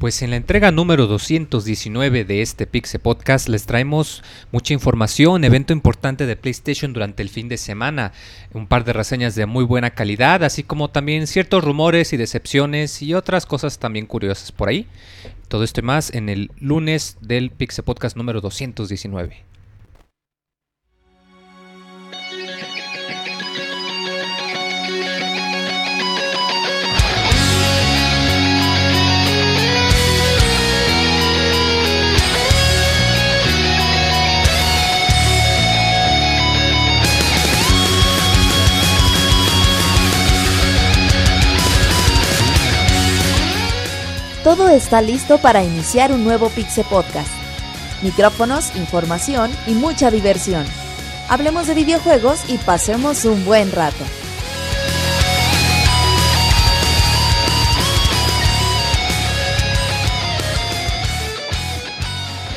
Pues en la entrega número 219 de este Pixel Podcast les traemos mucha información, evento importante de PlayStation durante el fin de semana, un par de reseñas de muy buena calidad, así como también ciertos rumores y decepciones y otras cosas también curiosas por ahí. Todo esto más en el lunes del Pixel Podcast número 219. Está listo para iniciar un nuevo Pixel Podcast. Micrófonos, información y mucha diversión. Hablemos de videojuegos y pasemos un buen rato.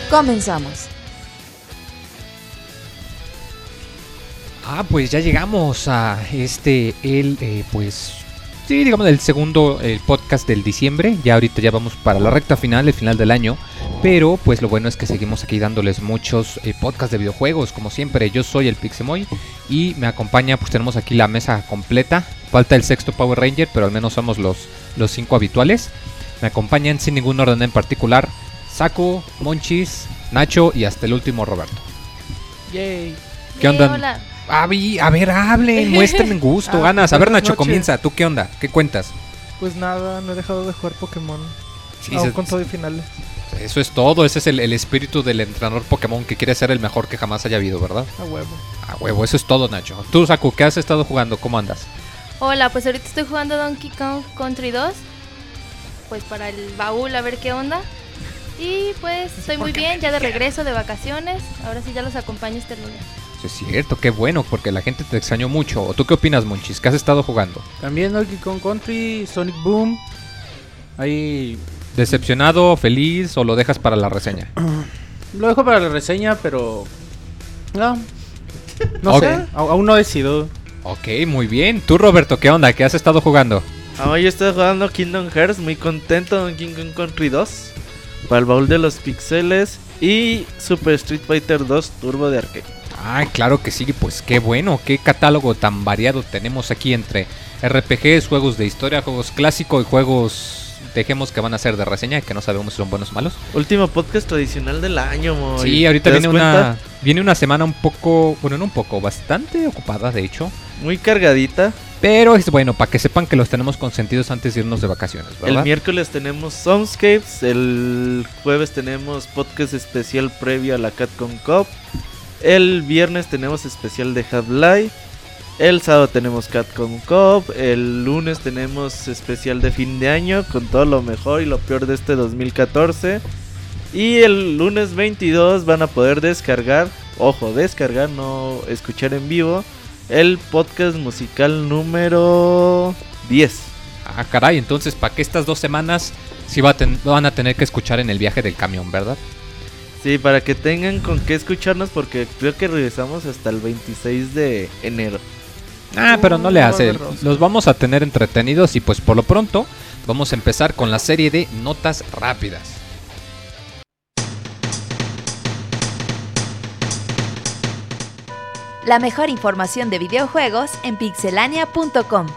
Comenzamos. Ah, pues ya llegamos a este, el, eh, pues sí, digamos, el segundo el podcast del diciembre. Ya ahorita ya vamos para la recta final, el final del año. Pero pues lo bueno es que seguimos aquí dándoles muchos eh, podcasts de videojuegos, como siempre. Yo soy el Pixemoy y me acompaña, pues tenemos aquí la mesa completa. Falta el sexto Power Ranger, pero al menos somos los, los cinco habituales. Me acompañan sin ningún orden en particular. Saco, Monchis, Nacho y hasta el último Roberto. Yay. ¿Qué onda? hola. A ver, a ver, hablen, muestren gusto, Ah, ganas. A ver, Nacho, noches. comienza. ¿Tú qué onda? ¿Qué cuentas? Pues nada, no he dejado de jugar Pokémon. Sí, Aún se- con todo y finales. Eso es todo, ese es el, el espíritu del entrenador Pokémon que quiere ser el mejor que jamás haya habido, ¿verdad? A huevo. A huevo, eso es todo, Nacho. Tú, Saku, ¿qué has estado jugando? ¿Cómo andas? Hola, pues ahorita estoy jugando Donkey Kong Country 2. Pues para el baúl, a ver qué onda. Y pues estoy muy bien, ya de regreso de vacaciones. Ahora sí ya los acompaño este lunes. Es cierto, qué bueno, porque la gente te extrañó mucho. ¿O ¿Tú qué opinas, Monchis? ¿Qué has estado jugando? También Donkey Kong Country, Sonic Boom. Ahí ¿Decepcionado, feliz o lo dejas para la reseña? lo dejo para la reseña, pero. No. No sé, aún no decido. Ok, muy bien. ¿Tú, Roberto, qué onda? ¿Qué has estado jugando? Ah, yo estoy jugando Kingdom Hearts, muy contento en King Kong Country 2. Para el baúl de los pixeles. Y Super Street Fighter 2 Turbo de arcade. Ay, claro que sí, pues qué bueno, qué catálogo tan variado tenemos aquí entre RPGs, juegos de historia, juegos clásicos y juegos dejemos que van a ser de reseña, que no sabemos si son buenos o malos. Último podcast tradicional del año, Moy. Sí, ahorita ¿Te das viene una viene una semana un poco, bueno, no un poco, bastante ocupada de hecho, Muy cargadita. pero es bueno para que sepan que los tenemos consentidos antes de irnos de vacaciones, El ¿verdad? miércoles tenemos Soundscapes. El jueves tenemos podcast especial previo a la Catcom Cup. El viernes tenemos especial de Half-Life. El sábado tenemos Catcom Cup. El lunes tenemos especial de fin de año con todo lo mejor y lo peor de este 2014. Y el lunes 22 van a poder descargar, ojo, descargar, no escuchar en vivo, el podcast musical número 10. Ah, caray, entonces para que estas dos semanas ten- van a tener que escuchar en el viaje del camión, ¿verdad? Sí, para que tengan con qué escucharnos porque creo que regresamos hasta el 26 de enero. Ah, pero no le Uh, hace. Los vamos a tener entretenidos y pues por lo pronto vamos a empezar con la serie de notas rápidas. La mejor información de videojuegos en pixelania.com.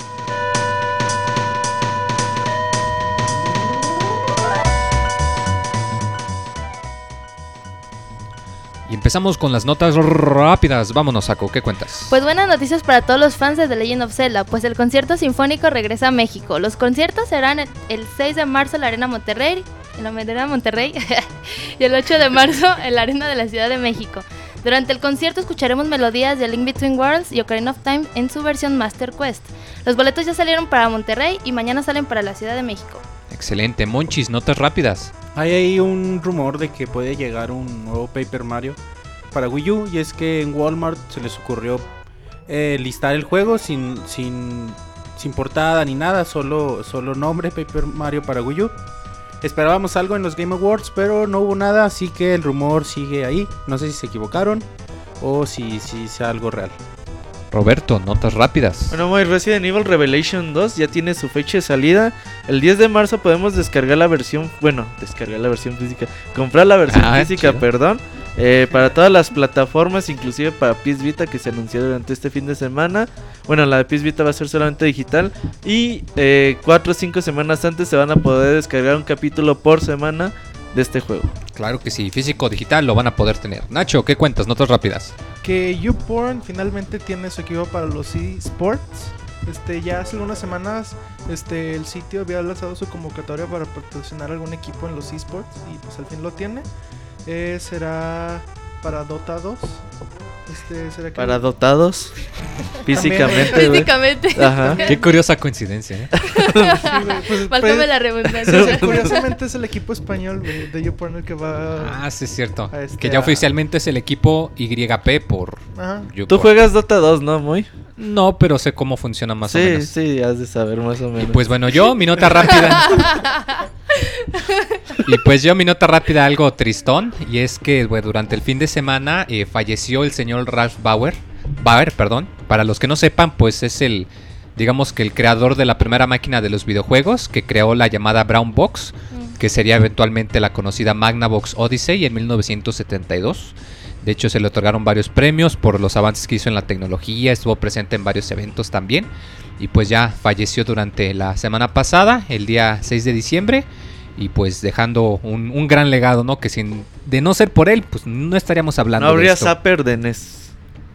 Y empezamos con las notas rápidas. Vámonos, Saco, ¿qué cuentas? Pues buenas noticias para todos los fans de The Legend of Zelda, pues el concierto sinfónico regresa a México. Los conciertos serán el, el 6 de marzo la Arena Monterrey, en la Arena Monterrey, y el 8 de marzo en la Arena de la Ciudad de México. Durante el concierto escucharemos melodías de Link Between Worlds y Ocarina of Time en su versión Master Quest. Los boletos ya salieron para Monterrey y mañana salen para la Ciudad de México. Excelente, Monchis, notas rápidas. Hay ahí un rumor de que puede llegar un nuevo Paper Mario para Wii U. Y es que en Walmart se les ocurrió eh, listar el juego sin, sin, sin portada ni nada, solo, solo nombre Paper Mario para Wii U. Esperábamos algo en los Game Awards, pero no hubo nada, así que el rumor sigue ahí. No sé si se equivocaron o si, si sea algo real. Roberto, notas rápidas. Bueno, muy Resident Evil Revelation 2 ya tiene su fecha de salida. El 10 de marzo podemos descargar la versión, bueno, descargar la versión física, comprar la versión Ah, física, chido. perdón, eh, para todas las plataformas, inclusive para PS Vita que se anunció durante este fin de semana. Bueno, la de PS Vita va a ser solamente digital y 4 o 5 semanas antes se van a poder descargar un capítulo por semana de este juego. Claro que sí, físico o digital lo van a poder tener. Nacho, ¿qué cuentas? Notas rápidas. Que YouPorn finalmente tiene su equipo para los eSports. Este, ya hace algunas semanas este, el sitio había lanzado su convocatoria para patrocinar algún equipo en los eSports y pues al fin lo tiene. Eh, será para Dota 2. Este, ¿será que Para dotados físicamente. güey. Físicamente. Ajá. Qué curiosa coincidencia, ¿eh? Pues, pues, la redundancia. Curiosamente es el equipo español güey, de YouPorn el que va... Ah, sí, es cierto. A este, que ya a- oficialmente es el equipo YP por Ajá. YouPorn. Tú juegas Dota 2, ¿no? Muy. No, pero sé cómo funciona más o sí, menos. sí, has de saber más o Y menos. pues bueno, yo, mi nota rápida. y pues yo, mi nota rápida, algo tristón. Y es que bueno, durante el fin de semana eh, falleció el señor Ralph Bauer. Bauer, perdón. Para los que no sepan, pues es el, digamos que el creador de la primera máquina de los videojuegos, que creó la llamada Brown Box, que sería eventualmente la conocida Magnavox Odyssey en 1972. De hecho, se le otorgaron varios premios por los avances que hizo en la tecnología, estuvo presente en varios eventos también. Y pues ya falleció durante la semana pasada, el día 6 de diciembre. Y pues dejando un, un gran legado, ¿no? Que sin, de no ser por él, pues no estaríamos hablando no habría de esto. Zapper de NES.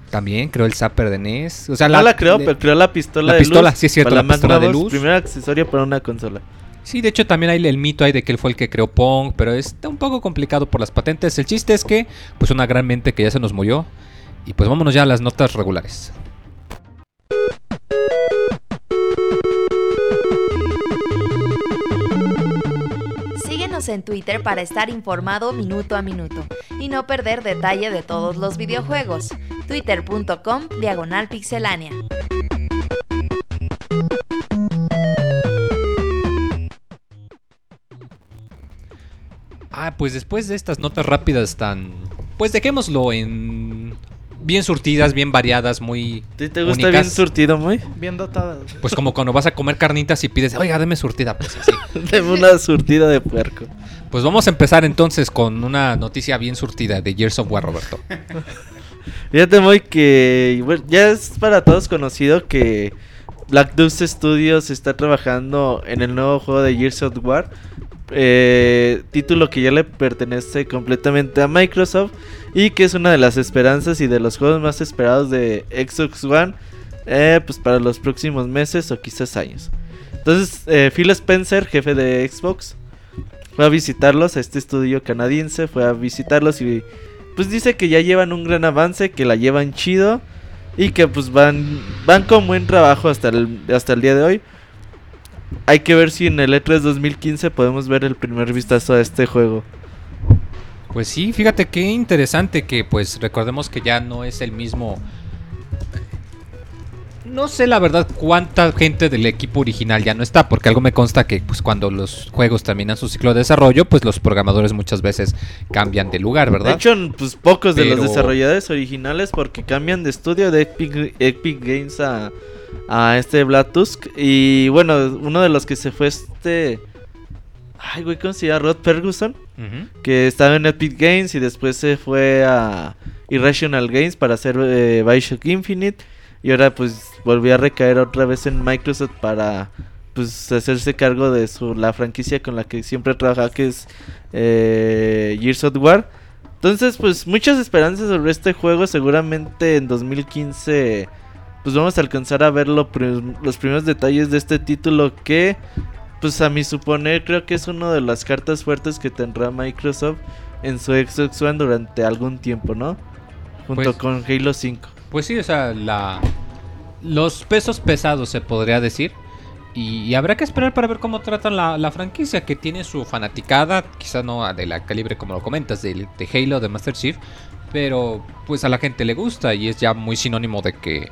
También creó el Zapper de NES. O sea, no la creó, le- pero creó la pistola la de pistola, luz. sí es cierto, para la pistola de luz. Primer accesorio para una consola. Sí, de hecho también hay el mito ahí de que él fue el que creó Pong, pero está un poco complicado por las patentes. El chiste es que, pues una gran mente que ya se nos murió. Y pues vámonos ya a las notas regulares. Síguenos en Twitter para estar informado minuto a minuto y no perder detalle de todos los videojuegos. Twitter.com Diagonal Pixelánea. Ah, pues después de estas notas rápidas tan... Pues dejémoslo en... Bien surtidas, bien variadas, muy... ¿A ti te gusta únicas. bien surtido, muy? Bien dotada. Pues como cuando vas a comer carnitas y pides, oiga, deme surtida, pues así. Deme una surtida de puerco. Pues vamos a empezar entonces con una noticia bien surtida de Gears of War, Roberto. Fíjate, muy que bueno, ya es para todos conocido que Black Dust Studios está trabajando en el nuevo juego de Gears of War. Eh, título que ya le pertenece completamente a Microsoft y que es una de las esperanzas y de los juegos más esperados de Xbox One eh, pues para los próximos meses o quizás años. Entonces eh, Phil Spencer, jefe de Xbox, fue a visitarlos a este estudio canadiense, fue a visitarlos y pues dice que ya llevan un gran avance, que la llevan chido y que pues van van con buen trabajo hasta el hasta el día de hoy. Hay que ver si en el E E3 2015 podemos ver el primer vistazo a este juego. Pues sí, fíjate qué interesante que pues recordemos que ya no es el mismo... No sé la verdad cuánta gente del equipo original ya no está, porque algo me consta que pues cuando los juegos terminan su ciclo de desarrollo, pues los programadores muchas veces cambian de lugar, De ¿verdad? hecho, pues pocos de los desarrolladores originales porque cambian de estudio de Epic, Epic Games a, a este Black Tusk. Y bueno, uno de los que se fue este... Ay, güey, ¿cómo se llama? Rod Ferguson. Que estaba en Epic Games y después se fue a Irrational Games para hacer eh, Bioshock Infinite y ahora pues volvió a recaer otra vez en Microsoft para pues hacerse cargo de su la franquicia con la que siempre ha trabajado que es eh, Gears of War. Entonces pues muchas esperanzas sobre este juego seguramente en 2015 pues vamos a alcanzar a ver lo prim- los primeros detalles de este título que pues a mi suponer creo que es una de las cartas fuertes que tendrá Microsoft en su Xbox One durante algún tiempo, ¿no? Junto Pues- con Halo 5. Pues sí, o sea, la... los pesos pesados se podría decir. Y, y habrá que esperar para ver cómo tratan la, la franquicia, que tiene su fanaticada, quizá no de la calibre como lo comentas, de, de Halo, de Master Chief, pero pues a la gente le gusta y es ya muy sinónimo de que,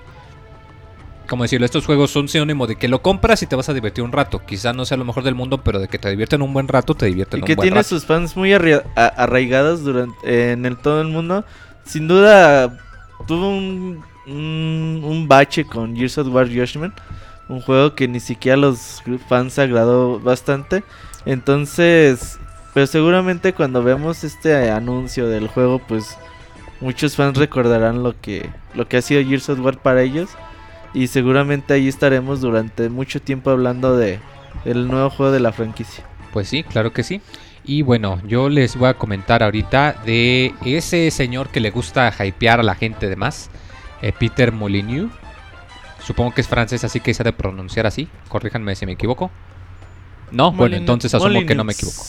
como decirlo, estos juegos son sinónimo de que lo compras y te vas a divertir un rato. Quizá no sea lo mejor del mundo, pero de que te divierten un buen rato, te divierten Y un que buen tiene rato. sus fans muy arria- a- arraigados durante en el todo el mundo. Sin duda tuvo un- un, un bache con Gears of War Judgment. Un juego que ni siquiera a los fans agradó bastante. Entonces, pero seguramente cuando veamos este anuncio del juego, pues muchos fans recordarán lo que, lo que ha sido Gears of War para ellos. Y seguramente ahí estaremos durante mucho tiempo hablando de el nuevo juego de la franquicia. Pues sí, claro que sí. Y bueno, yo les voy a comentar ahorita de ese señor que le gusta hypear a la gente de más, eh, Peter Molyneux. Supongo que es francés, así que se ha de pronunciar así. Corríjanme si me equivoco. No, bueno, entonces asumo que no me equivoco.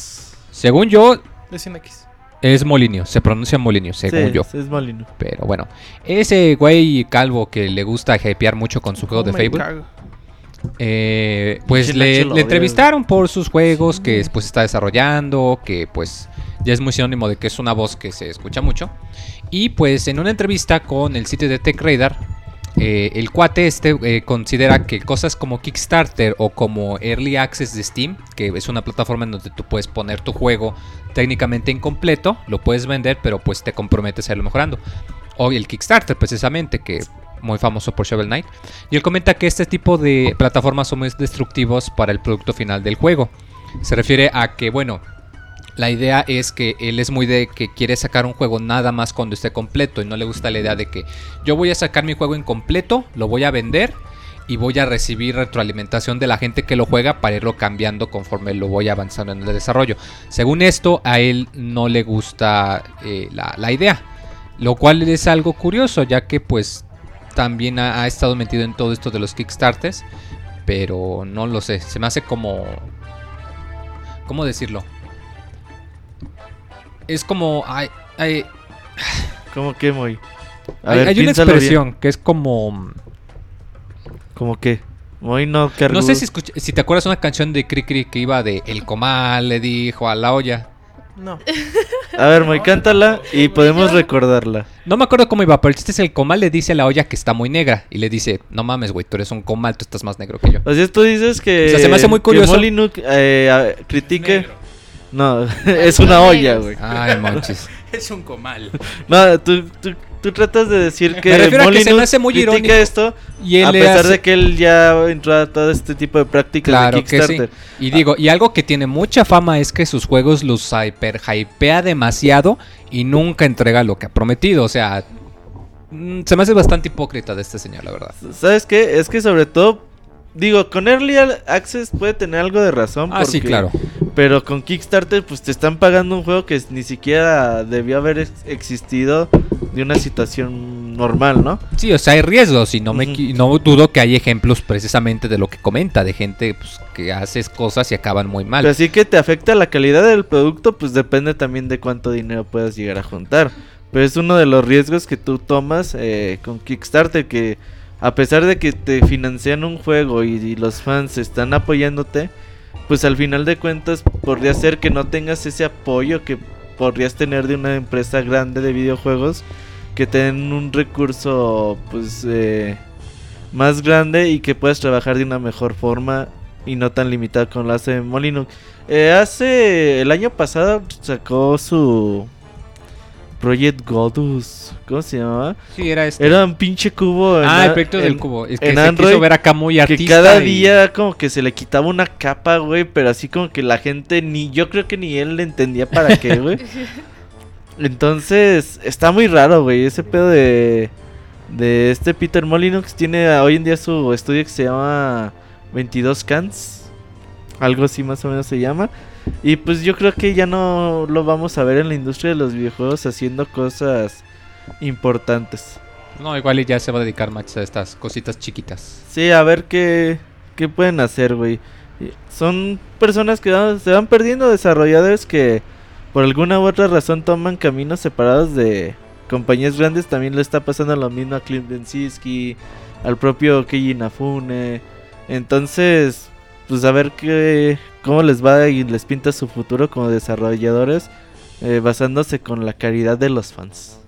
Según yo, Es X. es Molinio, se pronuncia Molinio, según Sí, yo. Es Molino. Pero bueno, ese güey calvo que le gusta hypear mucho con su juego de Oh, cago. Eh, pues le, entrevistaron por sus juegos que después está desarrollando, que pues ya es muy sinónimo de que es una voz que se escucha mucho. Y pues en una entrevista con el sitio de TechRadar, eh, el cuate este eh, considera que cosas como Kickstarter o como Early Access de Steam, que es una plataforma en donde tú puedes poner tu juego técnicamente incompleto, lo puedes vender, pero pues te comprometes a irlo mejorando. O el Kickstarter precisamente, que muy famoso por Shovel Knight. Y él comenta que este tipo de plataformas son muy destructivos para el producto final del juego. Se refiere a que, bueno, la idea es que él es muy de que quiere sacar un juego nada más cuando esté completo y no le gusta la idea de que yo voy a sacar mi juego incompleto, lo voy a vender y voy a recibir retroalimentación de la gente que lo juega para irlo cambiando conforme lo voy avanzando en el desarrollo. Según esto, a él no le gusta eh, la, la idea, lo cual es algo curioso ya que pues también ha, ha estado metido en todo esto de los Kickstarters, pero no lo sé, se me hace como... ¿Cómo decirlo? Es como... ¿Cómo que, Moy? A hay- ver, hay una bien. expresión que es como... ¿Cómo qué? Moy no. No sé si, si te acuerdas una canción de Cri Cri que iba de El comal le dijo a la olla. No. A ver, Moy, cántala y podemos recordarla. No me acuerdo cómo iba, pero el chiste es el comal le dice a la olla que está muy negra. Y le dice, no mames, güey, tú eres un comal, tú estás más negro que yo. O sea, tú dices que. O sea, se me hace muy que curioso. Molyneux, eh, critique. No, es una olla, güey. Ay, monchis. Es un comal. No, tú, tú, tú tratas de decir que. Me refiero a que se me hace muy irónico. esto. Y él a pesar hace- de que él ya entró a todo este tipo de prácticas Claro de que sí. Kickstarter. Y digo, y algo que tiene mucha fama es que sus juegos los hyper hypea demasiado y nunca entrega lo que ha prometido. O sea, mm, se me hace bastante hipócrita de este señor, la verdad. ¿Sabes qué? Es que sobre todo. Digo, con Early Access puede tener algo de razón. Ah, sí, claro. Pero con Kickstarter, pues te están pagando un juego que ni siquiera debió haber ex- existido de una situación normal, ¿no? Sí, o sea, hay riesgos y no, me, equi- no dudo que hay ejemplos precisamente de lo que comenta, de gente pues, que hace cosas y acaban muy mal. Pero así que te afecta la calidad del producto, pues depende también de cuánto dinero puedas llegar a juntar. Pero es uno de los riesgos que tú tomas eh, con Kickstarter, que a pesar de que te financian un juego y, y los fans están apoyándote, pues al final de cuentas podría ser que no tengas ese apoyo que podrías tener de una empresa grande de videojuegos que tengan un recurso pues eh, más grande y que puedas trabajar de una mejor forma y no tan limitado como lo hace Molino. Eh, hace el año pasado sacó su Project Godus, ¿cómo se llamaba? Sí, era este. Era un pinche cubo ah, el proyecto del cubo. Es que en se Android, quiso ver acá muy que artista. cada y- día como que se le quitaba una capa, güey, pero así como que la gente ni yo creo que ni él le entendía para qué, güey. Entonces, está muy raro, güey, ese pedo de de este Peter Molyneux tiene a- hoy en día su estudio que se llama 22 Cans. Algo así más o menos se llama. Y pues yo creo que ya no lo vamos a ver en la industria de los videojuegos haciendo cosas importantes. No, igual y ya se va a dedicar más a estas cositas chiquitas. Sí, a ver qué, qué pueden hacer, güey. Son personas que van- se van perdiendo, desarrolladores que por alguna u otra razón toman caminos separados de compañías grandes. También le está pasando lo mismo a Clint Bensinski, al propio Keiji Inafune. Entonces, pues a ver qué, cómo les va y les pinta su futuro como desarrolladores, eh, basándose con la caridad de los fans.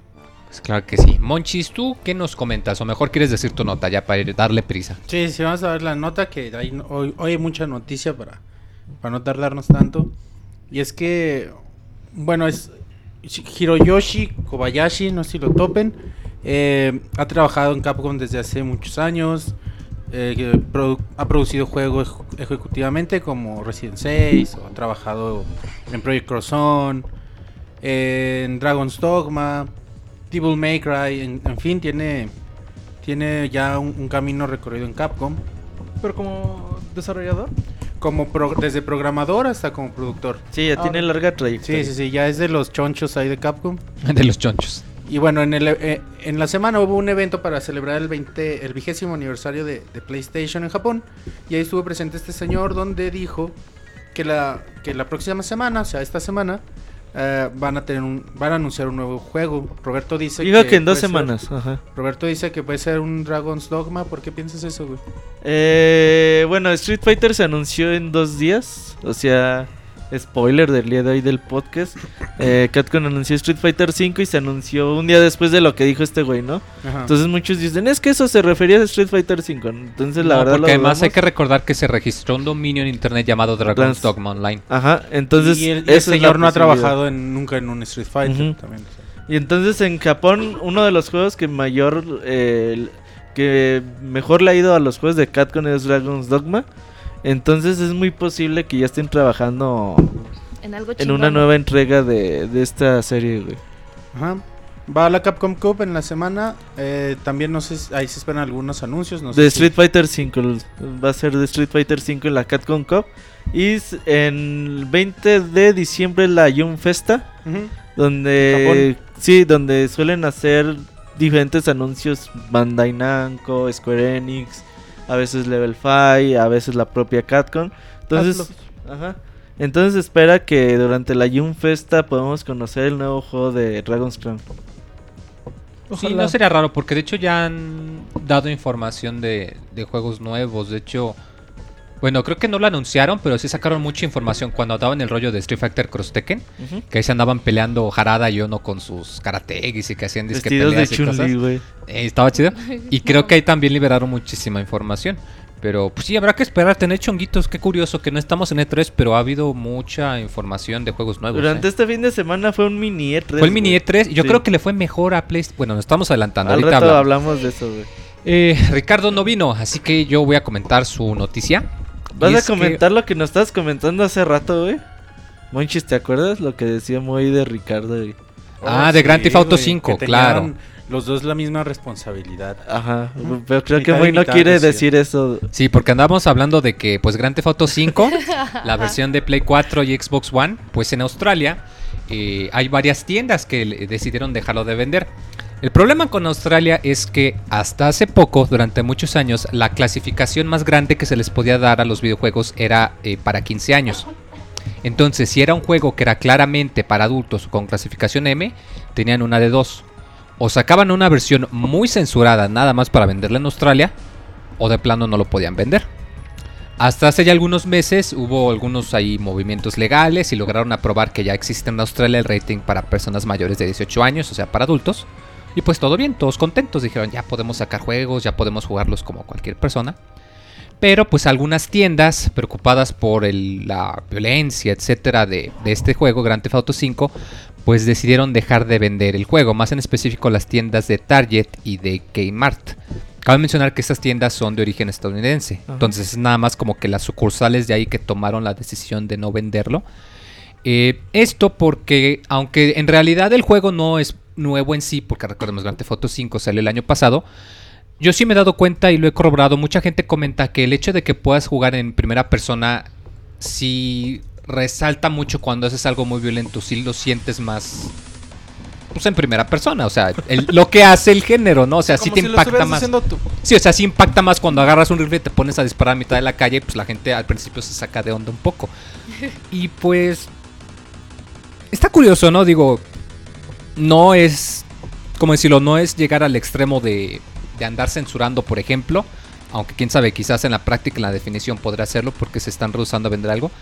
Pues claro que sí. Monchis, ¿tú qué nos comentas? O mejor quieres decir tu nota ya para ir- darle prisa. Sí, sí, vamos a ver la nota que hay, hoy, hoy hay mucha noticia para, para no tardarnos tanto. Y es que, bueno, es Shi- Hiroyoshi Kobayashi, no sé si lo topen. Eh, ha trabajado en Capcom desde hace muchos años. Eh, que produ- ha producido juegos ejecutivamente como Resident 6. O ha trabajado en Project Crosson. En Dragon's Dogma. Devil May Cry. En, en fin, tiene, tiene ya un, un camino recorrido en Capcom. Pero como desarrollador. Como pro- desde programador hasta como productor. Sí, ya Ah, tiene ok. larga trayectoria. Sí, sí, sí, ya es de los chonchos ahí de Capcom. De los chonchos. Y bueno, en, el, eh, en la semana hubo un evento para celebrar el 20, el vigésimo aniversario de, de PlayStation en Japón. Y ahí estuvo presente este señor donde dijo que la, que la próxima semana, o sea, esta semana, eh, van a tener un, van a anunciar un nuevo juego. Roberto dice Dijo que en dos ser- semanas. Ajá. Roberto dice que puede ser un Dragon's Dogma. ¿Por qué piensas eso, güey? Eh, bueno, Street Fighter se anunció en dos días. O sea, spoiler del día de hoy del podcast. Eh, Capcom anunció Street Fighter 5 y se anunció un día después de lo que dijo este güey, ¿no? Ajá. Entonces muchos dicen, es que eso se refería a Street Fighter 5. Entonces la No, verdad porque lo además hay que recordar que se registró un dominio en internet llamado Dragon's Trans- Dogma Online. Ajá, entonces y el, y el esa es la señor no ha trabajado en, nunca en un Street Fighter también. o sea. Y entonces en Japón, uno de los juegos que mayor. eh, que mejor le ha ido a los juegos de Capcom es Dragon's Dogma. Entonces es muy posible que ya estén trabajando En algo en una nueva entrega de, de esta serie, güey. Ajá. Va a la Capcom Cup en la semana. eh, también no sé, si- ahí se esperan algunos anuncios. No sé De si- Street Fighter 5. Va a ser de Street Fighter 5 en la Capcom Cup. Y en el 20 de diciembre la Young Festa. Ujú. Donde sí, donde suelen hacer diferentes anuncios Bandai Namco, Square Enix, a veces Level 5, a veces la propia Capcom. Entonces, ajá. Entonces espera que durante la Young Festa podamos conocer el nuevo juego de Dragon's Crown. Sí, no sería raro, porque de hecho ya han dado información de, de juegos nuevos. De hecho, bueno, creo que no lo anunciaron, pero sí sacaron mucha información cuando daban el rollo de Street Fighter Cross Tekken. Que ahí se andaban peleando Harada y Ono con sus karategis y que hacían disque de y cosas. Eh, estaba chido. Y creo que ahí también liberaron muchísima información. Pero pues sí, habrá que esperar tener chonguitos. Qué curioso que no estamos en E3, pero ha habido mucha información de juegos nuevos. Durante ¿eh? este fin de semana fue un mini E3. Fue el mini güey. E3 y yo Sí. creo que le fue mejor a PlayStation. Bueno, nos estamos adelantando. Al Ahorita rato hablamos. hablamos de eso, güey. Eh, Ricardo no vino, así que yo voy a comentar su noticia. ¿Vas a que- comentar lo que nos estabas comentando hace rato, güey? Monchis, ¿te acuerdas lo que decía muy de Ricardo, güey? Ah, de Grand Theft Auto güey, 5, que claro. Los dos la misma responsabilidad. Ajá, pero creo que Mitad y muy no quiere decía. decir eso. Sí, porque andábamos hablando de que pues Grand Theft Auto 5, la versión de Play 4 y Xbox One, pues en Australia eh, hay varias tiendas que decidieron dejarlo de vender. El problema con Australia es que hasta hace poco, durante muchos años, la clasificación más grande que se les podía dar a los videojuegos era eh, para 15 años. Entonces, si era un juego que era claramente para adultos con clasificación M, tenían una de dos. O sacaban una versión muy censurada nada más para venderla en Australia, o de plano no lo podían vender. Hasta hace ya algunos meses hubo algunos ahí movimientos legales y lograron aprobar que ya existe en Australia el rating para personas mayores de 18 años, o sea, para adultos. Y pues todo bien, todos contentos, dijeron ya podemos sacar juegos, ya podemos jugarlos como cualquier persona. Pero pues algunas tiendas preocupadas por el- la violencia, etcétera, de, de este juego, Grand Theft Auto 5, pues decidieron dejar de vender el juego, más en específico las tiendas de Target y de Kmart. Cabe mencionar que estas tiendas son de origen estadounidense, Ajá. entonces es nada más como que las sucursales de ahí que tomaron la decisión de no venderlo. Eh, esto porque, aunque en realidad el juego no es nuevo en sí, porque recordemos Grand Theft Auto 5 salió el año pasado, yo sí me he dado cuenta y lo he corroborado. Mucha gente comenta que el hecho de que puedas jugar en primera persona sí resalta mucho cuando haces algo muy violento, sí lo sientes más pues en primera persona, o sea, el- lo que hace el género, ¿no? O sea, sí te si impacta más. tú. Sí, o sea, sí impacta más cuando agarras un rifle y te pones a disparar a mitad de la calle, pues la gente al principio se saca de onda un poco. Y pues está curioso, ¿no? Digo, no es como decirlo, no es llegar al extremo de, de andar censurando, por ejemplo, aunque quién sabe, quizás en la práctica, en la definición podrá hacerlo porque se están rehusando a vender algo.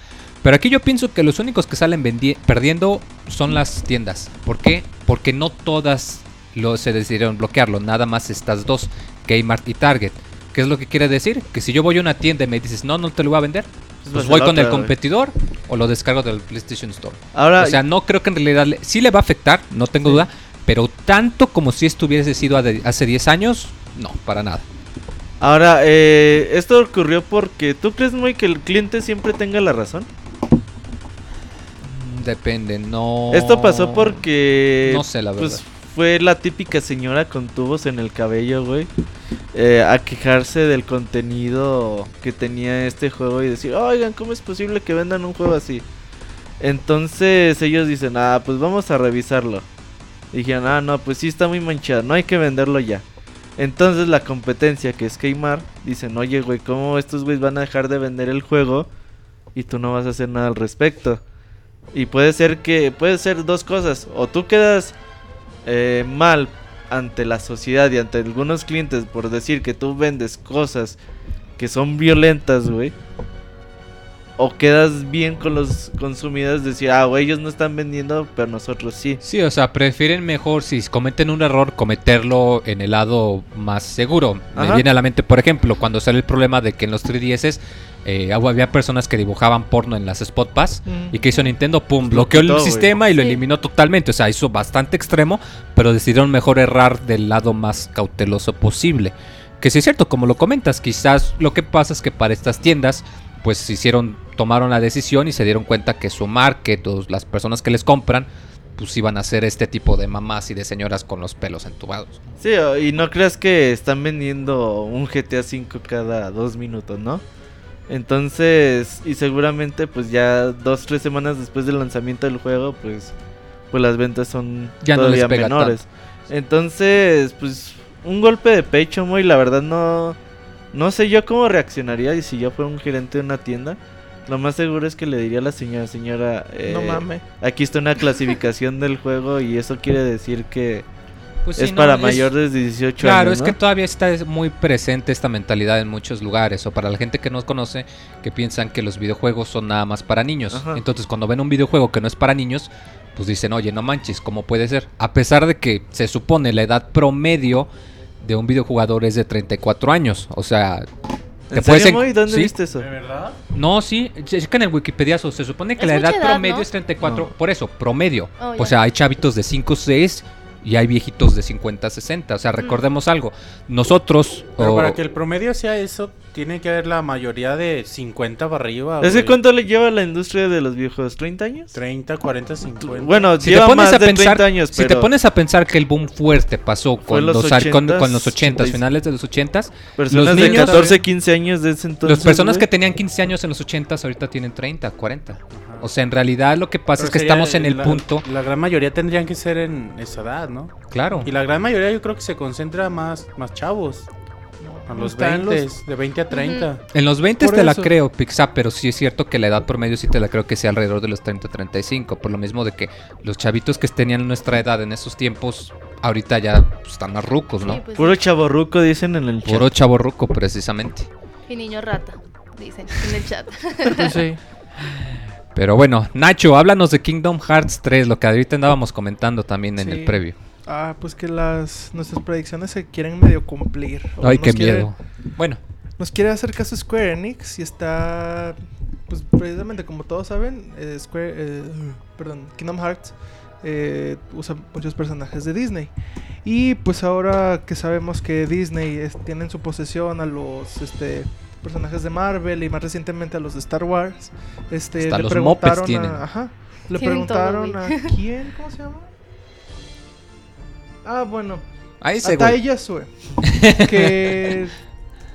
Pero aquí yo pienso que los únicos que salen perdiendo son las tiendas. ¿Por qué? Porque no todas lo, se decidieron bloquearlo, nada más estas dos, Kmart y Target. ¿Qué es lo que quiere decir? Que si yo voy a una tienda y me dices, no, no te lo voy a vender, pues Pues voy con el güey. competidor o lo descargo del PlayStation Store. Ahora, O sea, no creo que en realidad le- sí le va a afectar, no tengo Sí. duda, pero tanto como si estuviese sido hace 10 años, no, para nada. Ahora, eh, esto ocurrió porque tú crees muy que el cliente siempre tenga la razón. Depende, no. Esto pasó porque No sé, la verdad. pues fue la típica señora con tubos en el cabello, güey, eh, a quejarse del contenido que tenía este juego y decir, oigan, ¿cómo es posible que vendan un juego así? Entonces ellos dicen, ah, pues vamos a revisarlo. Dijeron, ah, no, pues sí está muy manchado, no hay que venderlo ya. Entonces la competencia, que es Keymar, dicen, oye, güey, ¿cómo estos güeyes van a dejar de vender el juego y tú no vas a hacer nada al respecto? Y puede ser que, puede ser dos cosas, o tú quedas eh, mal ante la sociedad y ante algunos clientes por decir que tú vendes cosas que son violentas, güey. O quedas bien con los consumidores, decir, ah, güey, ellos no están vendiendo, pero nosotros sí. Sí, o sea, prefieren mejor si cometen un error cometerlo en el lado más seguro. Me viene a la mente, por ejemplo, cuando sale el problema de que en los 3DS eh, había personas que dibujaban porno en las Spot Pass Mm. y que hizo Nintendo, pum, Lo bloqueó el quitó, sistema y lo Sí. eliminó totalmente. O sea, hizo bastante extremo, pero decidieron mejor errar del lado más cauteloso posible. Que sí es cierto, como lo comentas, quizás lo que pasa es que para estas tiendas, pues se hicieron, tomaron la decisión y se dieron cuenta que su market, o las personas que les compran, pues iban a ser este tipo de mamás y de señoras con los pelos entubados. Sí, y no creas que están vendiendo un GTA V cada dos minutos, ¿no? Entonces, y seguramente pues ya dos, tres semanas después del lanzamiento del juego, pues, pues las ventas son Ya todavía menores. Entonces, pues, un golpe de pecho, muy, la verdad no, no sé yo cómo reaccionaría y si yo fuera un gerente de una tienda. Lo más seguro es que le diría a la señora, señora, eh, No mames. aquí está una clasificación del juego y eso quiere decir que Pues es para mayores de 18 Claro, años. es ¿no? que todavía está es muy presente esta mentalidad en muchos lugares. O para la gente que no conoce, que piensan que los videojuegos son nada más para niños. Ajá. Entonces, cuando ven un videojuego que no es para niños, pues dicen, oye, no manches, ¿cómo puede ser? A pesar de que se supone la edad promedio de un videojugador es de 34 años. O sea. ¿Dónde sí. viste eso? verdad? no, sí, checa en el Wikipediazo. Se supone que Es la edad promedio ¿no? es 34. No. Por eso, promedio. Oh, o sea, hay chavitos de 5, 6 y hay viejitos de 50, 60. O sea, recordemos algo. Nosotros. Pero o- para que el promedio sea eso, tiene que haber la mayoría de 50 para arriba. ¿Ese güey. cuánto le lleva la industria de los videojuegos? ¿30 años? 30, 40, 50. Bueno, si te lleva pones más a de pensar, 30 años, si te pero pones a pensar que el boom fuerte pasó con los los, ar- con, 80s, con los 80, 80s. finales de los 80s, personas los de niños- 14, 15 años de ese entonces. las personas que güey. tenían 15 años en los 80s ahorita tienen 30, 40. O sea, en realidad lo que pasa Pero es que estamos en el la- punto, La gran mayoría tendrían que ser en esa edad, ¿no? claro. Y la gran mayoría yo creo que se concentra más, más chavos. A los Está en 20, los- de 20 a 30. En los 20 Por te la creo, Pixar, pero sí es cierto que la edad promedio sí te la creo que sea alrededor de los 30, 35. Por lo mismo de que los chavitos que tenían nuestra edad en esos tiempos, ahorita ya pues, están más rucos, ¿no? Sí, pues, Puro chaborruco dicen en el chat. Puro chavo ruco, precisamente. Y niño rata, dicen en el chat. Pues sí. Pero bueno, Nacho, háblanos de Kingdom Hearts 3, lo que ahorita andábamos comentando también en Sí. el previo. Ah, pues que las nuestras predicciones se quieren medio cumplir. O Ay, qué quiere- miedo. Bueno, Nos quiere hacer caso Square Enix y está, pues precisamente como todos saben, eh, Square, eh, perdón, Kingdom Hearts eh, usa muchos personajes de Disney. Y pues ahora que sabemos que Disney es- tiene en su posesión a los este, personajes de Marvel y más recientemente a los de Star Wars, este, Hasta le los preguntaron Muppets tienen. a, ajá, le todo, preguntaron a quién, ¿cómo se llama? Ah, bueno, ahí se Tai Yasue, que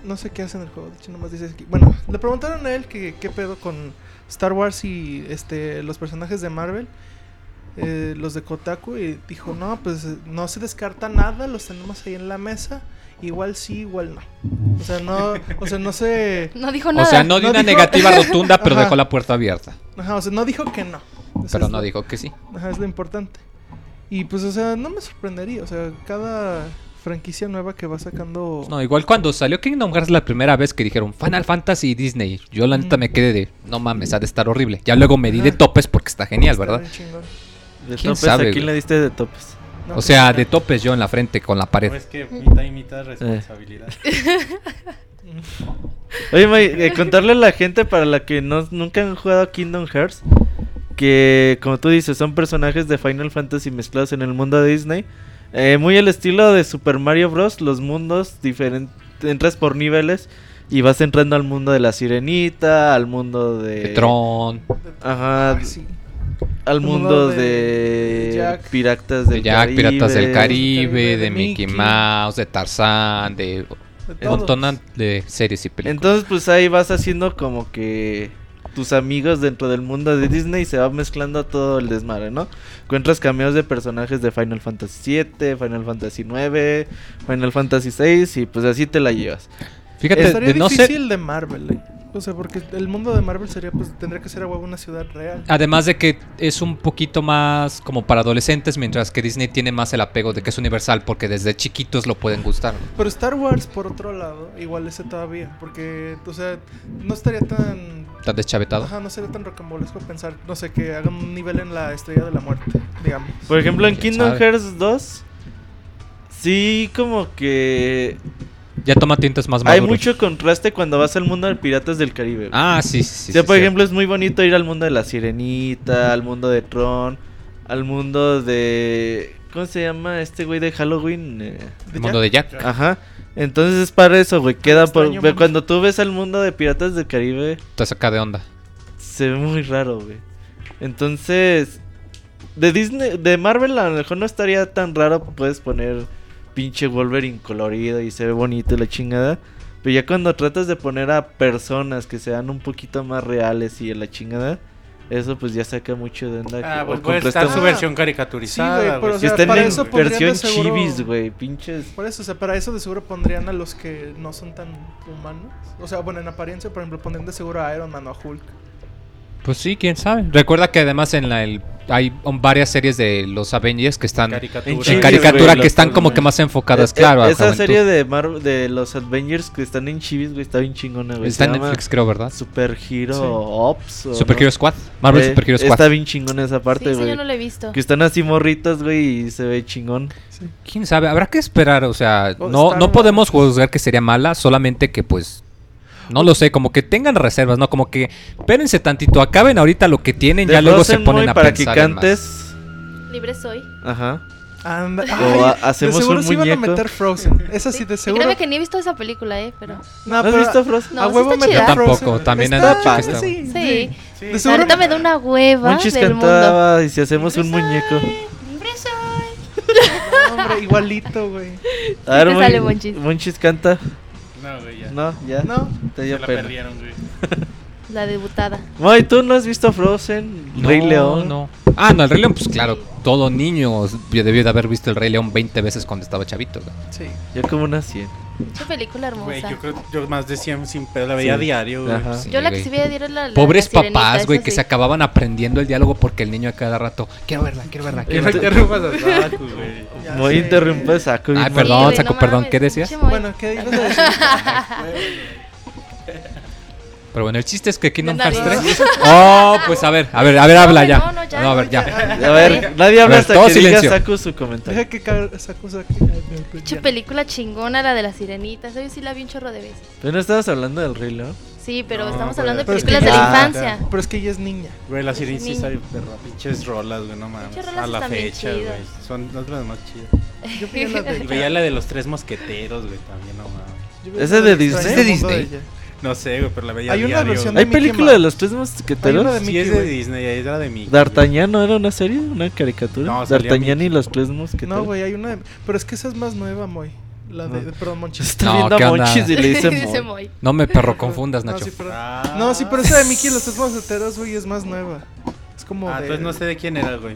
no sé qué hace en el juego, de hecho nomás dice aquí. Bueno, le preguntaron a él que qué pedo con Star Wars y este los personajes de Marvel, eh, los de Kotaku y dijo, "No, pues no se descarta nada, los tenemos ahí en la mesa, igual sí, igual no." O sea, no, o sea, no se No dijo O nada. sea, no dio No una dijo- negativa rotunda, pero Ajá. dejó la puerta abierta. Ajá, o sea, no dijo que no. Pero no lo- dijo que sí. Ajá, es lo importante. Y pues, o sea, no me sorprendería. O sea, cada franquicia nueva que va sacando. No, igual cuando salió Kingdom Hearts la primera vez que dijeron Final Fantasy y Disney, yo la neta Mm. me quedé de, no mames, ha de estar horrible. Ya luego me di de topes porque está genial, está ¿verdad? De ¿Quién topes, sabe, ¿A quién le diste de topes? No, O pues, sea, de topes yo en la frente con la pared. No es que mitad y mitad responsabilidad. Oye, May, eh, contarle a la gente para la que no, nunca han jugado a Kingdom Hearts que, como tú dices, son personajes de Final Fantasy mezclados en el mundo de Disney. Eh, muy al estilo de Super Mario Bros. Los mundos diferentes, entras por niveles y vas entrando al mundo de la sirenita, al mundo de... De Tron, Ajá, Ah, sí. al El mundo mundo de, de Jack. Piratas del de Jack, Caribe. Piratas del Caribe, de de Mickey Mickey. Mouse, de Tarzán, de De un montón de series y películas. Entonces, pues ahí vas haciendo como que tus amigos dentro del mundo de Disney y se va mezclando todo el desmadre, ¿no? Encuentras cameos de personajes de Final Fantasy VII, Final Fantasy IX, Final Fantasy VI y pues así te la llevas. Fíjate, Estaría de no difícil de Marvel, eh. O sea, porque el mundo de Marvel sería, pues, tendría que ser a huevo una ciudad real. además de que es un poquito más como para adolescentes, mientras que Disney tiene más el apego de que es universal, porque desde chiquitos lo pueden gustar. ¿no? Pero Star Wars, por otro lado, igual ese todavía. Porque, o sea, no estaría tan. ¿Estás deschavetado? Ajá, no sería tan rocambolesco pensar, no sé, que hagan un nivel en la estrella de la muerte, digamos. Por ejemplo, en ¿Quién Kingdom sabe? Hearts 2, sí como que Ya toma tintes más hay maduros. mucho contraste cuando vas al mundo de Piratas del Caribe. güey. Ah, sí, sí, o sea, sí, por sí. ejemplo, es muy bonito ir al mundo de la Sirenita, al mundo de Tron, al mundo de... ¿Cómo se llama este güey de Halloween? Eh, el mundo de Jack. Ajá. Entonces es para eso, güey. Queda por... extraño. Cuando tú ves al mundo de Piratas del Caribe, Te saca de onda. se ve muy raro, güey. Entonces, de Disney, de Marvel a lo mejor no estaría tan raro. Puedes poner pinche Wolverine colorido y se ve bonito y la chingada. Pero ya cuando tratas de poner a personas que sean un poquito más reales y la chingada, eso pues ya saca mucho de onda. Ah, que- pues puede estar su versión Sí, caricaturizada, güey, pero, güey. o Que sea, en eso versión seguro- chivis, güey. Pinches. Por eso, o sea, para eso de seguro pondrían a los que no son tan humanos. O sea, bueno, en apariencia, por ejemplo, pondrían de seguro a Iron Man o a Hulk. Pues sí, quién sabe. Recuerda que además en la el, hay varias series de los Avengers que están Caricatura. En caricatura güey, que están como que más enfocadas, Eh, claro. eh, esa juventud. serie de Marvel, de los Avengers que están en chivis, güey, está bien chingona, güey. Está en Netflix, creo, ¿verdad? Super Hero Sí. Ops. o Super no. Hero Squad. Marvel Eh, Super Hero Squad. Está bien chingona esa parte, sí, sí, güey. yo no lo he visto. Que están así morritas, güey, y se ve chingón. ¿Quién sabe? Habrá que esperar, o sea, no, no podemos juzgar que sería mala, solamente que pues, no lo sé, como que tengan reservas, ¿no? Como que espérense tantito, acaben ahorita lo que tienen, De ya luego se ponen a para que pensar en más. cantes. Libre soy. Ajá. Anda, O ha- hacemos de seguro un sí van a muñeco. meter Frozen. Esa sí, de Y seguro. créeme que ni he visto esa película, eh, pero... No, ¿No has pero visto Frozen? No, a sí huevo está meter chida. Tampoco, Frozen. también han Está dicho que está sí, Sí. sí. Sí. De seguro Ahorita me da una hueva Monchis del mundo. cantaba y si hacemos un muñeco. Libre soy. No, hombre, igualito, güey. A ver, te Mon- sale, Monchis. Monchis canta. No, güey, ya. No, ya. No. Te Se dio la pena. perdieron, güey. La debutada. Moy, ¿tú no has visto Frozen? No, Rey León. no. Ah, no, el Rey León, pues claro, todo niño debió de haber visto el Rey León 20 veces cuando estaba chavito. güey. Sí. Yo como unas 100. Qué película Güey, hermosa. yo creo yo más de 100 sin pedo la veía Sí. a diario, güey. Ajá. Sí, Yo la que güey. sí veía era la, la Pobres la papás, güey, que sí. se acababan aprendiendo el diálogo porque el niño a cada rato, quiero verla, quiero verla, quiero no verla. interrumpas a Saku, güey. Ya Moy sé. interrumpe saco. Ay, perdón, güey, no perdón, mames, ¿qué decías? Bueno, ¿qué a decir? Pero bueno, el chiste es que Kingdom Hearts nariz. 3. Oh, pues a ver, a ver, a ver, habla ya. no, no, ya, No, a ver, ya. A ver, nadie habla hasta todo que diga silencio. Saku su comentario. Deja que saco. Pinche película chingona, la de la sirenita. Esa yo sí la vi un chorro de veces. ¿Pero no estabas hablando del Rey León? Sí, pero No, estamos hablando de pero es que películas de la infancia. Pero es que ella es niña. Güey, la Sirin sí de perra. Pinches rolas, güey, no mames. A la fecha, güey. Son las las más chidas. Yo veía la de. Y veía la de los tres mosqueteros, güey, también, no mames. ¿Ese de Disney? ¿Es de Disney? No sé, güey, pero la veía Hay una diario. versión güey. ¿Hay Mickey película de Mouse. los tres Hay mosqueteros? una de Sí, Mickey, es de güey. Disney, era de Mickey. ¿D'Artagnan no era una serie? ¿Una caricatura? No, D'Artagnan y los tres mosqueteros. No, güey, hay una. de- Pero es que esa es más nueva, Moy. La de. No. Perdón, Monchis. Está No, viendo ¿qué a? Monchis y le dice Dice Moy. No me perro confundas, No, Nacho. sí, pero, Ah. no, sí, pero esa de Mickey y los tres mosqueteros, güey, es más nueva. Es como. Ah, de... entonces no sé de quién era, güey.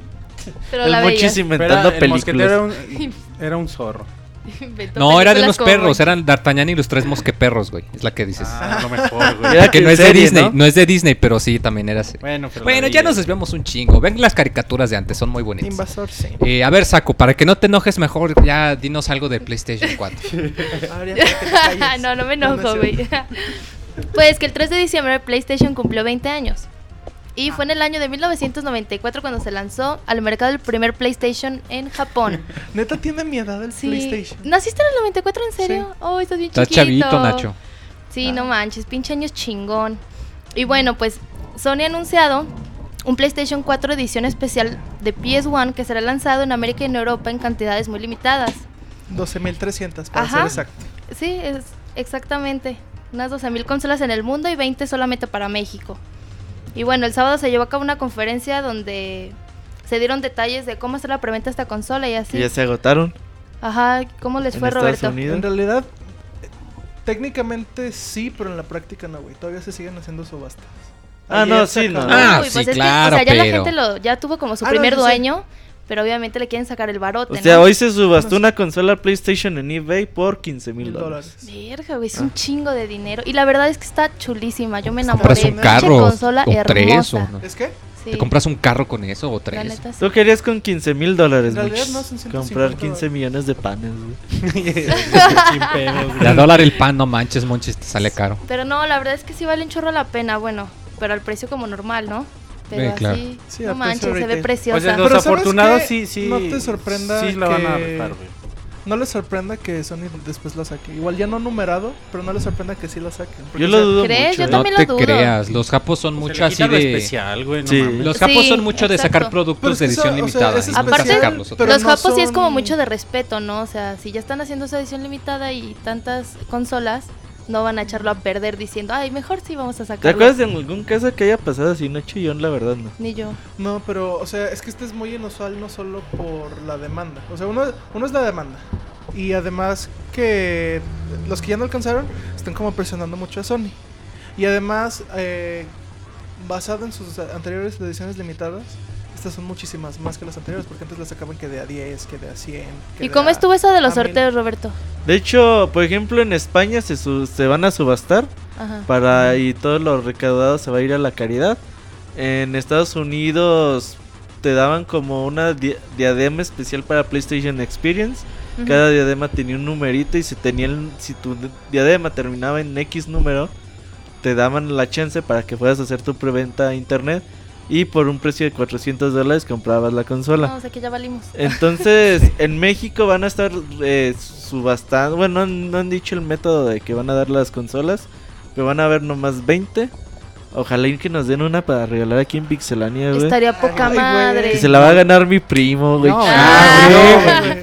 Pero El la Monchis veías. Pero inventando el mosquetero era películas. un, era un zorro. No, era de unos perros, eran D'Artagnan y los tres mosqueperros, güey. Es la que dices. Ah, lo mejor, güey. Que no es de serie, Disney, ¿no? ¿no? es de Disney, pero sí, también era así. Bueno, pero Bueno, ya nos desviamos un chingo. Ven las caricaturas de antes, son muy bonitas. Invasor, sí. Eh, a ver, Saco, para que no te enojes mejor, ya dinos algo de PlayStation 4. Ah, ya, que te calles. no, no me No, no enojo, güey. pues que el 3 de diciembre PlayStation cumplió 20 años. Y fue en el año de 1994 cuando se lanzó al mercado el primer PlayStation en Japón. Neta tiene mi edad el Sí. PlayStation. ¿Naciste en el 94 en serio? Oh, estás bien Estás chiquito. chavito, Nacho. Sí, no manches, pinche años chingón. Y bueno, pues Sony ha anunciado un PlayStation 4 edición especial de PS1 que será lanzado en América y en Europa en cantidades muy limitadas. 12.300 para Ajá. ser exacto. Sí, es exactamente. Unas 12.000 consolas en el mundo y 20 solamente para México. Y bueno, el sábado se llevó a cabo una conferencia donde se dieron detalles de cómo hacer la preventa de esta consola y así. Que ya se agotaron. Ajá, ¿cómo les en fue, Estados Roberto? Unidos. En realidad, técnicamente sí, pero en la práctica no, güey. Todavía se siguen haciendo subastas. Ah, no, sí, no. Ah, Uy, sí, pues es que, claro, o sea, ya la pero- gente lo, ya tuvo como su Ah, no, primer yo sé. Pero obviamente le quieren sacar el barote, O sea, ¿no? hoy se subastó una consola PlayStation en eBay por 15 mil dólares. Verga, güey, es Ah. un chingo de dinero. Y la verdad es que está chulísima. Yo me enamoré. Compras un carro consola o tres hermosa. o no. ¿Es que? Sí, ¿Te compras un carro con eso o tres? neta sí. Tú querías con 15 mil dólares, no, son 150 comprar 15 dólares. millones de panes, güey. A dólar el pan, no manches, monches, te sale caro. Pero no, la verdad es que sí vale un chorro la pena. Bueno, pero al precio como normal, ¿no? Pero Sí, claro. así, Sí, no manches, se ve preciosa. Pues los ¿sabes afortunados sí, sí. No te sorprenda Sí, la van a que- rifar, güey. No les sorprenda que Sony después la saque. Igual ya no numerado, pero no les sorprenda que sí la saquen. Yo lo dudo ¿Crees? mucho. Yo ¿eh? No te lo dudo. creas, los japos son Se mucho así de... especial, güey, no Sí. mames. Los japos Sí, son mucho de sacar exacto. productos de edición eso, o sea, limitada. es pero Los no japos sí es como son- mucho de respeto, ¿no? O sea, si ya están haciendo esa edición limitada y tantas consolas, no van a echarlo a perder diciendo, ay, mejor sí vamos a ¿Te sacarlo. acuerdas de algún caso que haya pasado así? No, chillón, la verdad, no. Ni yo. No, pero, o sea, es que este es muy inusual no solo por la demanda. O sea, uno, uno es la demanda. Y además que los que ya no alcanzaron están como presionando mucho a Sony. Y además, eh, basado en sus anteriores ediciones limitadas, estas son muchísimas más que las anteriores, porque antes las sacaban que de a 10, que de a 100. que ¿Y de cómo a- estuvo eso de los a sorteos, Roberto? De hecho, por ejemplo, en España se, su- se van a subastar Ajá. para y todo lo recaudado se va a ir a la caridad. En Estados Unidos te daban como una di- diadema especial para PlayStation Experience. Cada diadema tenía un numerito y si tenía el- si tu di- diadema terminaba en X número, te daban la chance para que puedas hacer tu preventa a internet y por un precio de 400 dólares comprabas la consola. No, o sea que ya valimos. Entonces, en México van a estar eh, subastando. Bueno, no, han- no han dicho el método de que van a dar las consolas, pero van a haber nomás 20. Ojalá y que nos den una para regalar aquí en Pixelania, güey. Estaría poca Ay, madre. Que se la va a ganar mi primo, güey. No, Ah, no,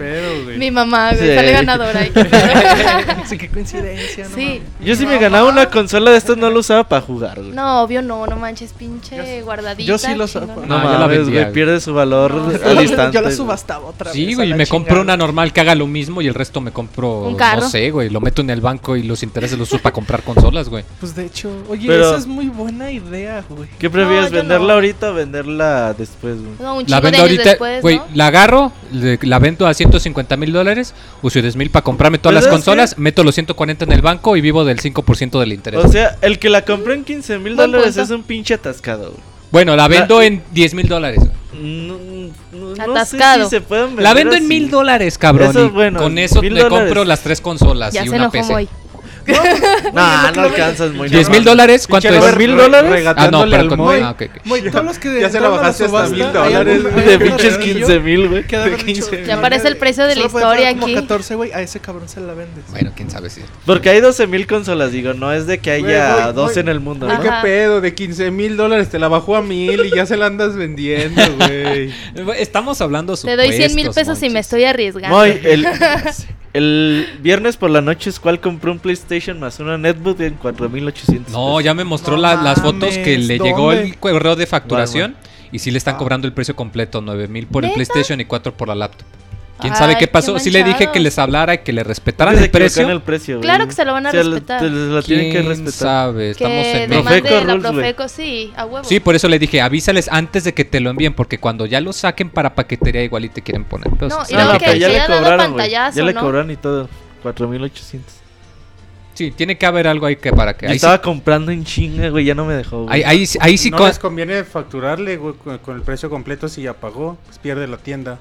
güey. Mi mamá, güey, Sí. sale ganadora. Sí, qué coincidencia, ¿no? Sí. Yo si me ganaba una consola de estas no lo usaba para jugar, güey. No, obvio no, no manches, pinche Yo guardadita. yo sí lo saco. No, No, la mames, vendía, güey, pierde su valor No, Yo al la- instante. Yo la subastaba otra vez. Sí, güey, y la me compro una normal que haga lo mismo y el resto me compro, Un carro. no sé, güey, lo meto en el banco y los intereses los uso para comprar consolas, güey. Pues de hecho, oye, Pero- esa es muy buena idea, güey. ¿Qué prefieres, No, venderla no. ahorita o venderla después, güey? No, un La chingo de vendo años ahorita, después, güey, ¿no? la agarro, le- la vendo a 150 mil dólares, uso 10 mil para comprarme todas Pues, las ¿sabes consolas, qué? meto los 140 en el banco y vivo del 5% del interés. O sea, el que la compró en 15 mil dólares es un pinche atascado, güey. bueno, la vendo la- en 10 mil dólares. No, no- no sé Atascado. si se pueden vender La vendo en mil dólares, cabrón. Eso y con eso mil dólares. compro las tres consolas Ya y se una PC. Nah, no alcanzas muy 10 mil dólares, ¿cuánto es? Robert ¿Mil dólares? Ah, no, pero con... Moy. ah, ok, ok. Güey, todos los que Ya se la bajaste hasta mil dólares, De pinches ratillo 15 mil, güey. que De haber 15 dicho, mil. Ya no, aparece el precio de la historia como aquí. 14, güey, a ese cabrón se la vendes. Bueno, quién sabe si... Porque hay 12 mil consolas, digo, no es de que haya Güey, voy- 12 voy- en el mundo, Güey, ¿no? ¿Qué pedo? De 15 mil dólares te la bajó a mil y ya se la andas vendiendo, güey. Estamos hablando Te doy 100 mil supuestos, pesos y me estoy arriesgando. Moy, el, el viernes por la noche es cual compró un PlayStation más una netbook en 4800. No, ya me mostró No la- las fotos que le llegó el correo de facturación y sí le están Ah. cobrando el precio completo, 9 mil por el. PlayStation y 4 por la laptop. ¿Quién Ay, sabe qué qué pasó? Sí le dije que les hablara y que le respetaran el precio. en el precio, Claro güey. que se lo van a O sea, lo- respetar. te- lo tienen que ¿Quién respetar. sabe? Estamos que en. Profeco la. Profeco, sí, a huevo. Sí, por eso le dije, avísales antes de que te lo envíen, porque cuando ya lo saquen para paquetería igual y te quieren poner. Pero No, sí, y luego que- que- ya que le cobraron, güey. Ya le ¿no? cobraron y todo. 4800. sí, tiene que haber algo ahí que para que... Yo Ahí sí, estaba comprando en chinga, güey, ya no me dejó, güey. ahí, ahí sí- ahí sí no con- les conviene facturarle, güey, con, con el precio completo si ya pagó. Pues pierde la tienda.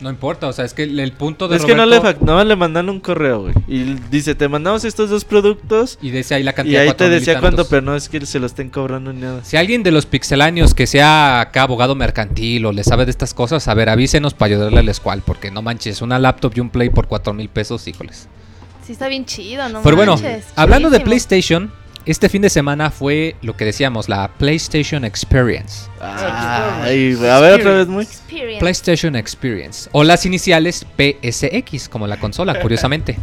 No importa, o sea, es que el, punto de Es que no le, no le mandan un correo, güey. Y dice, te mandamos estos dos productos. Y decía ahí la Y cantidad ahí cuatro te y decía cuánto, pero no es que se lo estén cobrando ni nada. Si alguien de los pixeláneos que sea acá abogado mercantil o le sabe de estas cosas, a ver, avísenos para ayudarle al escual, porque no manches, una laptop y un play por cuatro mil pesos, híjoles. Sí está bien chido, no Pero bueno, manches, hablando de. PlayStation, Este fin de semana fue lo que decíamos, la PlayStation Experience. Ay, güey, a ver otra vez muy. Experience. PlayStation Experience. O las iniciales PSX, como la consola, curiosamente.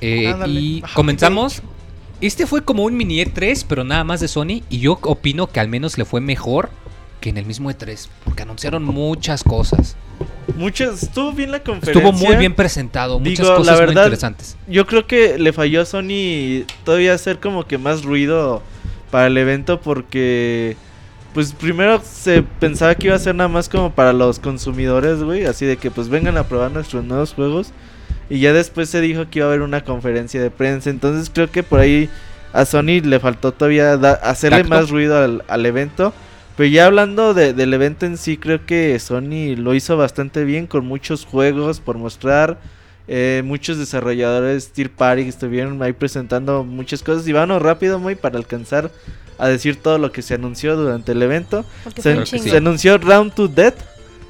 Eh, y Ah, comenzamos. Este fue como un mini E3, pero nada más de Sony. Y yo opino que al menos le fue mejor que en el mismo E3. Porque anunciaron muchas cosas. Muchas, estuvo bien la conferencia. Estuvo muy bien presentado, muchas Digo, la cosas muy interesantes. Yo creo que le falló a Sony todavía hacer como que más ruido para el evento porque pues primero se pensaba que iba a ser nada más como para los consumidores, güey, así de que pues vengan a probar nuestros nuevos juegos y ya después se dijo que iba a haber una conferencia de prensa, entonces creo que por ahí a Sony le faltó todavía da- hacerle Tacto. más ruido al, al evento. Pero ya hablando de- del evento en sí, creo que Sony lo hizo bastante bien con muchos juegos por mostrar. eh, muchos desarrolladores Tier Party estuvieron ahí presentando muchas cosas. Y vámonos rápido, muy para alcanzar a decir todo lo que se anunció durante el evento. Se, anunció Round to Death.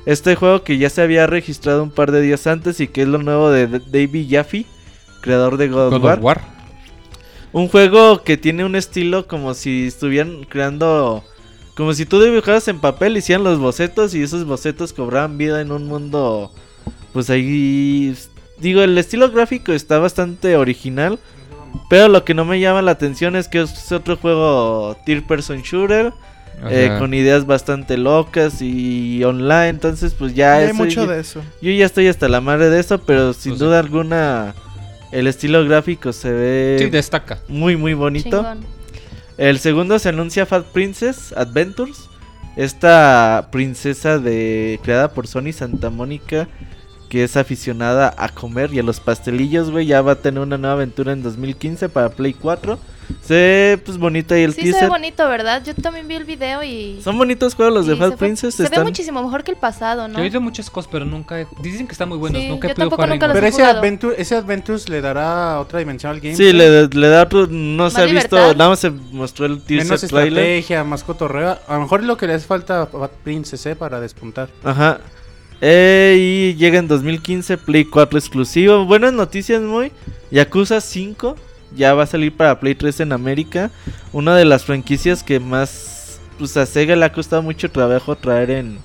Este juego que ya se había registrado un par de días antes y que es lo nuevo de David Jaffe, creador de God, of God War. of War. Un juego que tiene un estilo como si estuvieran creando. Como si tú dibujaras en papel, hicieran los bocetos y esos bocetos cobraban vida en un mundo. Pues ahí. Digo, el estilo gráfico está bastante original. Pero lo que no me llama la atención es que es otro juego Tier Person Shooter. eh, con ideas bastante locas y online. Entonces, pues ya hay eso mucho ya- de eso. yo ya estoy hasta la madre de eso. Pero sin Pues sí. duda alguna, el estilo gráfico se ve Sí, destaca. muy, muy bonito. Chingón. El segundo se anuncia Fat Princess Adventures. Esta princesa de creada por Sony Santa Mónica que es aficionada a comer y a los pastelillos, güey, ya va a tener una nueva aventura en 2015 para Play 4. Se ve pues bonita y el Sí se ve teaser. bonito, ¿verdad? Yo también vi el video y... Son bonitos juegos los de Fat Princess, Se ve están muchísimo mejor que el pasado, Yo ¿no? he oído muchas cosas, pero nunca he... Dicen que están muy buenos. Sí, nunca he yo podido tampoco jugar nunca los Pero he ese. Adventure, ese Adventures le dará otra dimensión al game. Sí, le, le da otro- no se ha ¿Más visto, libertad? nada más se mostró el teaser Menos trailer. estrategia, más cotorreo. A lo mejor es lo que le hace falta a Fat Princess eh, para despuntar. Ajá. Eh, y llega en 2015 Play 4 exclusivo. Buenas noticias, muy. Yakuza 5 ya va a salir para Play 3 en América. Una de las franquicias que más pues a Sega le ha costado mucho trabajo traer en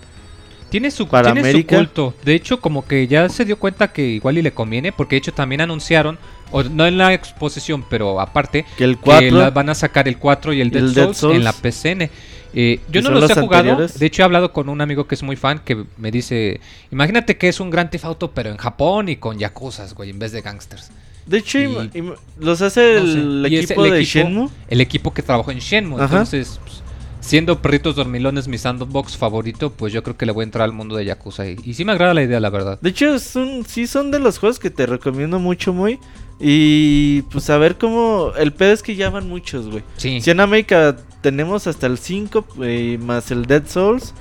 Tiene su, Para tiene su América. culto. De hecho, como que ya se dio cuenta que igual y le conviene, porque de hecho también anunciaron, o no en la exposición, pero aparte, que el que 4 la- van a sacar el 4 y el Dead, el Dead Souls. en la PCN. Eh, yo no los he jugado. anteriores. De hecho, he hablado con un amigo que es muy fan que me dice: Imagínate que es un Grand Theft Auto, pero en Japón y con yakuzas, güey, en vez de gangsters. De hecho, y- los hace No sé. el equipo el de equipo- Shenmue. El equipo que trabajó en Shenmue. Ajá. Entonces, pues, siendo perritos dormilones mi sandbox favorito, pues yo creo que le voy a entrar al mundo de Yakuza. Y, y sí me agrada la idea, la verdad. De hecho, son, sí son de los juegos que te recomiendo mucho, muy. Y pues a ver cómo. El pedo es que ya van muchos, güey. Sí. Si en América tenemos hasta el 5 eh, más el Dead Souls.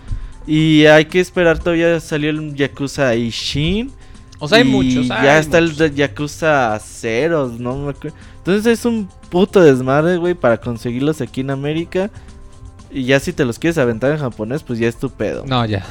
Y hay que esperar, todavía salió el Yakuza Ishin. O sea, hay y muchos. Ya hay está muchos. el Yakuza Ceros, no me acuerdo. Entonces es un puto desmadre, güey, para conseguirlos aquí en América. Y ya si te los quieres aventar en japonés, pues ya es tu pedo. No, ya.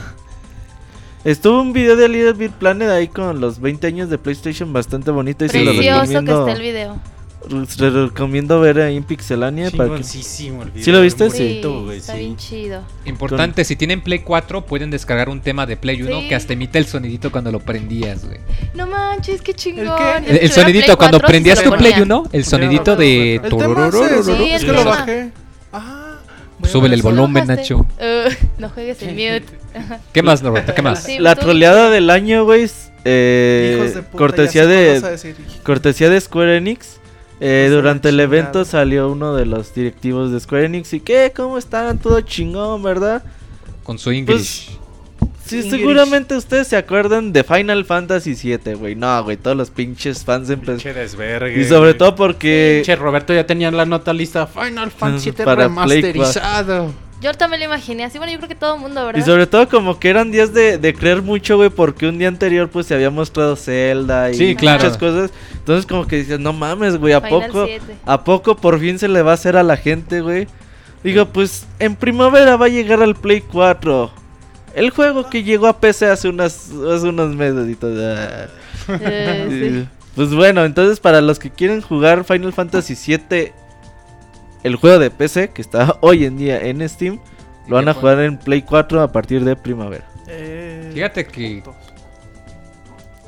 Estuvo un video de Little Big Planet ahí con los 20 años de PlayStation bastante bonito y se lo Precioso que recomiendo. esté el video. Lo recomiendo ver ahí en Pixelania para que Chingoncísimo el video. ¿Sí lo viste? Sí, bonito, güey, está sí. bien chido. Importante, si tienen Play 4, pueden descargar un tema de Play 1 Sí. que hasta imita el sonidito cuando lo prendías, güey. No manches, qué chingón. El, sonidito Play cuando 4, sí prendías tu Play ponía. 1, el sonidito de... El tema es Sí, que lo bajé. Ah, a Súbele el volumen, bajaste? Nacho. Uh, no juegues en mute. ¿Qué más, Norberto? ¿Qué más? Sí, la troleada del año, güey, eh, Hijos de puta, cortesía de cortesía de Square Enix. Eh, de durante el evento salió uno de los directivos de Square Enix y qué, cómo están, todo chingón, ¿verdad? Con su English. Sí, English. seguramente ustedes se acuerdan de Final Fantasy VII, güey. No, güey, todos los pinches fans empezaron. Pinche desvergue. Y sobre todo porque Pinche Roberto ya tenía la nota lista. Final Fantasy VII remasterizado. Yo también lo imaginé así. Bueno, yo creo que todo el mundo, ¿verdad? Y sobre todo como que eran días de, de creer mucho, güey, porque un día anterior pues se había mostrado Zelda y Sí, claro. muchas cosas. Entonces como que dices, no mames, güey, ¿a Final poco? 7. ¿A poco por fin se le va a hacer a la gente, güey? Digo, pues en primavera va a llegar al Play 4. El juego que llegó a PC hace, unas, hace unos meses y todo. Eh, sí. Pues bueno, entonces para los que quieren jugar Final Fantasy VII el juego de PC que está hoy en día en Steam, lo van a jugar en Play 4 a partir de primavera. Eh, Fíjate que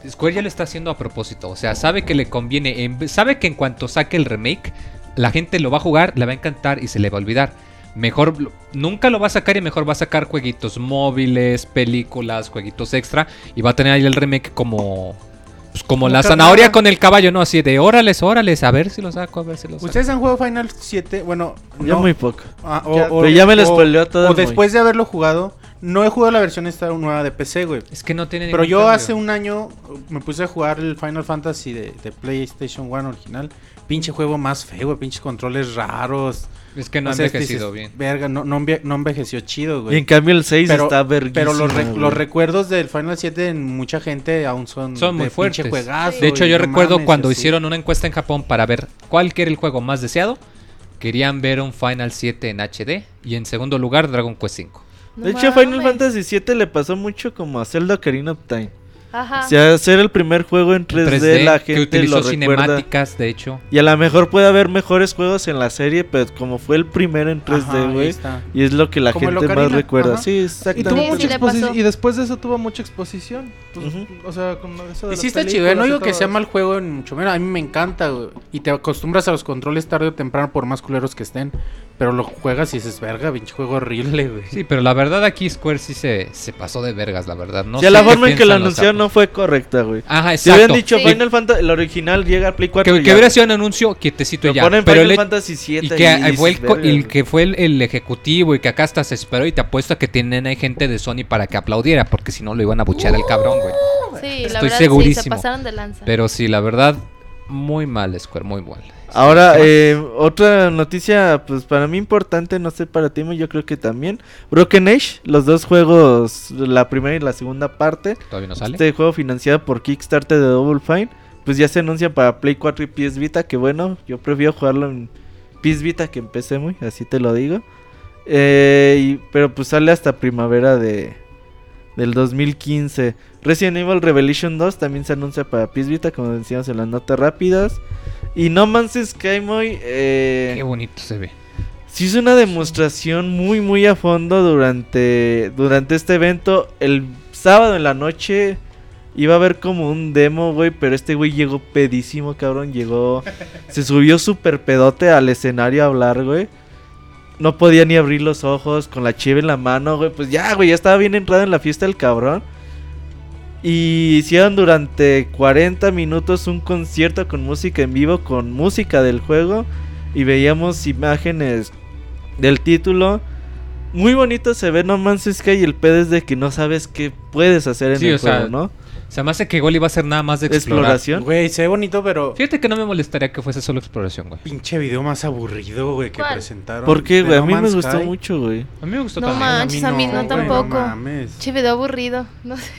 Square ya lo está haciendo a propósito. O sea, sabe que le conviene. en- sabe que en cuanto saque el remake, la gente lo va a jugar, le va a encantar y se le va a olvidar. Mejor, nunca lo va a sacar y mejor va a sacar jueguitos móviles, películas, jueguitos extra. Y va a tener ahí el remake como. Pues, como Como la carnada. zanahoria con el caballo, ¿no? Así de órales, órales, a ver si lo saco, a ver si lo saco. ¿Ustedes han jugado Final 7? Bueno, Ya no. muy poco. Ah, o, Ya- o- Pero ya me lo spoileó todo O después de haberlo jugado, no he jugado la versión esta nueva de PC, güey. Es que no tiene Pero yo cambio. hace un año uh, me puse a jugar el Final Fantasy de, de PlayStation 1 original. Pinche juego más feo, güey. Pinches controles raros. Es que no ha envejecido dices, bien. Verga, no, no, enve- no envejeció chido, Y güey. en cambio el 6 Pero- está verguísimo. Pero los, re- güey. los recuerdos del Final 7 en mucha gente aún son, Son muy de fuertes. pinche juegazo, De hecho, y yo no recuerdo mames, cuando así. hicieron una encuesta en Japón para ver cuál que era el juego más deseado. Querían ver un Final 7 en HD y en segundo lugar Dragon Quest 5. No De hecho, Final mames. Fantasy 7 le pasó mucho como a Zelda Ocarina of Time. Ajá. O sea, hacer el primer juego en 3D, la gente que utilizó lo recuerda. cinemáticas, de hecho. Y a lo mejor puede haber mejores juegos en la serie, pero como fue el primero en 3D, Ajá, ahí güey. Y es lo que la Como gente más recuerda. ajá. Sí, Y tuvo exactamente. Sí, mucha. Y después de eso tuvo mucha exposición. Pues, Ujú. O sea, con eso de Y sí está chido, no digo que sea mal juego en mucho menos, a mí me encanta, güey. Y te acostumbras a los controles tarde o temprano por más culeros que estén. Pero lo juegas y dices, verga, pinche juego horrible, güey. Sí, pero la verdad aquí Square sí se, se pasó de vergas, la verdad. No o sea, sé la forma en que lo anunciaron no fue correcta, güey. Ajá, Si habían exacto. dicho Sí. Final Fantasy, el original llega al Play 4 que, que hubiera sido un anuncio quietecito Pero ya. ponen Pero Final el, Fantasy 7 y que y fue, el, verga, que fue el, el ejecutivo y que acá hasta se esperó y te apuesto a que tienen ahí gente de Sony para que aplaudiera, porque si no lo iban a buchear el cabrón, güey. Sí, la verdad segurísimo. sí, se pasaron de lanza. Pero sí, la verdad, muy mal Square, muy mal. Ahora, eh, otra noticia, pues para mí importante, no sé para ti, yo creo que también. Broken Age, los dos juegos, la primera y la segunda parte. Todavía no sale. Este juego financiado por Kickstarter de Double Fine, pues ya se anuncia para Play 4 y PS Vita, que bueno, yo prefiero jugarlo en PS Vita que en PC, muy, así te lo digo. Eh, y- pero pues sale hasta primavera de del 2015. Resident Evil Revelation 2 también se anuncia para PS Vita, como decíamos en las notas rápidas. Y No Man's Sky, muy, eh, Qué bonito se ve. Sí hizo una demostración muy muy a fondo durante durante este evento. El sábado en la noche iba a haber como un demo, güey, pero este güey llegó pedísimo, cabrón, llegó se subió súper pedote al escenario a hablar, güey. No podía ni abrir los ojos con la chiva en la mano, güey. Pues ya, güey, ya estaba bien entrado en la fiesta el cabrón. Y hicieron durante 40 minutos un concierto con música en vivo, con música del juego. Y veíamos imágenes del título. Muy bonito se ve No Man's Sky y el pedo es de que no sabes qué puedes hacer en Sí, el o sea, juego, ¿no? Se me hace que igual iba a ser nada más de explorar. Exploración. Güey, se ve bonito, pero Fíjate que no me molestaría que fuese solo exploración, güey. pinche video más aburrido, güey, que ¿Cuál? presentaron. ¿Por qué, güey? A mí me gustó mucho, güey. A mí me gustó No también. manches, a mí no güey, tampoco. mames. Che, video aburrido. No sé.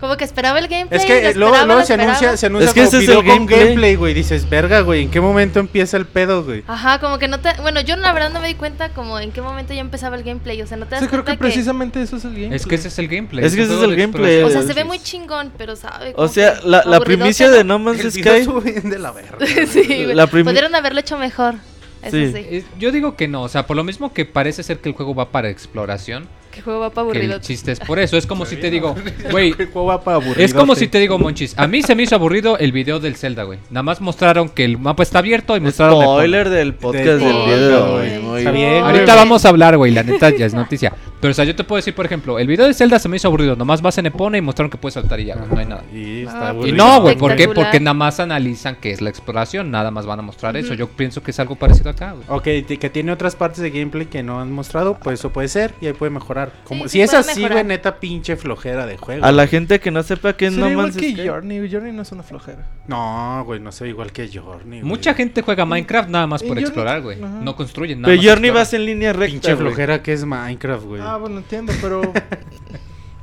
Como que esperaba el gameplay. Es lo que eh, luego, esperaba, luego lo se esperaba. anuncia, se anuncia Es que como ese es video el con gameplay. gameplay, güey. Dices, verga, güey, ¿en qué momento empieza el pedo, güey? Ajá, como que no te. Bueno, yo la verdad no me di cuenta como en qué momento ya empezaba el gameplay. O sea, no te das Sí, creo que cuenta que. precisamente eso es el game. Es que ese es el gameplay. Es que ese es el gameplay. O sea, se ve muy chingón, pero sabe. O sea, que la, la primicia de No Man's El Sky. video estuvo bien de la verga. sí, güey. La Pudieron haberlo hecho mejor. Eso Sí. sí. Eh, Yo digo que no, o sea, por lo mismo que parece ser que el juego va para exploración, Que juego va para aburrido. el chiste es por eso. Es como si te digo, güey, El juego va para aburrido. es como si te digo, Monchis, a mí se me hizo aburrido el video del Zelda, güey. Nada más mostraron que el mapa está abierto y mostraron... el Spoiler del podcast Del del video, güey. Ahorita vamos a hablar, güey, la neta ya es noticia. Pero, o sea, yo te puedo decir, por ejemplo, el video de Zelda se me hizo aburrido. Nomás vas en Epona y mostraron que puedes saltar y ya, no hay nada. Y está No, Y no, güey, ¿por qué? Porque nada más analizan qué es la exploración, nada más van a mostrar eso. Yo pienso que es algo parecido acá, güey. Ok, que tiene otras partes de gameplay que no han mostrado, pues eso puede ser y ahí puede mejorar. Como, Sí, si sí es así, güey, neta pinche flojera de juego. A la gente que no sepa Sería No igual que. Journey. Journey no es una flojera. No, güey, no se ve igual que Journey. Mucha gente juega Minecraft nada más por Journey- explorar, güey. No construyen nada Pero más Journey vas en línea recta, Pinche flojera que es Minecraft, güey. Ah, bueno, entiendo, pero.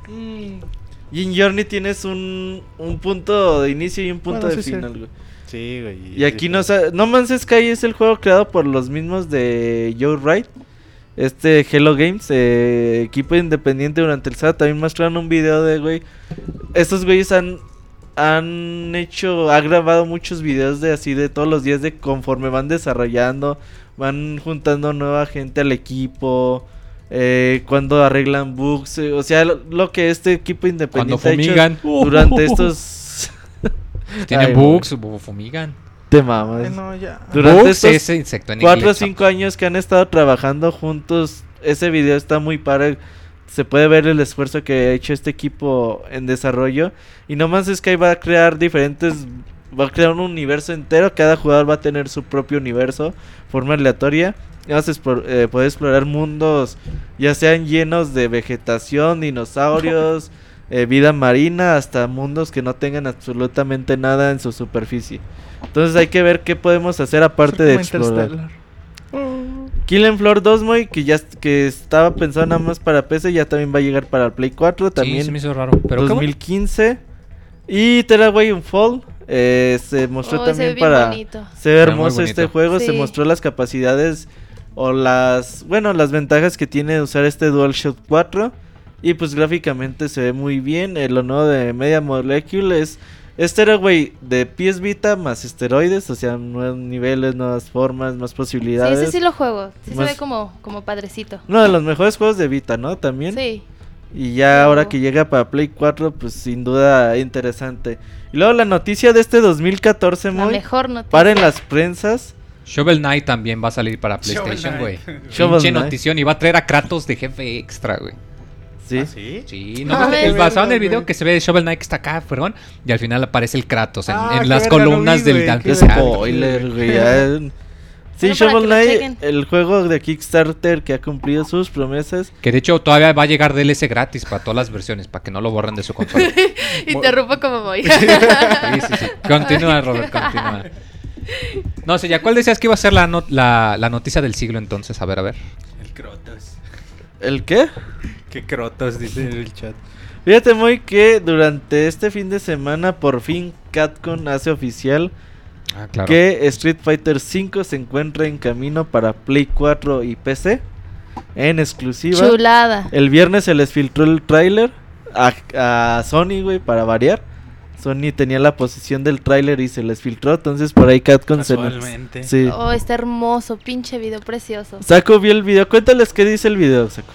Mm, Y en Journey tienes un, un punto de inicio y un punto Bueno, de sí, sí. final, güey. Sí, güey. Y aquí no sa- No Man's Sky es el juego creado por los mismos de Joe Wright. Este Hello Games, eh, equipo independiente durante el sábado. También mostraron un video de, güey. Estos güeyes han han hecho, ha grabado muchos videos de así de todos los días de conforme van desarrollando, van juntando nueva gente al equipo, eh, cuando arreglan bugs, eh, o sea, lo, lo que este equipo Cuando independiente ha hecho fumigan. durante estos... Tienen Ay, bugs, bu- fumigan. Te mamas. No, ya. Durante Bugs estos es insecto en cuatro o inglés, cinco años que han estado trabajando juntos, ese video está muy padre. Se puede ver el esfuerzo que ha hecho este equipo en desarrollo. Y no más es que ahí va a crear diferentes. Va a crear un universo entero. Cada jugador va a tener su propio universo. Forma aleatoria. Y vas a eh, poder explorar mundos. Ya sean llenos de vegetación, dinosaurios, eh, vida marina. Hasta mundos que no tengan absolutamente nada en su superficie. Entonces hay que ver qué podemos hacer aparte de explorar. Interstellar. Killing Floor 2, Moy, que ya que estaba pensado nada más para PC, ya también va a llegar para el Play 4, Sí, también se me hizo raro. Pero qué bueno. 2015. Y Teraway Unfold eh, se mostró Oh, también para... bonito. Se ve hermoso este juego, se Sí. mostró las capacidades o las, bueno, las ventajas que tiene usar este DualShock 4 y pues gráficamente se ve muy bien. Eh, lo nuevo de Media Molecule es este era güey de PS Vita más esteroides, o sea, nuevos niveles, nuevas formas, más Sí, posibilidades. ese sí lo juego. Sí Más- se ve como, como padrecito. Uno de los mejores juegos de Vita, ¿no? También. Sí. Y ya ahora que llega para Play 4, pues sin duda interesante. Y luego la noticia de este 2014, La muy mejor noticia. paren las prensas. Shovel Knight también va a salir para PlayStation, güey. Shovel Pinche Knight. notición y va a traer a Kratos de jefe extra, güey. Sí. ¿Ah, sí? Sí, no Ah, ves el basado en el video que se ve de Shovel Knight que está acá, perdón, y al final aparece el Kratos en, Ah, en las no columnas vi, del spoiler, güey. Sí, Shovel que Knight, el juego de Kickstarter que ha cumplido sus promesas. Que de hecho todavía va a llegar DLC gratis para todas las versiones, para que no lo borren de su consola. sí, Interrumpo como voy. sí, sí. Continúa, Robert, continúa. No sé, ya cuál decías que iba a ser la, not- la, la noticia del siglo entonces. A ver, a ver. El Crotos. ¿El qué? Qué Crotos, dice en el chat. Fíjate muy que durante este fin de semana por fin Capcom hace oficial Ah, claro. que Street Fighter V se encuentra en camino para Play 4 y PC en exclusiva. Chulada. El viernes se les filtró el tráiler a, a Sony, güey, para variar. Sony tenía la posición del tráiler y se les filtró, entonces por ahí Capcom se nos-. Sí. Oh, está hermoso. Pinche video precioso. Saco vio el video. Cuéntales qué dice el video, Saco.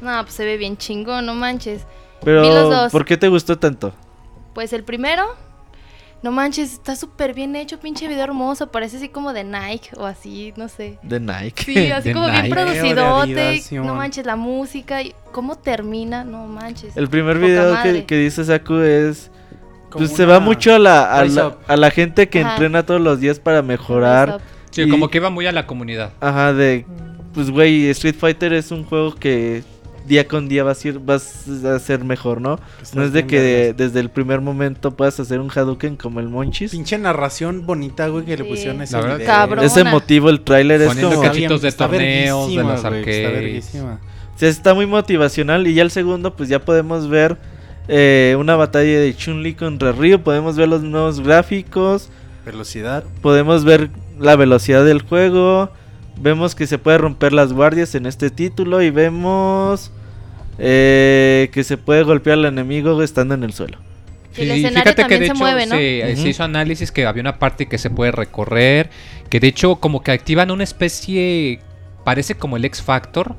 No, pues se ve bien chingón, no manches. Pero Vi los dos. ¿por qué te gustó tanto? Pues el primero, no manches, está súper bien hecho, pinche video hermoso, parece así como de Nike o así, no sé. De Nike. Sí, así De como bien producidote, Adidas, no manches, la música, y cómo termina, no manches. El primer video que, que dice Saku es pues se va mucho a la, a la, a la gente que Ajá. entrena todos los días para mejorar. Sí, y- como que iba muy a la comunidad. Ajá, de pues güey, Street Fighter es un juego que día con día vas a ir, vas a ser mejor, ¿no? No es de que desde el primer momento puedas hacer un Hadouken como el Monchis. Pinche narración bonita, güey, que le pusieron a ese video. Cabrón. Ese motivo el tráiler es como Está cachitos de está torneos, de las Está arcades. verguísima. Sí, está muy motivacional. Y ya el segundo, pues ya podemos ver eh, una batalla de Chun-Li contra Ryu. Podemos ver los nuevos gráficos. Velocidad. Podemos ver la velocidad del juego. Vemos que se puede romper las guardias en este título. Y vemos eh, que se puede golpear al enemigo estando en el suelo. Sí, el escenario también se mueve, ¿no? se, eh, se Ujú. hizo análisis que había una parte que se puede recorrer, que de hecho como que activan una especie, parece como el X Factor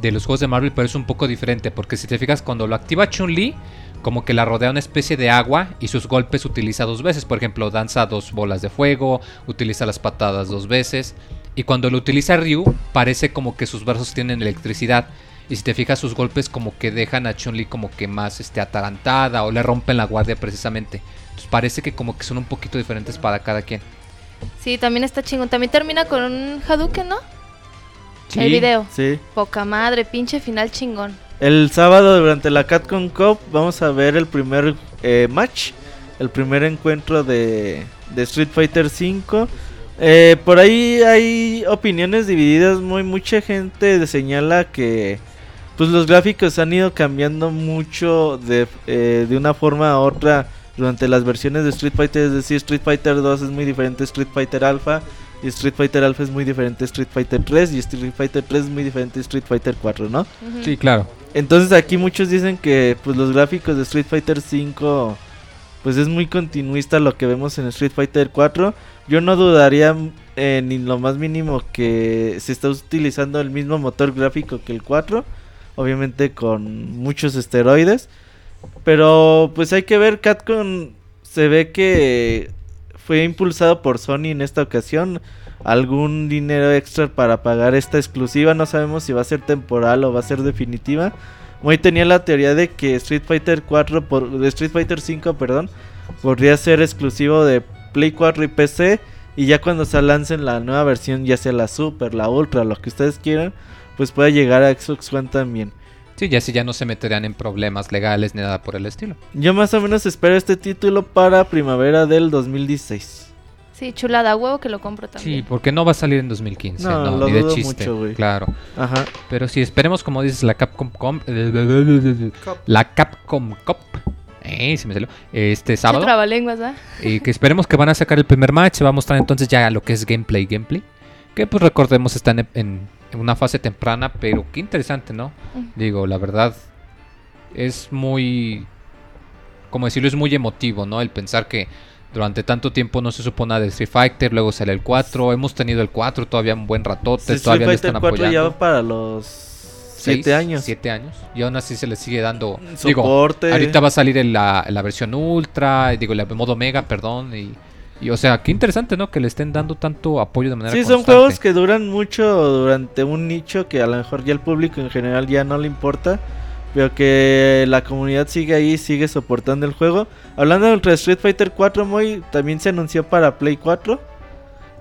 de los juegos de Marvel, pero es un poco diferente, porque si te fijas cuando lo activa Chun-Li, como que la rodea una especie de agua y sus golpes utiliza dos veces, por ejemplo, danza dos bolas de fuego, utiliza las patadas dos veces, y cuando lo utiliza Ryu, parece como que sus brazos tienen electricidad. Y si te fijas, sus golpes como que dejan a Chun-Li como que más este, atarantada o le rompen la guardia precisamente. Entonces parece que como que son un poquito diferentes para cada quien. Sí, también está chingón. También termina con un Hadouken, ¿no? Sí. El video. Sí. Poca madre, pinche final chingón. El sábado durante la Capcom Cup vamos a ver el primer eh, match, el primer encuentro de, de Street Fighter V. Eh, por ahí hay opiniones divididas, muy mucha gente señala que pues los gráficos han ido cambiando mucho de, eh, de una forma a otra durante las versiones de Street Fighter, es decir, Street Fighter 2 es muy diferente a Street Fighter Alpha y Street Fighter Alpha es muy diferente a Street Fighter 3 y Street Fighter 3 es muy diferente a Street Fighter 4, ¿no? Sí, claro. Entonces aquí muchos dicen que pues los gráficos de Street Fighter 5 pues es muy continuista lo que vemos en Street Fighter 4. Yo no dudaría eh, ni lo más mínimo que se está utilizando el mismo motor gráfico que el 4, obviamente con muchos esteroides. Pero pues hay que ver, Capcom se ve que fue impulsado por Sony en esta ocasión. Algún dinero extra para pagar esta exclusiva. No sabemos si va a ser temporal o va a ser definitiva. Muy tenía la teoría de que Street Fighter 4 por Street Fighter 5, perdón, podría ser exclusivo de Play 4 y PC y ya cuando se lancen la nueva versión, ya sea la Super, la Ultra, lo que ustedes quieran, pues puede llegar a Xbox One también. Sí, ya si ya no se meterían en problemas legales ni nada por el estilo. Yo más o menos espero este título para primavera del 2016. Sí, chulada, huevo que lo compro Sí, también. porque no va a salir en 2015, No, no, lo ni de dudo chiste. mucho, güey. claro. Ajá. Pero sí, esperemos, como dices, la Capcom Com- Cup. la Capcom Cup. Eh, se me salió. Este sábado. trabalenguas, ¿ah? Y que esperemos que van a sacar el primer match. Se va a mostrar entonces ya lo que es gameplay, gameplay. Que pues recordemos está en, en- en una fase temprana, pero qué interesante, ¿no? Digo, la verdad es muy, como decirlo, es muy emotivo, ¿no? El pensar que durante tanto tiempo no se supo nada de Street Fighter, luego sale el 4, hemos tenido el 4 todavía un buen ratote, Street todavía le Fighter están 4 ya apoyando. va para los Seis, 7 años. siete años. Y aún así se le sigue dando. Digo, Soporte. ahorita va a salir en la, en la versión Ultra, digo, la modo Mega, perdón. Y, y, o sea, qué interesante, ¿no? Que le estén dando tanto apoyo de manera Sí, son constante. juegos que duran mucho durante un nicho que a lo mejor ya el público en general ya no le importa. Pero que la comunidad sigue ahí, sigue soportando el juego. Hablando de Street Fighter 4, muy, también se anunció para Play 4.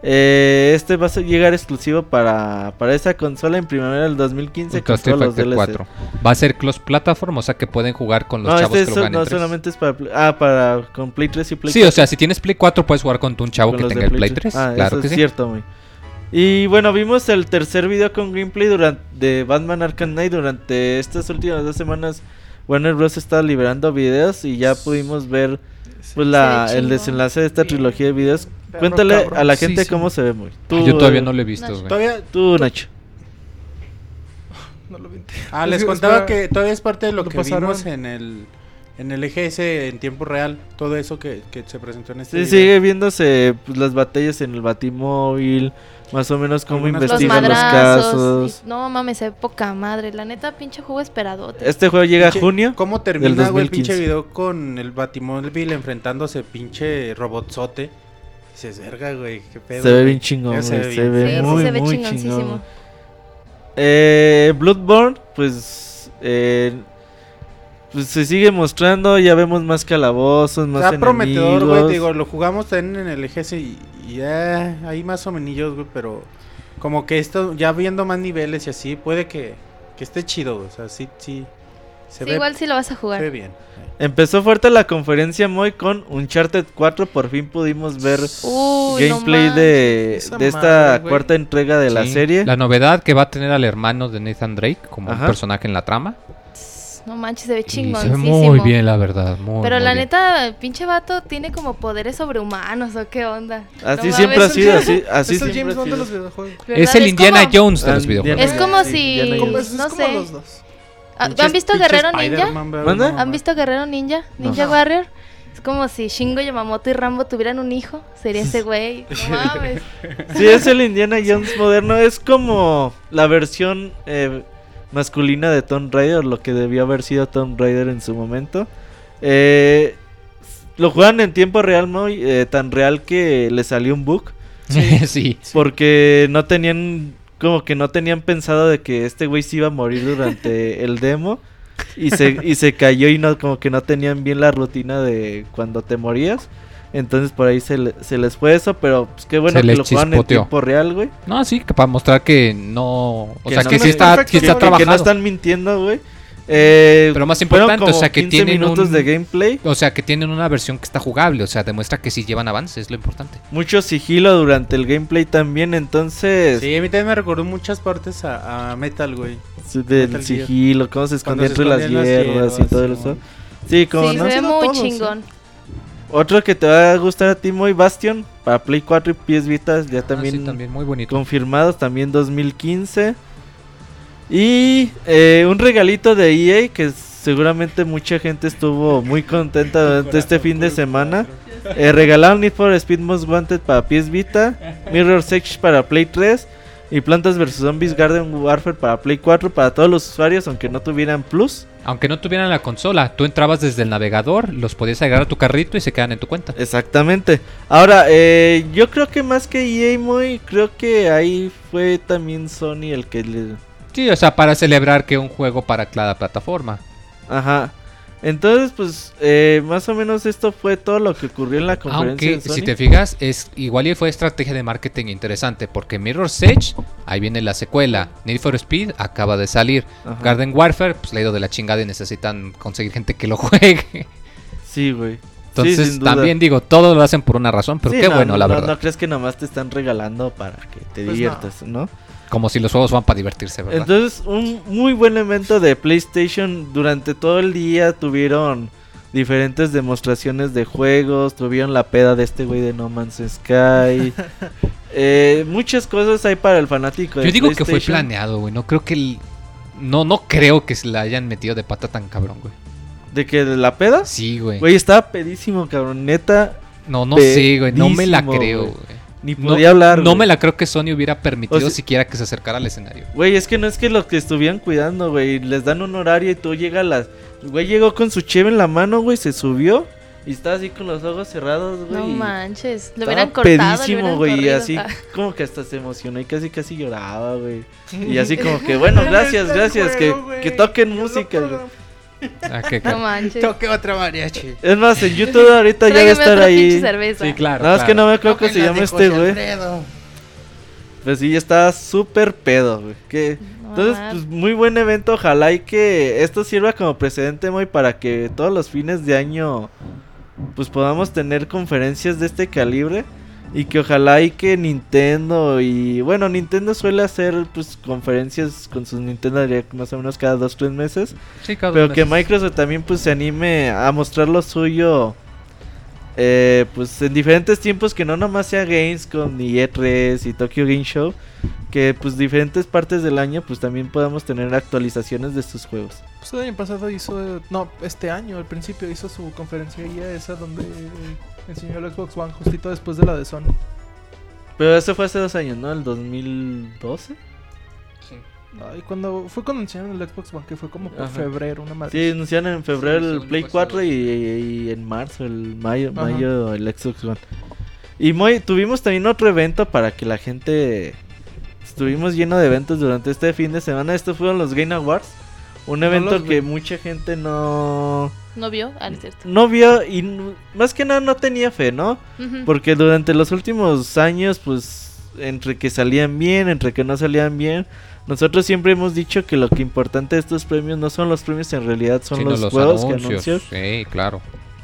Eh, este va a ser- llegar exclusivo para, para esa consola en primavera del 2015 Ultra con todos los Fighter DLC. 4. Va a ser cross platform, o sea que pueden jugar con los No, chavos este que lo no en tres. solamente es para Play- ah, para con Play 3 y Play Sí, o sea, si tienes Play 4 puedes jugar con un chavo con que tenga el Play 3. Ah, claro eso que es sí. cierto, muy. Y bueno, vimos el tercer video con gameplay durante de Batman Arkham Knight durante estas últimas dos semanas. Warner Bros está liberando videos y ya pudimos ver pues la, el desenlace de esta trilogía de videos. Perro Cuéntale cabrón. a la gente sí. cómo se ve muy. Ah, Yo todavía no lo he visto, güey. Todavía. Tú, Nacho. No lo vi. Ah, Es les contaba que todavía es parte de lo, lo que pasaron. vimos en el en el EGS en tiempo real. Todo eso que, que se presentó en este Sí, video. sigue viéndose pues, las batallas en el Batimóvil, más o menos cómo Algunas investigan los casos. y- no mames, se ve poca madre. La neta, pinche juego esperadote. Este juego llega a junio. ¿Cómo termina, güey, el pinche 2015. video con el Batimóvil enfrentándose pinche robotzote? Dices, verga, güey, qué pedo. Se ve güey". bien chingón, se ve se bien. ve Sí, sí muy, se ve muy chingoncísimo. chingón. Eh, Bloodborne, pues, eh, pues se sigue mostrando, ya vemos más calabozos, más Está prometedor, güey, digo, lo jugamos también en el EGS y, ya hay más o menos, güey, pero como que esto, ya viendo más niveles y así, puede que, que esté chido, güey, o sea, sí, sí, se Sí, ve, igual sí lo vas a se jugar. ve bien. Empezó fuerte la conferencia muy con Uncharted 4, por fin pudimos ver Uy, gameplay de, esta madre, cuarta entrega de la serie. La novedad que va a tener al hermano de Nathan Drake como Ajá. un personaje en la trama. No manches, se ve Y se ve muy bien, la verdad. Muy, Pero muy la bien. neta, el pinche vato tiene como poderes sobrehumanos o qué onda. Así No siempre ha sido, así, así es el James Bond de los. Es el Indiana como- Jones de los videojuegos. Es como Sí, si- no como sé. los dos. Ah, ¿Han visto Guerrero Ninja? ¿Han visto Guerrero Ninja? Ninja No. Warrior. Es como si Shingo Yamamoto y Rambo tuvieran un hijo. Sería ese güey. No mames. Sí, es el Indiana Jones moderno. Es como la versión eh, masculina de Tomb Raider, lo que debió haber sido Tomb Raider en su momento. Eh, lo juegan en tiempo real, muy eh, tan real que le salió un bug. sí. Porque no tenían, como que no tenían pensado de que este güey se iba a morir durante el demo. Y se, y se cayó y no, como que no tenían bien la rutina de cuando te morías. Entonces por ahí se, le- se les fue eso, pero pues qué bueno Se que lo juegan en tiempo real, güey. No, sí, que para mostrar que no. O Que sea, no- que no sí es está, que está que- Que no están mintiendo, güey. Eh, Pero más importante, o sea, que 15 tienen minutos un- de gameplay. O sea, que tienen una versión que está jugable. O sea, demuestra que sí llevan avances, es lo importante. Mucho sigilo durante el gameplay también, entonces... Sí, a mí también me recordó muchas partes a, a Metal, güey. Sí, del Metal Gear. sigilo, cómo se escondía entre las hierbas y todo eso. Sí, como sí, no. se ve muy todos, sí. chingón. Otro que te va a gustar a ti, muy Bastion, para Play 4 y PS Vita, ya Ah, también, sí, también muy bonito. confirmados, también 2015. Y eh, un regalito de EA que seguramente mucha gente estuvo muy contenta durante este fin de semana. Eh, regalaron Need for Speed Most Wanted para PS Vita, Mirror's Edge para Play 3 y Plantas vs Zombies Garden Warfare para Play 4 para todos los usuarios aunque no tuvieran Plus. Aunque no tuvieran la consola, tú entrabas desde el navegador, los podías agregar a tu carrito y se quedan en tu cuenta. Exactamente. Ahora, eh, yo creo que más que EA muy, creo que ahí fue también Sony el que le... Sí, o sea, para celebrar que un juego para cada plataforma. Ajá. Entonces, pues, eh, más o menos esto fue todo lo que ocurrió en la conferencia Aunque, de Sony. si te fijas, es igual y fue estrategia de marketing interesante, porque Mirror's Edge, ahí viene la secuela. Need for Speed acaba de salir. Ajá. Garden Warfare, pues le ha ido de la chingada y necesitan conseguir gente que lo juegue. Sí, güey. Entonces, Sí, también digo, todo lo hacen por una razón, pero Sí, qué no, bueno, no, la no, verdad. No crees que nomás te están regalando para que te Pues diviertas, ¿no? Como si los juegos van para divertirse, ¿verdad? Entonces, un muy buen evento de PlayStation. Durante todo el día tuvieron diferentes demostraciones de juegos. Tuvieron la peda de este güey de No Man's Sky. Eh, muchas cosas hay para el fanático. Yo digo que fue planeado, güey. No creo que el... No, no creo que se la hayan metido de pata tan cabrón, güey. ¿De que de la peda? Sí, güey. Güey, estaba pedísimo, cabrón. Neta, No, no sé, güey. No me la pedísimo, creo, güey. Ni No, podía hablar. no me la creo que Sony hubiera permitido O sea- siquiera que se acercara al escenario. Güey, es que no es que los que estuvieran cuidando, güey. Les dan un horario y tú llegas a las. Güey llegó con su cheve en la mano, güey. Se subió y estaba así con los ojos cerrados, güey. No manches. Lo estaba hubieran cortado. pedísimo, güey. Y así, Ah. como que hasta se emocionó y casi, casi lloraba, güey. Y así, como que, bueno, gracias, gracias. Que, que toquen música, güey. Ah, qué No manches. Toque otra mariachi. Es más, en YouTube ahorita ya debe Tráigame estar ahí. cerveza. Sí, claro. Nada más que no me acuerdo cómo se llama este, güey. Pues sí, ya estaba súper pedo, güey. Que... Entonces, pues muy buen evento. Ojalá y que esto sirva como precedente, muy para que todos los fines de año, pues podamos tener conferencias de este calibre. Y que ojalá y que Nintendo y bueno, Nintendo suele hacer pues conferencias con sus Nintendo Direct más o menos cada dos tres meses. Sí, cada Pero dos que meses. Microsoft también pues se anime a mostrar lo suyo. eh, pues en diferentes tiempos que no nomás sea Gamescom ni E3 y Tokyo Game Show. Que pues diferentes partes del año pues también podamos tener actualizaciones de estos juegos. Pues el año pasado hizo, no, este año al principio hizo su conferencia guía esa donde enseñó el Xbox One justito después de la de Sony. Pero eso fue hace dos años, ¿no? El 2012. Ay, cuando fue cuando enseñaron el Xbox One, que fue como por Ajá. febrero, una madre. Sí, anunciaron en febrero Sí, el Play pasado. 4 y, y en marzo, el mayo, Ajá. mayo el Xbox One. Y muy, tuvimos también otro evento para que la gente... Estuvimos lleno de eventos durante este fin de semana. Estos fueron los Game Awards. Un evento que vi. mucha gente no... ¿No vio? Ah, no es cierto. No vio y n- más que nada no tenía fe, ¿no? Porque durante los últimos años, pues, entre que salían bien, entre que no salían bien, nosotros siempre hemos dicho que lo que importante de estos premios no son los premios, en realidad son Sino los, juegos que anuncian. Sí, claro.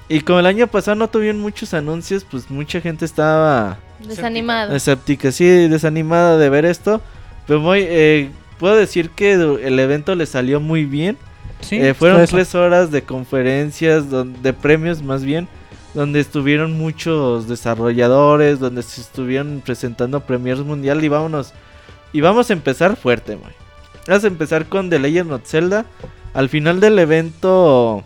Y como el año pasado no tuvieron muchos anuncios, pues mucha gente estaba Desanimado. escéptica, sí, desanimada de ver esto. Pero muy, eh, puedo decir que el evento le salió muy bien. Sí, Eh, fueron eso. tres horas de conferencias, de premios más bien, donde estuvieron muchos desarrolladores, donde se estuvieron presentando premiers mundial y vámonos. Y vamos a empezar fuerte, güey. Vamos a empezar con The Legend of Zelda. Al final del evento,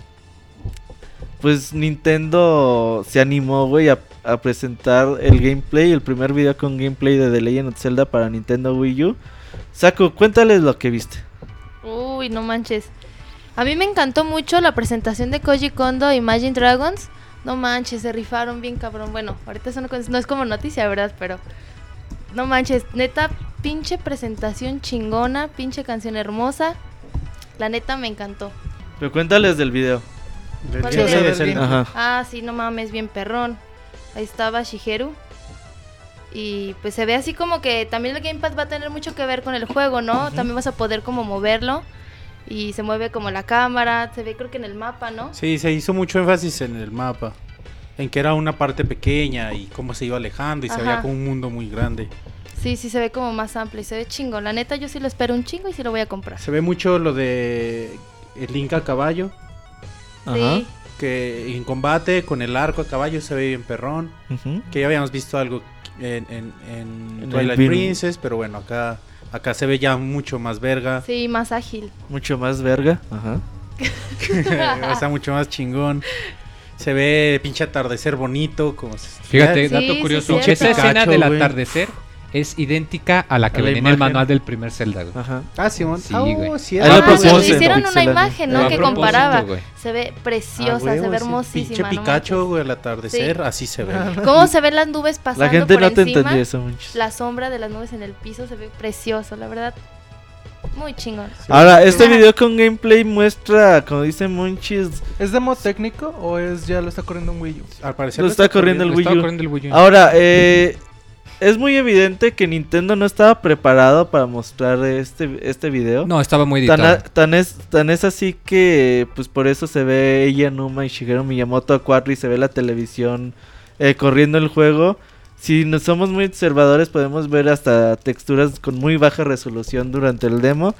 pues Nintendo se animó, güey, a, a presentar el gameplay, el primer video con gameplay de The Legend of Zelda para Nintendo Wii U. Saco, cuéntales lo que viste. Uy, no manches. A mí me encantó mucho la presentación de Koji Kondo y Imagine Dragons. No manches, se rifaron bien cabrón. Bueno, ahorita eso no, no es como noticia, ¿verdad? Pero no manches, neta, pinche presentación chingona, pinche canción hermosa. La neta me encantó. Pero cuéntales del video. Ah, sí, no mames, bien perrón. Ahí estaba Shigeru. Y pues se ve así como que también el gamepad va a tener mucho que ver con el juego, ¿no? También vas a poder como moverlo. Y se mueve como la cámara, se ve creo que en el mapa, ¿no? Sí, se hizo mucho énfasis en el mapa. En que era una parte pequeña y cómo se iba alejando y se veía como un mundo muy grande. Sí, sí, se ve como más amplio y se ve chingo. La neta, yo sí lo espero un chingo y sí lo voy a comprar. Se ve mucho lo de el Link a caballo, Ajá. Sí, que en combate con el arco a caballo se ve bien perrón. Que ya habíamos visto algo en, en, en En el Twilight Princess, pero bueno, acá, acá se ve ya mucho más verga. sí, más ágil. Mucho más verga. Ajá. Está mucho más chingón. Se ve pinche atardecer bonito. Como se- Fíjate, Sí, dato sí, curioso. cierto. esa escena del atardecer es idéntica a la que A la venía en el manual del primer Zelda. güey. Ajá. Ah, Simón. Sí, Ah, güey. oh, sí, ah, Ah, pues, hicieron una imagen, ¿no? Que comparaba. güey. Se ve ah, preciosa, güey, se ve sí, hermosísima. Pinche no Pikachu, güey, al atardecer, así se ve. ¿Cómo se ven las nubes pasando La gente por no te encima? entendió eso. La sombra de las nubes en el piso se ve precioso, la verdad. Muy chingón. Ahora, este video con gameplay muestra, como dice Monchis, ¿Es demo técnico o es ya lo está corriendo en Wii U? Al parecer Lo está corriendo el Lo Wii estaba U. corriendo el Wii U. Ahora, eh, es muy evidente que Nintendo no estaba preparado para mostrar este, este video. No, estaba muy Tan, a- editado. tan es, tan es así que, pues por eso se ve ella Numa y Shigeru Miyamoto a cuatro y se ve la televisión eh, corriendo el juego. Si no somos muy observadores podemos ver hasta texturas con muy baja resolución durante el demo.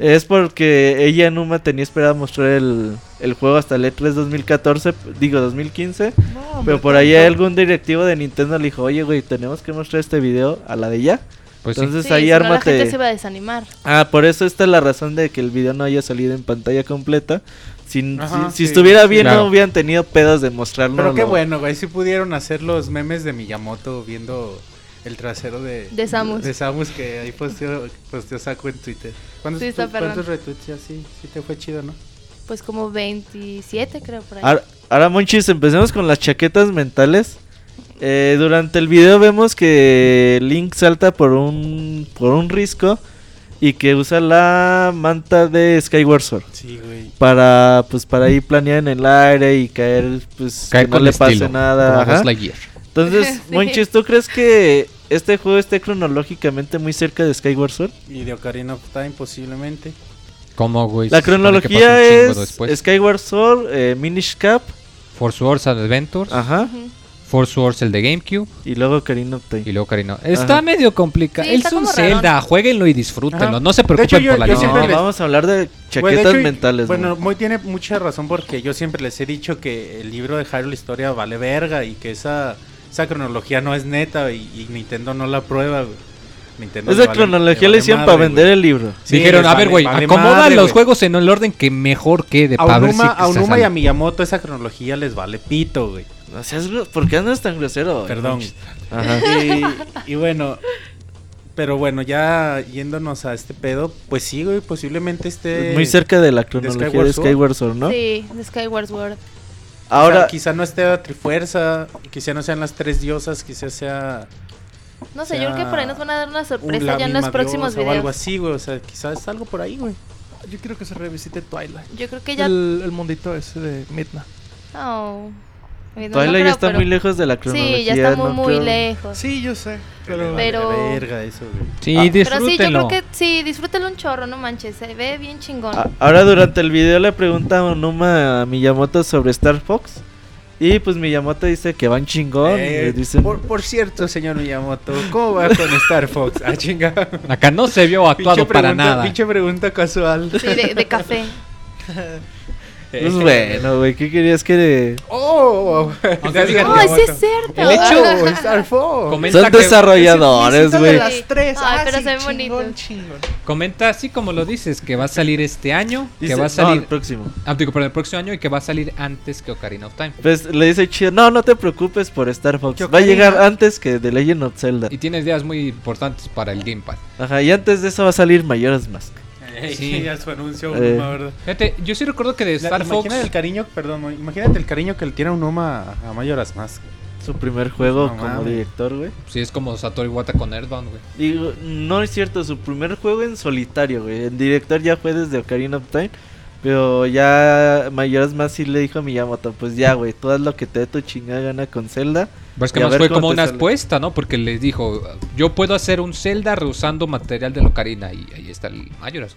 Es porque ella Numa tenía esperado mostrar el, el juego hasta el E3 2014, digo 2015. No, Pero por ahí algún directivo de Nintendo le dijo, oye güey, tenemos que mostrar este video a la de ya. Pues. Entonces Sí, ahí la ármate. gente se iba a desanimar. Ah, por eso esta es la razón de que el video no haya salido en pantalla completa. Si, Ajá, si- estuviera bien, claro. no hubieran tenido pedos de mostrarlo. Pero qué bueno, güey. Si pudieron hacer los memes de Miyamoto viendo el trasero de, De Samus. De Samus que ahí posteó, posteó Saku en Twitter. ¿Cuántos, Sí. ¿cuántos retweets ya sí? Sí te fue chido, ¿no? Pues como 27 creo por ahí. Ahora, ahora, Monchis, empecemos con las chaquetas mentales. Eh, durante el video vemos que Link salta por un, por un risco y que usa la manta de Skyward Sword. Sí, güey. Para, pues, para ir planear en el aire y caer, pues, Caer que no con le pase estilo, nada. ajá. Entonces, Sí. Monchis, ¿tú crees que este juego esté cronológicamente muy cerca de Skyward Sword? Y de Ocarina of Time posiblemente. ¿Cómo, güey? La cronología es. Skyward Sword, eh, Minish Cap, Force Wars Adventures, ajá. Force Wars el de GameCube y luego Ocarina of Time. y luego Karina. Está Ajá. medio complicado. Sí, es un Zelda, jueguenlo y disfrútenlo. Ajá. No se preocupen hecho, yo- por la yo No, les- vamos a hablar de chaquetas de hecho, mentales. Bueno. Moy tiene mucha razón porque yo siempre les he dicho que el libro de Hyrule Historia vale verga y que esa, esa cronología no es neta y, y Nintendo no la prueba, güey. Nintendo le Esa vale- cronología le vale hicieron madre, para vender güey. el libro. Sí, Dijeron, a ver, güey, vale acomoda madre, los güey. juegos en el orden que mejor quede. A Unuma, si a Unuma y a Miyamoto esa cronología les vale pito, güey. No seas ¿Por qué andas tan grosero? Perdón. Ajá. Y, y bueno, pero bueno, ya yéndonos a este pedo, pues sí, güey, posiblemente esté... Muy cerca de la cronología de Skyward Skyward, Sword. Sword, ¿no? Sí, de Skyward Sword. Ahora, Ahora, quizá no esté a Trifuerza, quizá no sean las tres diosas, quizá sea No sé, sea, yo creo que por ahí nos van a dar una un- sorpresa la ya en los próximos diosa o algo videos. así, güey, o sea, quizás algo por ahí, güey. Yo quiero que se revisite Twilight. Yo creo que ya. El, el mundito ese de Midna. No. No, no Twilight ya está pero- muy lejos de la cronología. Sí, ya está muy, no muy creo- lejos. Sí, yo sé. Pero, Pero- verga eso, güey. Sí, Ah, Pero sí, yo disfrútenlo. creo que sí, disfrútelo un chorro, no manches. Se ve bien chingón. Ahora durante el video le pregunta a Onuma a Miyamoto sobre Star Fox. Y pues Miyamoto dice que van chingón. Eh, dicen- por, por cierto, señor Miyamoto, ¿cómo va con Star Fox? Ah, chinga. Acá no se vio actuado Pinche para pregunta- nada. Pinche pregunta casual. Sí, de, de café. Pues bueno, güey, ¿qué querías que le... ¡Oh! Ay, sí es cierto. El hecho- ¡Oh, Star Fox! Son desarrolladores, güey. de las tres. Ay, Ah, pero se ve bonito. chingón. Comenta así como lo dices, que va a salir este año, Dice- que va a no, salir... el próximo. Ah, digo, pero el próximo año y que va a salir antes que Ocarina of Time. Pues le dice chido, no, no te preocupes por Star Fox. ¿Qué Va a llegar antes que The Legend of Zelda. Y tiene ideas muy importantes para el Gamepad. Ajá, y antes de eso va a ya Majora's Mask. Sí. ya su anuncio, Eh. Unuma, ¿verdad? Fíjate, yo sí recuerdo que de La- Star Fox... imagínate el cariño, perdón, imagínate el cariño que le tiene Unuma a, a Majora's Mask. Su primer juego No como director, güey. Sí, es como Satoru Iwata con Earthbound, güey. Digo, no es cierto, su primer juego en solitario, güey. El director ya fue desde Ocarina of Time. Pero ya Majora's Mask sí le dijo a Miyamoto, pues ya, güey, tú haz lo que te dé tu chingada gana con Zelda. Pero es que más fue como una sale. apuesta, ¿no? Porque les dijo, yo puedo hacer un Zelda reusando material de Ocarina y ahí está el Majora's.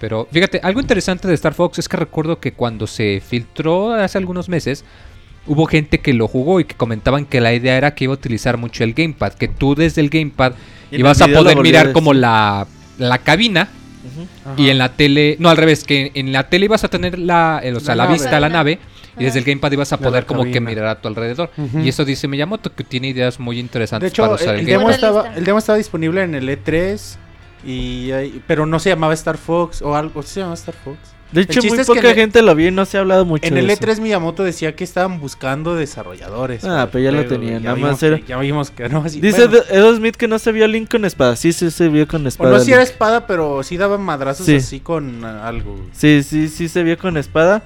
Pero fíjate, algo interesante de Star Fox es que recuerdo que cuando se filtró hace algunos meses, hubo gente que lo jugó y que comentaban que la idea era que iba a utilizar mucho el gamepad, que tú desde el gamepad Y ibas a poder mirar como la, la cabina Y en la tele, no al revés, que en la tele ibas a tener la, el- o sea, La vista a la nave y desde el gamepad ibas a De poder como que mirar a tu alrededor. Y eso dice Miyamoto que tiene ideas muy De interesantes hecho, para usar el, el, demo estaba, el demo estaba disponible en el E3, y, pero no se llamaba Star Fox o algo, ¿sí se llamaba Star Fox? De hecho, muy es que poca gente lo vio y no se ha hablado mucho En de el eso. E3 Miyamoto decía que estaban buscando desarrolladores. Ah, pero ya lo tenían, nada más vimos era- que- Ya vimos que no. así- Dice bueno, de- Edo Smith que no se vio Link con espada. Sí, sí se vio con o espada. no si era espada, pero sí daban madrazos Sí. así con algo. Sí, sí, sí se vio con espada.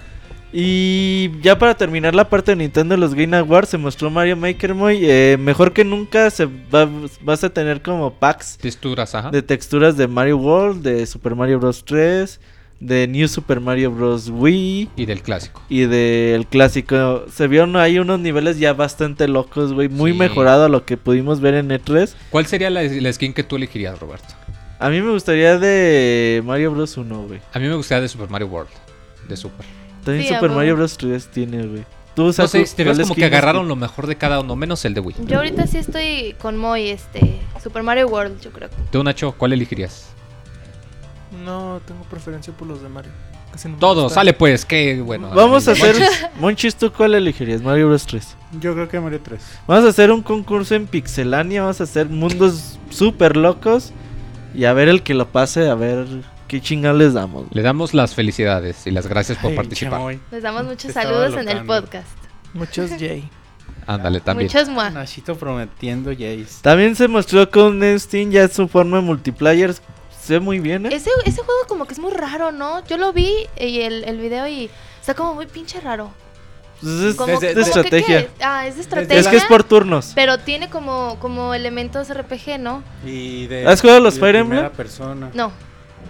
Y ya para terminar la parte de Nintendo de los Game Awards se mostró Mario Maker muy eh, mejor que nunca se va- vas a tener como packs Texturas, ajá. de texturas de Mario World, de Super Mario Bros 3, de New Super Mario Bros Wii Y del clásico. y del clásico. Se vieron ahí unos niveles ya bastante locos, güey, muy Sí. mejorado a lo que pudimos ver en E3. ¿Cuál sería la, la skin que tú elegirías, Roberto? A mí me gustaría de Mario Bros 1, güey. A mí me gustaría de Super Mario World. De Super. También Sí, Super. Mario Bros 3 tiene, güey. Tú, No Saku, sé, te ves ¿cuál como que agarraron lo mejor de cada uno, menos el de Wii. Yo ahorita sí estoy con Moy, este, Super Mario World, yo creo. Tú, Nacho, ¿cuál elegirías? No tengo preferencia por los de Mario. Casi no me Todo, gusta. sale pues, qué bueno. Vamos a hacer. Monchis. ¿tú cuál elegirías? Mario Bros 3. Yo creo que Mario 3. Vamos a hacer un concurso en Pixelania. Vamos a hacer mundos súper locos. Y a ver el que lo pase, a ver qué chingada les damos. Le damos las felicidades y las gracias por Ay, participar. chamoy. Les damos muchos Te saludos en el podcast. Muchos Jay. Ándale, también. Muchos mua. Nachito prometiendo Jace. También se mostró con Steam ya su forma de multiplayer. Se ve muy bien, ¿eh? Ese, ese juego como que es muy raro, ¿no? Yo lo vi y el, el video y está como muy pinche raro. Pues es Como, Desde- de como que, estrategia. ¿qué? Ah, es de estrategia. Es que es por turnos. Pero tiene como, como elementos RPG, ¿no? Y de, ¿Has jugado los Fire Emblem? persona. No,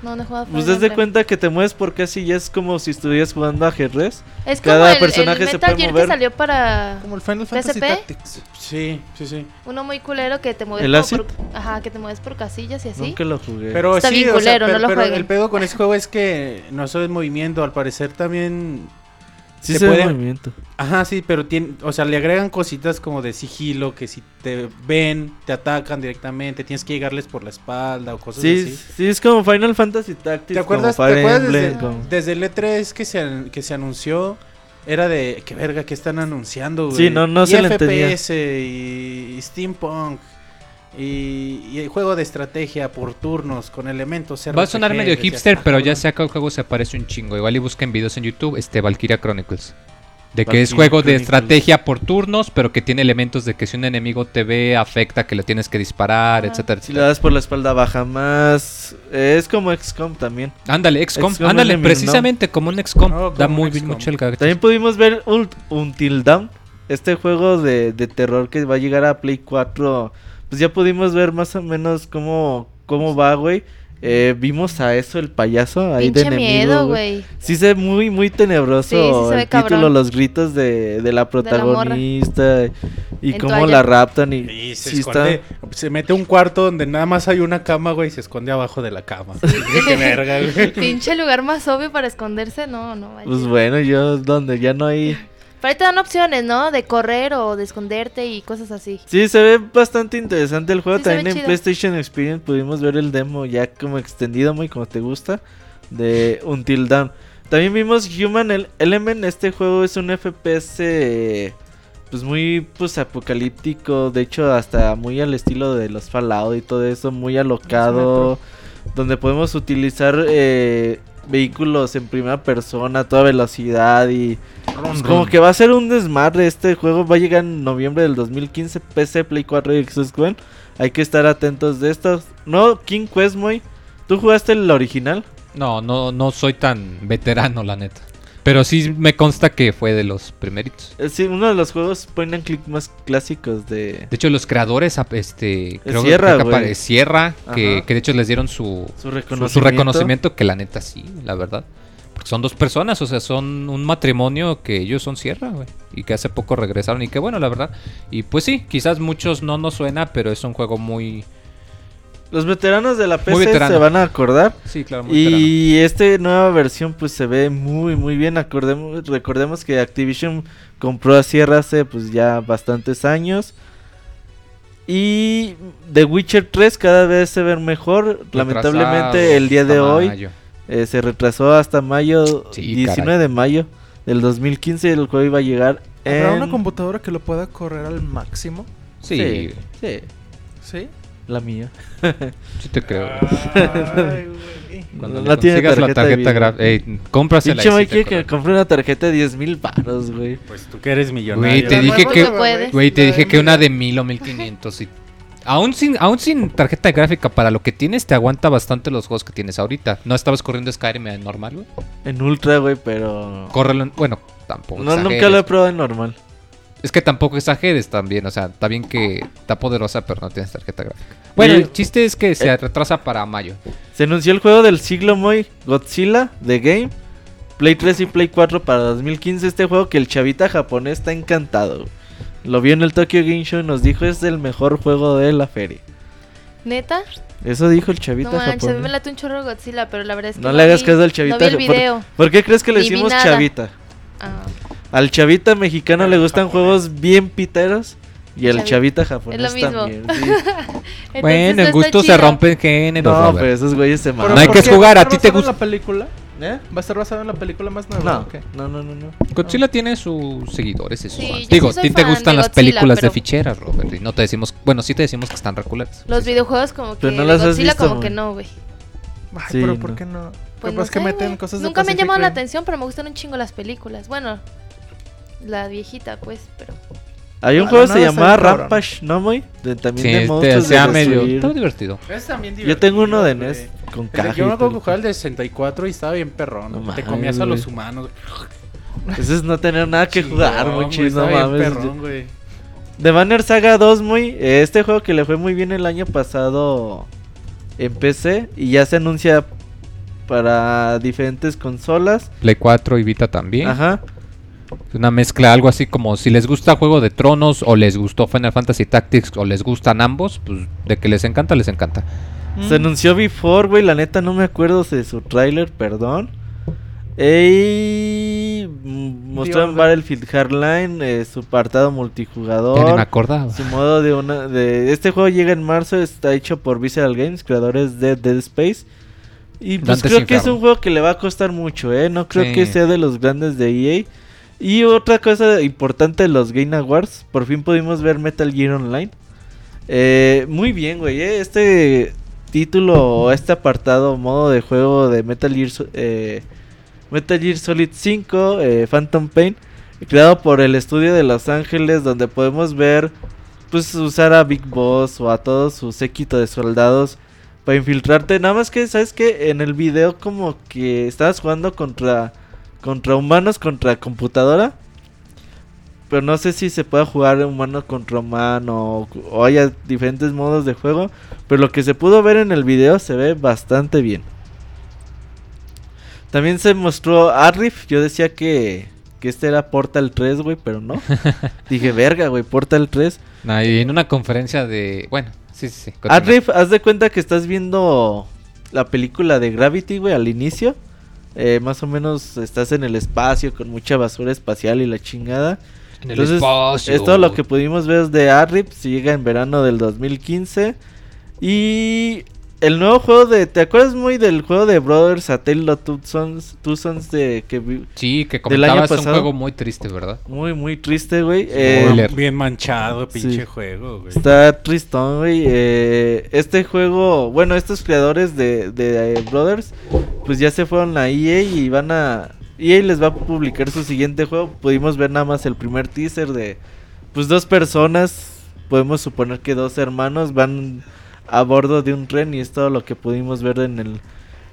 no, no he jugado Pues Fire das de Emblem. cuenta que te mueves por casi ya es como si estuvieras jugando ajedrez. Es como cada el, personaje el se Metal puede Gear mover. que salió para Como el Final Fantasy PSP? Tactics. Sí, sí, sí. uno muy culero que te mueves ¿El como Acid? por, ajá, que te mueves por casillas y así. Nunca lo jugué. Pero Está sí, bien o sea, culero, no pero, lo pero jueguen. el pedo con ese juego es que no solo es movimiento, al parecer también sí se puede- movimiento. Ajá, sí, pero tiene, o sea, le agregan cositas como de sigilo, que si te ven, te atacan directamente, tienes que llegarles por la espalda o cosas Sí, así. sí, es como Final Fantasy Tactics. ¿Te acuerdas, como ¿te acuerdas desde, como- desde el E3 que se, que se anunció? Era de, qué verga, ¿qué están anunciando, güey? Sí, no- no y se le entendía. FPS y, y Steampunk y, y el juego de estrategia por turnos con elementos Va a sonar medio hipster, "Ah, pero ya cabrón". sea que el juego se parece un chingo. Igual y busquen videos en YouTube, este Valkyria Chronicles. De que es juego de estrategia por turnos, pero que tiene elementos de que si un enemigo te ve, afecta que le tienes que disparar, Ah. etcétera, Si le das por la espalda baja más. es como XCOM también. Ándale, XCOM, XCOM ándale, precisamente como un XCOM. Da muy XCOM. mucho el gacho. También pudimos ver Ult- Until Dawn. Este juego de, de terror que va a llegar a Play 4. Pues ya pudimos ver más o menos cómo, cómo va, güey. Eh, vimos a eso, el payaso, ahí de Pinche enemigo. miedo, güey. Sí se ve muy, muy tenebroso Sí, sí se ve el título, cabrón. los gritos de, de la protagonista y En cómo toalla. la raptan y, Y se sí está- esconde, se mete a un cuarto donde nada más hay una cama, güey, y se esconde abajo de la cama. Qué verga, güey. Pinche lugar más obvio para esconderse, no, no. vaya. Pues bueno, yo donde ya no hay... Pero ahí te dan opciones, ¿no? De correr o de esconderte y cosas así. Sí, se ve bastante interesante el juego. Sí, También en chido. PlayStation Experience pudimos ver el demo ya como extendido, muy como te gusta, de Until Dawn. También vimos Human El- Element. Este juego es un FPS pues muy pues apocalíptico. De hecho, hasta muy al estilo de los Fallout y todo eso. Muy alocado. Donde podemos utilizar eh, vehículos en primera persona a toda velocidad y pues como que va a ser un desmadre este juego. Va a llegar en noviembre del 2015. PC, Play 4 y Xbox One. Hay que estar atentos de estos. No, King Quest, muy. ¿Tú jugaste el original? No, no, no soy tan veterano, la neta. Pero sí me consta que fue de los primeritos. Eh, Sí, uno de los juegos point and click más clásicos de... De hecho, los creadores, este, creo, Sierra, que Sierra, que, de hecho les dieron su, Su su, reconocimiento. su reconocimiento, que la neta sí, la verdad. Porque son dos personas, o sea, son un matrimonio que ellos son Sierra, güey. Y que hace poco regresaron y que bueno, la verdad. Y pues sí, quizás muchos no nos suena, pero es un juego muy... Los veteranos de la PC se van a acordar. Sí, claro, muy. Y esta nueva versión pues se ve muy muy bien. Acordemos, recordemos que Activision compró a Sierra hace pues ya bastantes años. Y The Witcher 3 cada vez se ve mejor. Lamentablemente el día de hoy eh, se retrasó hasta mayo Sí, 19 caray. de mayo del 2015 y el juego iba a llegar ¿Habrá en... una computadora que lo pueda correr al máximo? Sí, Sí, sí. ¿Sí? La mía. Sí te creo. Ay, güey. Cuando No le tiene consigas la tarjeta tarjeta gráfica, ey, cómprasela. Pinche te que compré una tarjeta de 10 mil baros, güey. Pues tú que eres millonario. Güey, te La dije que, güey, te La dije que una de mil o mil quinientos y aún sin, aún sin tarjeta gráfica para lo que tienes te aguanta bastante los juegos que tienes ahorita. No estabas corriendo Skyrim en normal, güey. En ultra, güey, pero. Córrelo, en- bueno, tampoco. No, nunca exageres. lo he probado en normal. Es que tampoco exageres también, o sea, está bien que está poderosa, pero no tienes tarjeta gráfica. Bueno, Y- el chiste es que se eh. retrasa para mayo. Se anunció el juego del siglo Moy, Godzilla, The Game. Play 3 y Play 4 para 2015. Este juego que el chavita japonés está encantado. Lo vio en el Tokyo Game Show y nos dijo es el mejor juego de la feria. ¿Neta? Eso dijo el chavita No manches, a mí me japonés. late un chorro Godzilla, pero la verdad es que No le hagas vi- caso al chavita. No vi el por- video. ¿Por, qué crees que le decimos chavita? Ah, Al chavita mexicano le gustan juegos bien piteros. Y al Chavi- chavita japonés es lo mismo. también. sí. entonces bueno, en gusto se rompen géneros, No, Robert. pero esos güeyes se maman. No hay ¿por que jugar, ¿Va a ti te basado en gusta- la película? ¿Eh? ¿Va a estar basado en la película más nueva? No, no, no, no, no. Godzilla tiene sus seguidores y sus Sí, fans. Digo, a ti te gustan las Godzilla, películas de ficheras, Robert. Y no te decimos, bueno, sí te decimos que están reculares. Los videojuegos como que Pero no las has Godzilla visto, como que no, güey. Ay, Sí, pero no. ¿por qué no? Pues no que sé, meten güey. cosas de Nunca me han llamado la atención, pero me gustan un chingo las películas. Bueno, la viejita, pues, pero... Hay un juego que se llamaba. Rampage, ¿no, muy? De, también Sí, de este, monstruos. sea de medio. Está divertido. Es también Yo tengo uno de divertido, NES güey. con caja. Yo me acuerdo que jugaba el de 64 y estaba bien perrón. No te comías a los humanos. Eso es no tener nada que jugar, chido, no estaba mames. perrón, güey. The Banner Saga 2, muy. Este juego que le fue muy bien el año pasado en PC y ya se anuncia para diferentes consolas. Play 4 y Vita también. Ajá. Una mezcla, algo así como si les gusta Juego de Tronos o les gustó Final Fantasy Tactics o les gustan ambos, pues de que les encanta, les encanta. Se anunció Before, güey. La neta no me acuerdo de su tráiler, perdón. Y mostraron Order. Battlefield Hardline, eh, su apartado Ya ni me multijugador. acordaba. Su modo de una de este juego llega en marzo, está hecho por Visceral Games, creadores de Dead Space. Y pues creo que es un juego que le va a costar mucho, eh, no creo Sí. que sea de los grandes de EA. Y otra cosa importante de los Game Awards, por fin pudimos ver Metal Gear Online. Eh, muy bien, güey, eh, este título, este apartado, modo de juego de Metal Gear, eh, Metal Gear Solid 5, eh, Phantom Pain, creado por el estudio de Los Ángeles, donde podemos ver, pues, usar a Big Boss o a todo su séquito de soldados para infiltrarte. Nada más que, ¿sabes que En el video como que estabas jugando contra, contra humanos, contra computadora. Pero no sé si se pueda jugar humano contra humano o, haya diferentes modos de juego. Pero lo que se pudo ver en el video se ve bastante bien. También se mostró Arif. Yo decía que, que este era Portal 3, güey, pero no. Dije, verga, güey, Portal 3. Nah, y en una conferencia de. Bueno, sí, sí, sí. continúa. Arif, haz de cuenta que estás viendo la película de Gravity, güey, al inicio. Eh, más o menos estás en el espacio con mucha basura espacial y la chingada. En el Entonces, espacio. es todo lo que pudimos ver de Arif. Si llega en verano del 2015. Y el nuevo juego de. ¿Te acuerdas muy del juego de Brothers A Tale of Two Sons, Two Sons de que vi- Sí, que comentabas un juego muy triste, ¿verdad? Muy, muy triste, güey. Eh. Bien manchado, pinche Sí. juego, güey. Está tristón, güey. Eh, este juego, bueno, estos creadores de, de, eh, Brothers, pues ya se fueron a EA y van a... EA les va a publicar su siguiente juego. Pudimos ver nada más el primer teaser de, pues dos personas, podemos suponer que dos hermanos van a bordo de un tren y es todo lo que pudimos ver en el,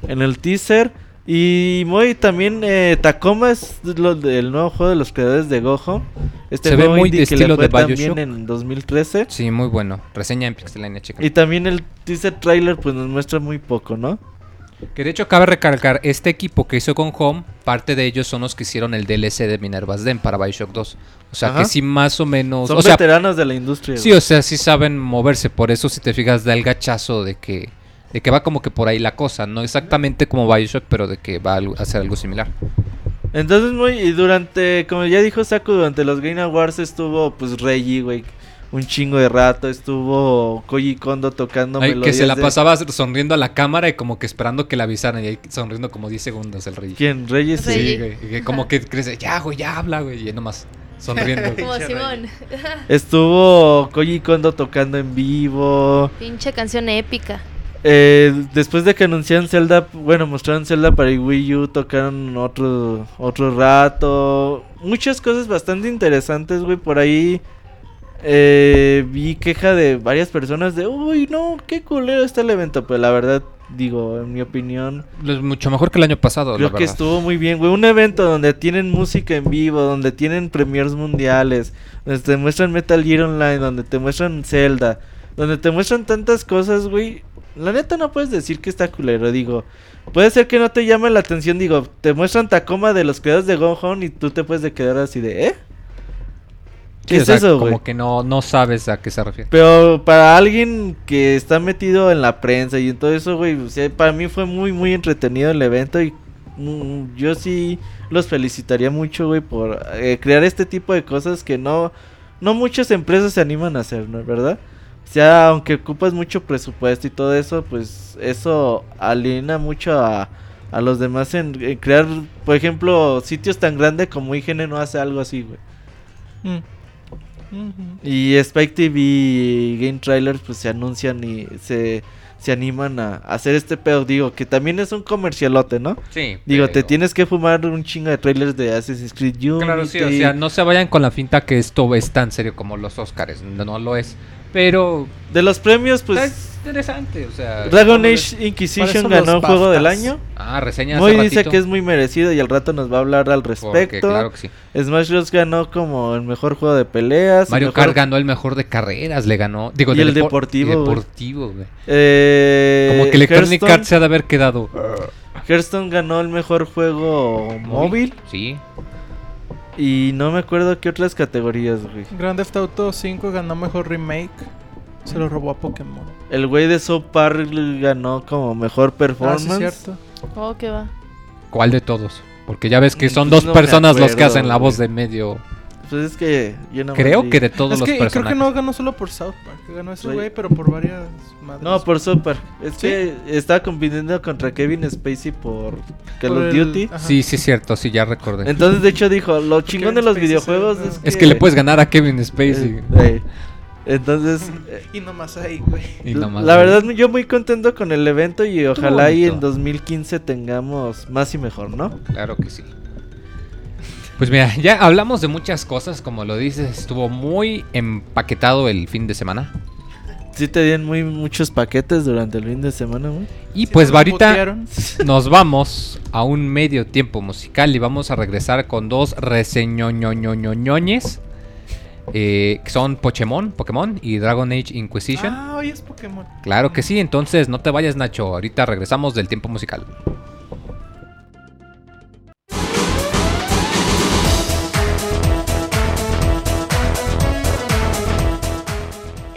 en el teaser. Y muy también eh, Tacoma es lo del nuevo juego de los creadores de Gojo. Este Se ve muy indie de que le estilo fue de bien en 2013. Sí, muy bueno. Reseña en Pixelania, chica. Y también el teaser trailer pues nos muestra muy poco, ¿no? Que de hecho cabe recalcar, este equipo que hizo con Home, parte de ellos son los que hicieron el DLC de Minerva's Den para Bioshock 2. O sea Ajá. que sí más o menos... Son o sea, veteranos de la industria. sí, o sea, sí saben moverse. Por eso si te fijas da el gachazo de que, de que va como que por ahí la cosa. No exactamente como Bioshock, pero de que va a hacer algo similar. Entonces muy y durante como ya dijo Saku durante los Game Awards estuvo pues Reggie, güey, un chingo de rato, estuvo Koji Kondo tocando Ay, que se la de- pasaba sonriendo a la cámara y como que esperando que la avisaran. Y ahí sonriendo como 10 segundos el rey. ¿Quién? Reggie sí. Sí, güey, y que como que crece, ya, güey, ya habla, güey. Y nomás. Sonriendo. Como Simón. Estuvo Koji Kondo tocando en vivo. Pinche canción épica. Eh, después de que anunciaron Zelda, bueno, mostraron Zelda para el Wii U, tocaron otro, otro rato. Muchas cosas bastante interesantes, güey. Por ahí eh, vi queja de varias personas de, uy, no, qué culero está el evento. Pero la verdad, digo, en mi opinión, Es mucho mejor que el año pasado, creo la que estuvo muy bien, güey. Un evento donde tienen música en vivo, donde tienen premiers mundiales, donde te muestran Metal Gear Online, donde te muestran Zelda, donde te muestran tantas cosas, güey. La neta no puedes decir que está culero, digo. Puede ser que no te llame la atención, digo, te muestran Tacoma de los creadores de Gone Home y tú te puedes de quedar así de, ¿eh? ¿Qué Sí, o es sea, eso, güey? Como que no, no sabes a qué se refiere. Pero para alguien que está metido en la prensa y en todo eso, güey, o sea, para mí fue muy, muy entretenido el evento y mm, yo sí los felicitaría mucho, güey, por eh, crear este tipo de cosas que no, no muchas empresas se animan a hacer, ¿no? ¿Verdad? O sea, aunque ocupas mucho presupuesto y todo eso, pues eso aliena mucho a, a los demás en, en crear, por ejemplo, sitios tan grandes como IGN no hace algo así, güey. Mm. Y Spike TV y Game Trailers pues se anuncian y se, se animan a, hacer este pedo. Digo, que también es un comercialote, ¿no? Sí. Digo, te tienes que fumar un chingo de trailers de Assassin's Creed Unity. Claro, sí, o sea, no se vayan con la finta que esto es tan serio como los Oscars. No, no lo es. Pero De los premios, pues, pues es interesante, o sea. Dragon ¿cómo Age Inquisition ¿Cuáles son ganó Juego del? Año. Ah, reseña Muy dice ratito, que es muy merecido y al rato nos va a hablar al porque respecto. claro que sí. Smash Bros. ganó como el mejor juego de peleas. Mario mejor- Kart ganó el mejor de carreras, le ganó. Digo, Y el depo- deportivo, y deportivo, güey. Eh, Como que Electronic Hearthstone- Arts se ha de haber quedado. Hearthstone ganó el mejor juego móvil. Sí. Y no me acuerdo qué otras categorías, güey. Grand Theft Auto 5 ganó mejor remake. Se lo robó a Pokémon. El güey de South Park ganó como mejor Ah, sí, performance. cierto. Oh, qué va. ¿Cuál de todos? Porque ya ves que son Mm, dos no me personas los que acuerdo, hacen la güey. voz de medio. Pues es que yo no Creo que de todos Es los que creo personajes. que no ganó solo por South Park. Ganó ese Sí. güey, pero por varias madres. No, por South Park. Es ¿Sí? que estaba compitiendo contra Kevin Spacey por Call Por of el- Duty. ajá. Sí, sí, es cierto, sí, ya recordé. Entonces, de hecho, dijo: Lo chingón de los Spacey videojuegos es. Es que le puedes ganar a Kevin Spacey. Eh, eh. Entonces, Y nomás ahí, güey. y nomás la ahí. verdad, yo muy contento con el evento y ojalá y en bonito. 2015 tengamos más y mejor, ¿no? Claro que sí. Pues mira, ya hablamos de muchas cosas, como lo dices, estuvo muy empaquetado el fin de semana. Sí te dieron muy muchos paquetes durante el fin de semana, güey. Y Sí, pues nos ahorita nos vamos a un medio tiempo musical y vamos a regresar con dos reseñoñoñoñoñes. Eh, que son Pokémon, Pokémon y Dragon Age Inquisition. Ah, hoy es Pokémon. Claro que sí, entonces no te vayas Nacho, ahorita regresamos del tiempo musical.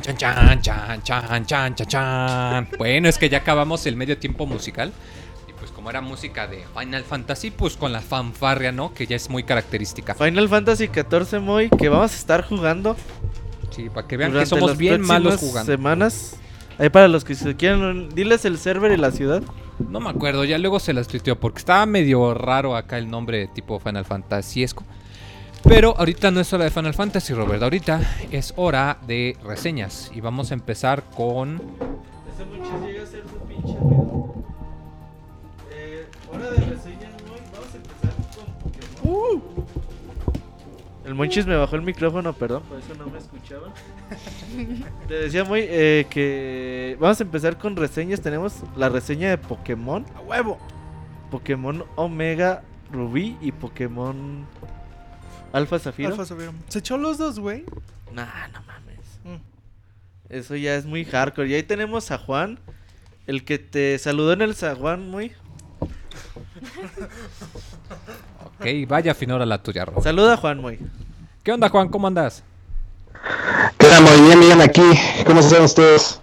chan, chan, chan, chan, chan, chan, chan, chan. Bueno, es que ya acabamos el medio tiempo musical. Y pues como era música de Final Fantasy, pues con la fanfarria, ¿no? Que ya es muy característica. Final Fantasy 14 Moy, que vamos a estar jugando. Sí, para que vean que somos bien malos jugando. semanas. Ahí para los que se quieran, diles el server y la ciudad. No me acuerdo, ya luego se las tuiteó porque estaba medio raro acá el nombre tipo Final Fantasyesco. Pero ahorita no es hora de Final Fantasy, Robert. Ahorita es hora de reseñas. Y vamos a empezar con. Ese muchacho llega a ser tu pinche. Eh, hora de reseñas, Moy. Vamos a empezar con Pokémon. El Monchis me bajó el micrófono, perdón, por eso no me escuchaba. Te decía muy eh, que vamos a empezar con reseñas. Tenemos la reseña de Pokémon. ¡A huevo! Pokémon Omega Rubí y Pokémon Alfa Zafiro. Alfa Zafiro. Se echó los dos, güey. Nah, no mames. Mm. Eso ya es muy hardcore. Y ahí tenemos a Juan, el que te saludó en el zaguán, muy. Ok, vaya finora la tuya, Robert. Saluda a Juan, muy. ¿Qué onda, Juan? ¿Cómo andas? ¿Qué onda? Muy bien, bien aquí. ¿Cómo están ustedes?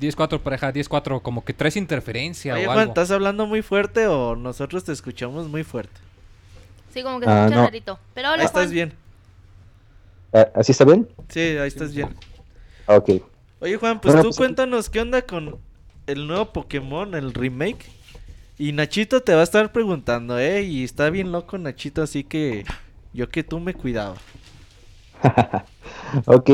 10-4, pareja, 10-4. Como que traes interferencia Oye, o Juan, algo. ¿estás hablando muy fuerte o nosotros te escuchamos muy fuerte? Sí, como que se Ah, escucha no. rarito. Pero hola, Ahí estás Juan. bien. Ah, ¿Así está bien? Sí, ahí estás bien. Ok. Oye, Juan, pues Bueno, tú pues- cuéntanos qué onda con el nuevo Pokémon, el remake. Y Nachito te va a estar preguntando, ¿eh? Y está bien loco Nachito, así que yo que tú me cuidaba. Ok.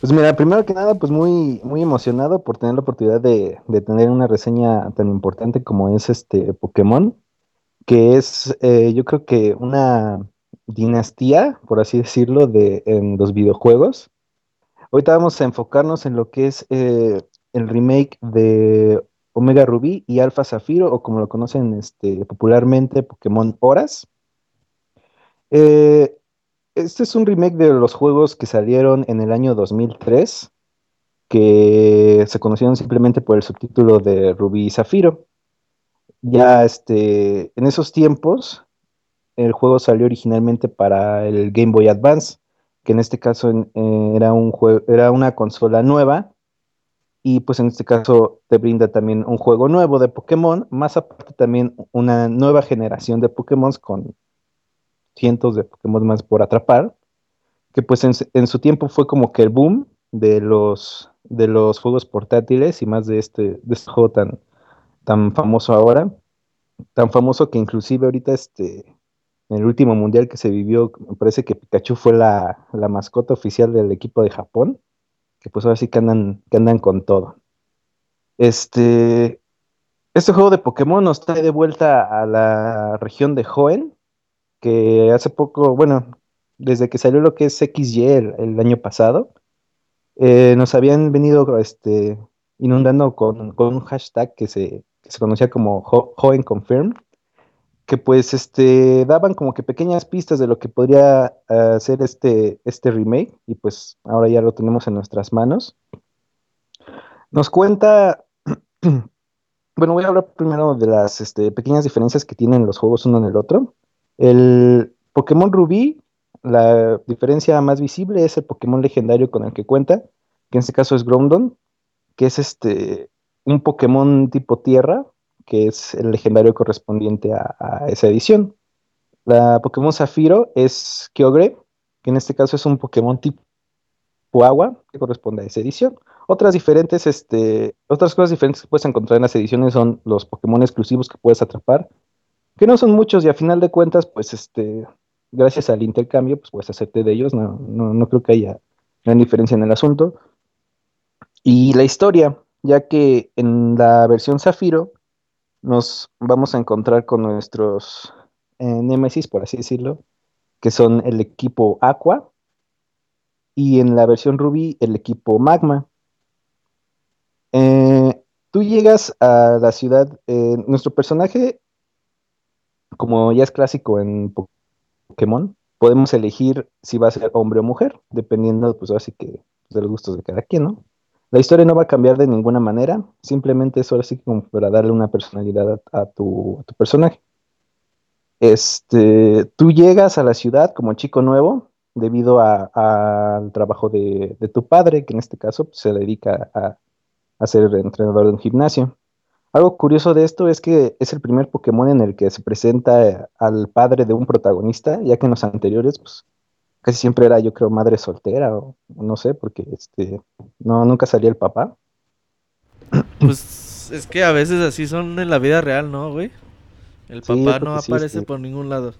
Pues mira, primero que nada, pues muy, muy emocionado por tener la oportunidad de, de tener una reseña tan importante como es este Pokémon, que es eh, yo creo que una dinastía, por así decirlo, de en los videojuegos. Ahorita vamos a enfocarnos en lo que es eh, el remake de Omega Rubí y Alpha Zafiro, o como lo conocen este, popularmente, Pokémon Horas. Eh, este es un remake de los juegos que salieron en el año 2003, que se conocieron simplemente por el subtítulo de Rubí y Zafiro. Ya este, en esos tiempos, el juego salió originalmente para el Game Boy Advance, que en este caso eh, era, un jue- era una consola nueva, y pues en este caso te brinda también un juego nuevo de Pokémon, más aparte también una nueva generación de Pokémon con cientos de Pokémon más por atrapar, que pues en su tiempo fue como que el boom de los, de los juegos portátiles y más de este, de este juego tan, tan famoso ahora, tan famoso que inclusive ahorita este, en el último mundial que se vivió, me parece que Pikachu fue la, la mascota oficial del equipo de Japón, que pues ahora sí que andan, que andan con todo. Este, este juego de Pokémon nos trae de vuelta a la región de Hoenn, que hace poco, bueno, desde que salió lo que es XY el, año pasado, eh, nos habían venido este, inundando con, con un hashtag que se, que se conocía como Ho- Hoenn Confirm, que pues este, daban como que pequeñas pistas de lo que podría eh, ser este, este remake, y pues ahora ya lo tenemos en nuestras manos. Nos cuenta, bueno, voy a hablar primero de las este, pequeñas diferencias que tienen los juegos uno en el otro. El Pokémon Rubí, la diferencia más visible es el Pokémon legendario con el que cuenta, que en este caso es Groudon, que es este un Pokémon tipo tierra, que es el legendario correspondiente a, esa edición. La Pokémon Zafiro es Kyogre, que en este caso es un Pokémon tipo agua, que corresponde a esa edición. Otras diferentes, este, otras cosas diferentes que puedes encontrar en las ediciones son los Pokémon exclusivos que puedes atrapar, que no son muchos y a final de cuentas, pues este, gracias al intercambio, pues puedes hacerte de ellos, no, no, no creo que haya gran diferencia en el asunto. Y la historia, ya que en la versión Zafiro nos vamos a encontrar con nuestros eh, Nemesis, por así decirlo, que son el equipo Aqua, y en la versión Ruby el equipo Magma. Eh, tú llegas a la ciudad, eh, nuestro personaje, como ya es clásico en Pokémon, podemos elegir si va a ser hombre o mujer, dependiendo, pues así que de los gustos de cada quien, ¿no? La historia no va a cambiar de ninguna manera, simplemente es ahora sí como para darle una personalidad a, tu, personaje. Este, tú llegas a la ciudad como chico nuevo debido al trabajo de, tu padre, que en este caso pues, se dedica a, a ser entrenador de un gimnasio. Algo curioso de esto es que es el primer Pokémon en el que se presenta al padre de un protagonista, ya que en los anteriores, pues, casi siempre era, yo creo, madre soltera, o no sé, porque este, no, nunca salía el papá. Pues es que a veces así son en la vida real, ¿no, güey? El papá no aparece por ningún lado.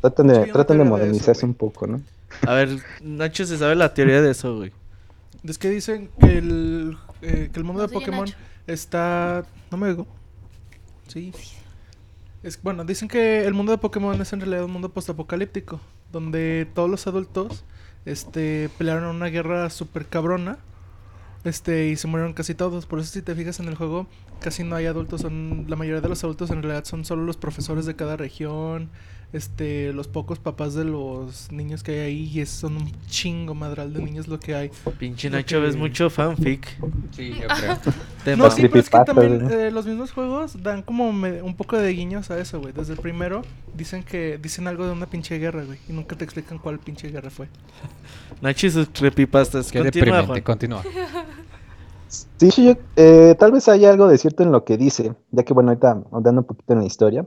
Tratan de, de modernizarse un poco, ¿no? A ver, Nacho se sabe la teoría de eso, güey. Es que dicen que el, eh, que el mundo de Pokémon está... ¿No me digo? Sí. Es, bueno, dicen que el mundo de Pokémon es en realidad un mundo postapocalíptico, donde todos los adultos este, pelearon una guerra súper cabrona este, y se murieron casi todos. Por eso si te fijas en el juego, casi no hay adultos. Son, la mayoría de los adultos en realidad son solo los profesores de cada región este, los pocos papás de los niños que hay ahí y es, son un chingo madral de niños lo que hay. Pinche Nacho, ves mucho fanfic. Sí, yo creo. no, sí, pero es que también eh, los mismos juegos dan como un poco de guiños a eso, güey. Desde el primero dicen que dicen algo de una pinche guerra, güey, y nunca te explican cuál pinche guerra fue. Nacho y sus creepypastas. Qué continúa, continúa. Sí, yo, eh, tal vez haya algo de cierto en lo que dice, ya que bueno, ahorita andando un poquito en la historia.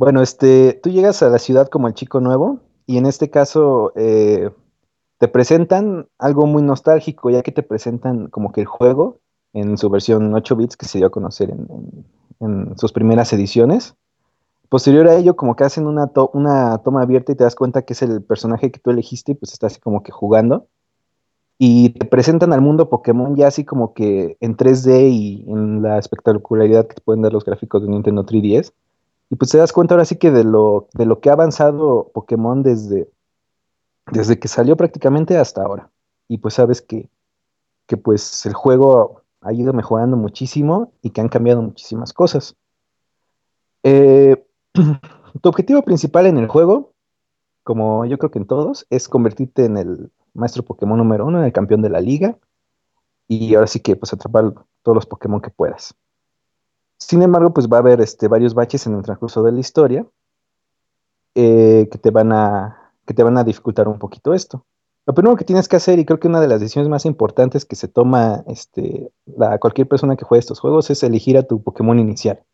Bueno, este, tú llegas a la ciudad como el chico nuevo y en este caso eh, te presentan algo muy nostálgico, ya que te presentan como que el juego en su versión 8 bits que se dio a conocer en, sus primeras ediciones. Posterior a ello, como que hacen una, toma abierta y te das cuenta que es el personaje que tú elegiste y pues estás así como que jugando. Y te presentan al mundo Pokémon ya así como que en 3D y en la espectacularidad que te pueden dar los gráficos de Nintendo 3DS. Y pues te das cuenta ahora sí que de lo, de lo que ha avanzado Pokémon desde, desde que salió prácticamente hasta ahora. Y pues sabes que, que pues el juego ha ido mejorando muchísimo y que han cambiado muchísimas cosas. Eh, tu objetivo principal en el juego, como yo creo que en todos, es convertirte en el maestro Pokémon número uno, en el campeón de la liga. Y ahora sí que pues atrapar todos los Pokémon que puedas. Sin embargo, pues va a haber este, varios baches en el transcurso de la historia eh, que, te van a, que te van a dificultar un poquito esto. Lo primero que tienes que hacer, y creo que una de las decisiones más importantes que se toma este, la, cualquier persona que juegue estos juegos, es elegir a tu Pokémon inicial.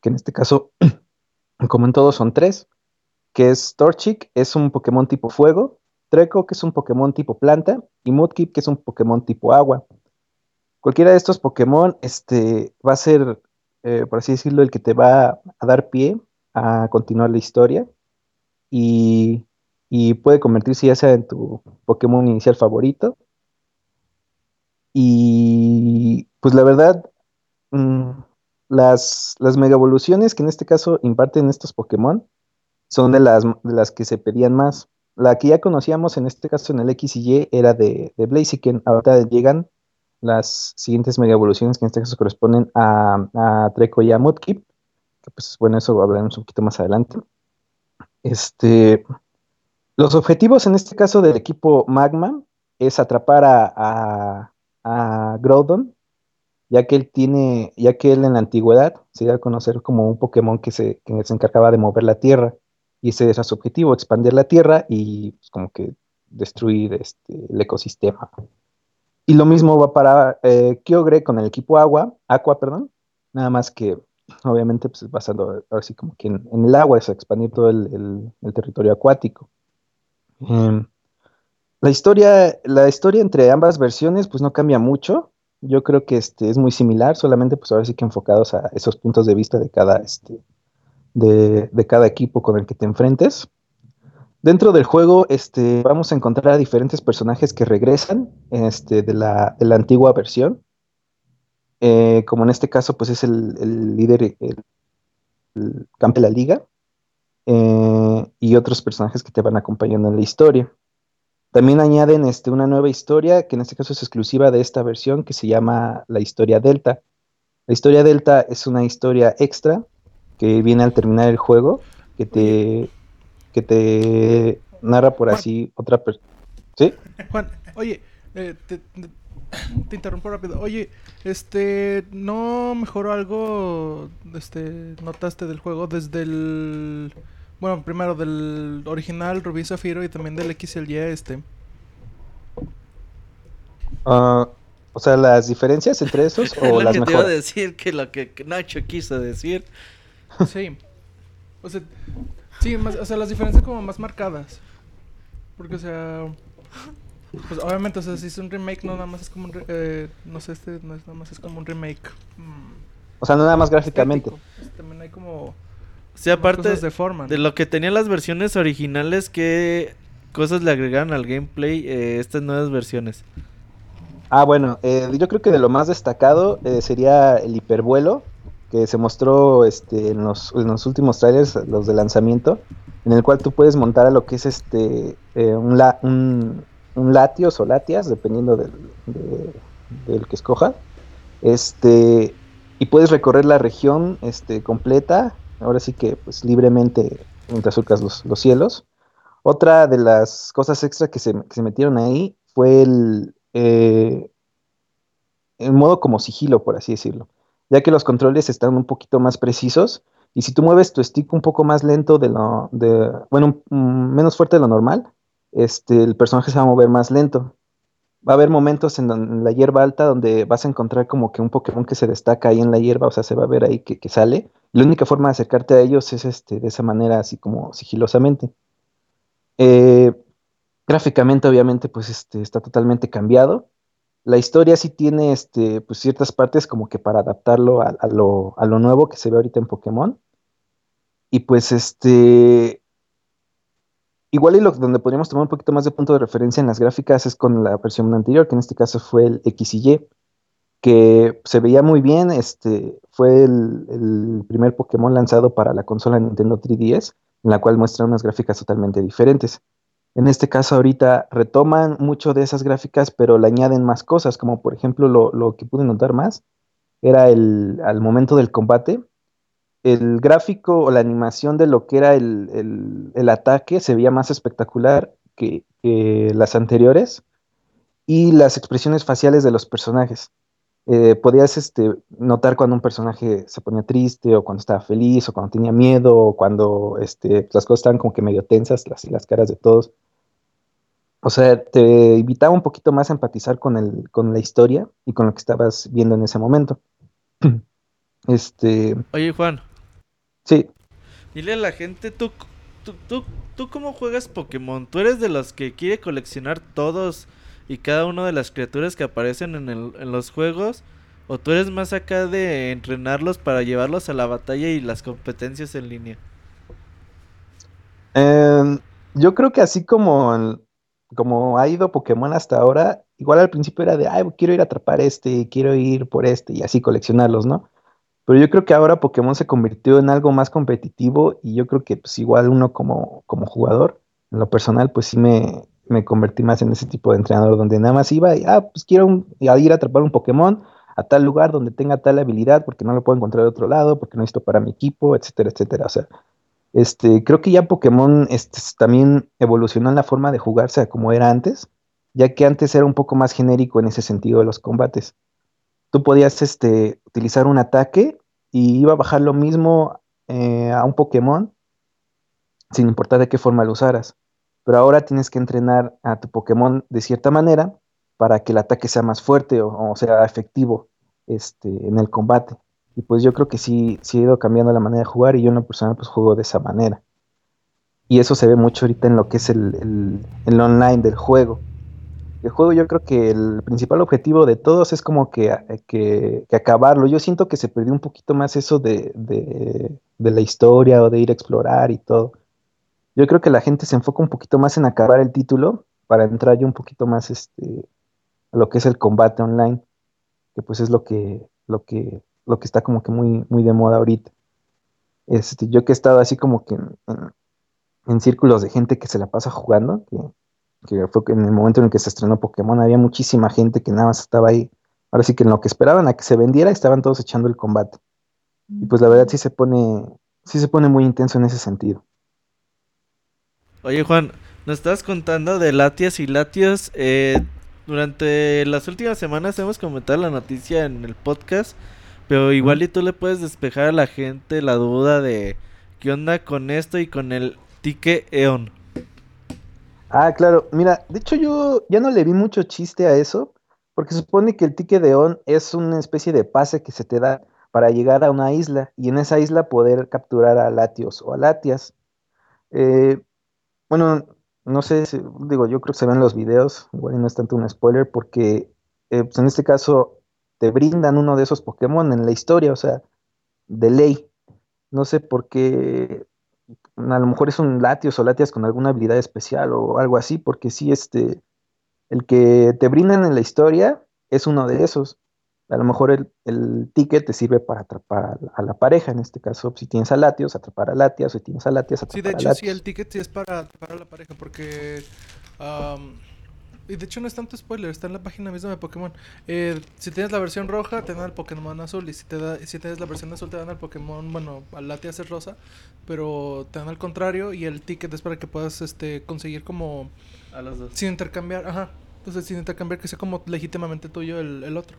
Que en este caso, como en todos, son tres. Que es Torchic, es un Pokémon tipo fuego. Treco, que es un Pokémon tipo planta. Y Mudkip, que es un Pokémon tipo agua. Cualquiera de estos Pokémon este, va a ser eh, por así decirlo, el que te va a dar pie a continuar la historia y, puede convertirse ya sea en tu Pokémon inicial favorito. Y pues la verdad, mm, las, las mega evoluciones que en este caso imparten estos Pokémon son de las, de las que se pedían más. La que ya conocíamos en este caso en el X y Y era de, de Blaziken. Ahorita llegan las siguientes mega evoluciones que en este caso corresponden a, a Treco y a Mudkip. Que pues bueno, eso hablaremos un poquito más adelante. Este, los objetivos en este caso del equipo Magma es atrapar a, a, Groudon, ya que él tiene, ya que él en la antigüedad se iba a conocer como un Pokémon que se, que se encargaba de mover la Tierra. Y ese era su objetivo, expandir la Tierra y pues, como que destruir este, el ecosistema. Y lo mismo va para eh, Kyogre con el equipo Agua, Aqua, perdón. Nada más que, obviamente, pues basando ahora sí como que en, el agua, es expandir todo el, territorio acuático. Em, la historia, la historia entre ambas versiones, pues no cambia mucho. Yo creo que este es muy similar, solamente pues ahora sí que enfocados a esos puntos de vista de cada, este, de, de cada equipo con el que te enfrentes. Dentro del juego este, vamos a encontrar a diferentes personajes que regresan este, de, la, antigua versión. Eh, como en este caso, pues es el, líder, el, campeón de la liga. Eh, y otros personajes que te van acompañando en la historia. También añaden este, una nueva historia, que en este caso es exclusiva de esta versión, que se llama la historia Delta. La historia Delta es una historia extra que viene al terminar el juego, que te, que te narra por Juan. así otra persona. ¿Sí? Juan, oye, eh, te, te- te interrumpo rápido. Oye, este, ¿no mejoró algo, este, notaste del juego desde el, bueno, primero del original Rubí Zafiro y también del X y el Y, este? Ah, o sea, las diferencias entre esos o lo las que te iba a decir, que lo que Nacho quiso decir. Sí. O sea, sí, más, o sea, las diferencias como más marcadas. Porque, o sea, pues obviamente, o sea, si es un remake, no nada más es como un, re- eh, no sé, este no es nada más es como un remake. mm, O sea, no nada más gráficamente. Pues, también hay como O sea, más aparte cosas de forma. de lo que tenían las versiones originales, ¿qué cosas le agregaron al gameplay eh, estas nuevas versiones? Ah, bueno, eh, yo creo que de lo más destacado eh, sería el hipervuelo que se mostró este, en, los, últimos trailers, los de lanzamiento, en el cual tú puedes montar a lo que es este eh, un, un, un latios o latias, dependiendo del, de- del que escoja. Este, y puedes recorrer la región este, completa, ahora sí que pues libremente mientras surcas los, los cielos. Otra de las cosas extra que se, que se metieron ahí fue el, eh, el modo como sigilo, por así decirlo, ya que los controles están un poquito más precisos y si tú mueves tu stick un poco más lento de lo, de, bueno, menos fuerte de lo normal, este, el personaje se va a mover más lento. Va a haber momentos en, la hierba alta donde vas a encontrar como que un Pokémon que se destaca ahí en la hierba, o sea, se va a ver ahí que, que sale. La única forma de acercarte a ellos es este, de esa manera, así como sigilosamente. Eh, gráficamente, obviamente, pues este, está totalmente cambiado. La historia sí tiene este, pues, ciertas partes como que para adaptarlo a, lo nuevo que se ve ahorita en Pokémon. Y pues este. Igual y lo, donde podríamos tomar un poquito más de punto de referencia en las gráficas es con la versión anterior, que en este caso fue el X y Y, que se veía muy bien. Este fue el, el primer Pokémon lanzado para la consola Nintendo 3DS, en la cual muestra unas gráficas totalmente diferentes. En este caso ahorita retoman mucho de esas gráficas, pero le añaden más cosas, como por ejemplo lo, lo que pude notar más era el al momento del combate, el gráfico o la animación de lo que era el, el- el ataque se veía más espectacular que, que las anteriores y las expresiones faciales de los personajes. Eh, podías este, notar cuando un personaje se ponía triste o cuando estaba feliz o cuando tenía miedo o cuando este, las cosas estaban como que medio tensas, las, las caras de todos. O sea, te invitaba un poquito más a empatizar con, el, con la historia y con lo que estabas viendo en ese momento. Este, Oye, Juan, sí, dile a la gente, ¿tú, tú, tú, tú cómo juegas Pokémon? ¿Tú eres de los que quiere coleccionar todos y cada una de las criaturas que aparecen en, los juegos? ¿O tú eres más acá de entrenarlos para llevarlos a la batalla y las competencias en línea? Em, yo creo que así como, como ha ido Pokémon hasta ahora, igual al principio era de, ay, quiero ir a atrapar este, quiero ir por este y así coleccionarlos, ¿no? Pero yo creo que ahora Pokémon se convirtió en algo más competitivo y yo creo que pues igual uno como, como jugador, en lo personal, pues sí me, me convertí más en ese tipo de entrenador donde nada más iba y, ah, pues quiero ir a atrapar un Pokémon a tal lugar donde tenga tal habilidad porque no lo puedo encontrar de otro lado, porque no necesito para mi equipo, etcétera, etcétera. O sea, este, creo que ya Pokémon este, también evolucionó en la forma de jugarse a como era antes, ya que antes era un poco más genérico en ese sentido de los combates. Tú podías este, utilizar un ataque y iba a bajar lo mismo eh, a un Pokémon sin importar de qué forma lo usaras. Pero ahora tienes que entrenar a tu Pokémon de cierta manera para que el ataque sea más fuerte o, sea efectivo este, en el combate. Y pues yo creo que sí, sí ha ido cambiando la manera de jugar y yo en lo personal pues juego de esa manera. Y eso se ve mucho ahorita en lo que es el, el- el online del juego. El juego yo creo que el principal objetivo de todos es como que, que- que acabarlo. Yo siento que se perdió un poquito más eso de, de- de la historia o de ir a explorar y todo. Yo creo que la gente se enfoca un poquito más en acabar el título para entrar ya un poquito más este, a lo que es el combate online, que pues es lo que, lo que, lo que está como que muy, muy de moda ahorita. Este, yo que he estado así como que en, círculos de gente que se la pasa jugando, que, que fue en el momento en el que se estrenó Pokémon, había muchísima gente que nada más estaba ahí ahora sí que en lo que esperaban a que se vendiera, estaban todos echando el combate. Y pues la verdad sí se pone, sí se pone muy intenso en ese sentido. Oye Juan, nos estás contando de Latias y Latios. Eh, durante las últimas semanas hemos comentado la noticia en el podcast, pero igual y tú le puedes despejar a la gente la duda de qué onda con esto y con el tique EON. Ah, claro. Mira, de hecho yo ya no le vi mucho chiste a eso, porque supone que el ticket de on es una especie de pase que se te da para llegar a una isla y en esa isla poder capturar a latios o a latias. Eh, bueno, no sé, si, digo, yo creo que se ven los videos, igual no es tanto un spoiler, porque eh, pues en este caso te brindan uno de esos Pokémon en la historia, o sea, de ley. No sé por qué, a lo mejor es un Latios o Latias con alguna habilidad especial o algo así, porque sí, este, el que te brindan en la historia es uno de esos. A lo mejor el, ticket te sirve para atrapar a la, pareja, en este caso, si tienes a Latios, atrapar a Latias, si tienes a Latias, atrapar Sí, de hecho, sí, el ticket sí es para atrapar a la pareja, porque... y de hecho no es tanto spoiler, está en la página misma de Pokémon. Eh, si tienes la versión roja, te dan el Pokémon azul. Y si, te da, si tienes la versión azul, te dan el Pokémon, bueno, al Latias es rosa. Pero te dan al contrario. Y el ticket es para que puedas este, conseguir como... A los dos. Sin intercambiar, ajá. Entonces sin intercambiar que sea como legítimamente tuyo el, el otro.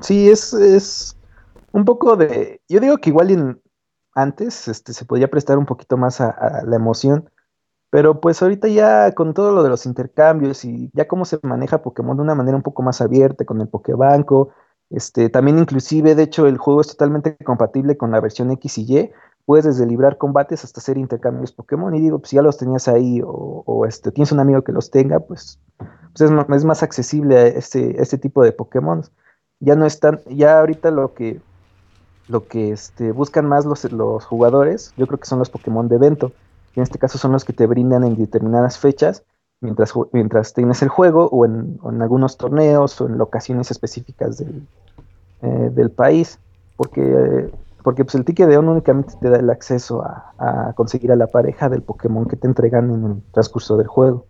Sí, es, es un poco de... Yo digo que igual antes este, se podía prestar un poquito más a, la emoción, pero pues ahorita ya con todo lo de los intercambios y ya cómo se maneja Pokémon de una manera un poco más abierta con el Pokébanco, este, también inclusive, de hecho, el juego es totalmente compatible con la versión X y Y, puedes desde librar combates hasta hacer intercambios Pokémon y digo, pues si ya los tenías ahí o, este, tienes un amigo que los tenga, pues, pues es, más accesible a este, este tipo de Pokémon ya no están, ya ahorita lo que lo que este, buscan más los, los jugadores, yo creo que son los Pokémon de evento. En este caso son los que te brindan en determinadas fechas, mientras, mientras tienes el juego, o en, algunos torneos, o en locaciones específicas del, eh, del país. Porque, porque pues el ticket de ON únicamente te da el acceso a, a, conseguir a la pareja del Pokémon que te entregan en el transcurso del juego.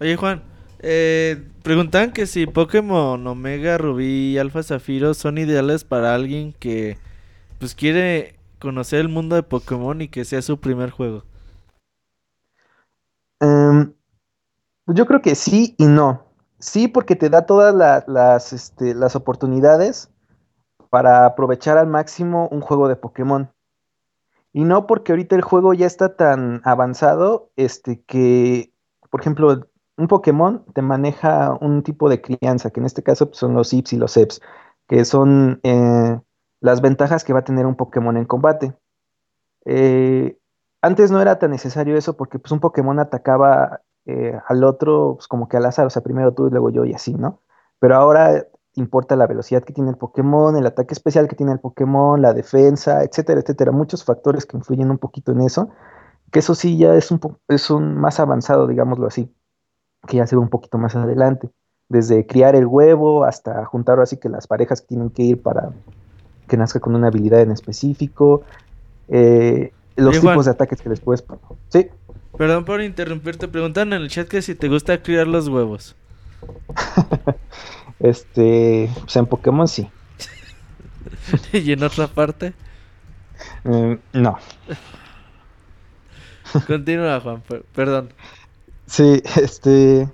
Oye Juan, eh, preguntan que si Pokémon Omega, Rubí y Alfa Zafiro son ideales para alguien que pues quiere conocer el mundo de Pokémon y que sea su primer juego. Em, yo creo que sí y no. Sí, porque te da todas las, este, las oportunidades para aprovechar al máximo un juego de Pokémon. Y no porque ahorita el juego ya está tan avanzado, este, que, por ejemplo, un Pokémon te maneja un tipo de crianza, que en este caso pues, son los Ips y los Eps, que son eh, las ventajas que va a tener un Pokémon en combate. Eh, antes no era tan necesario eso porque pues, un Pokémon atacaba eh, al otro pues, como que al azar, o sea, primero tú y luego yo y así, ¿no? Pero ahora importa la velocidad que tiene el Pokémon, el ataque especial que tiene el Pokémon, la defensa, etcétera, etcétera. Muchos factores que influyen un poquito en eso, que eso sí ya es un, es un más avanzado, digámoslo así que ya se ve un poquito más adelante. Desde criar el huevo hasta juntar así que las parejas que tienen que ir para que nazca con una habilidad en específico. Eh, los tipos de ataques que poner. Sí. Perdón por interrumpirte. Preguntan en el chat que si te gusta criar los huevos. este. Pues en Pokémon sí. ¿Y en otra parte? Mm, no. Continúa, Juan. Perdón. Sí, este,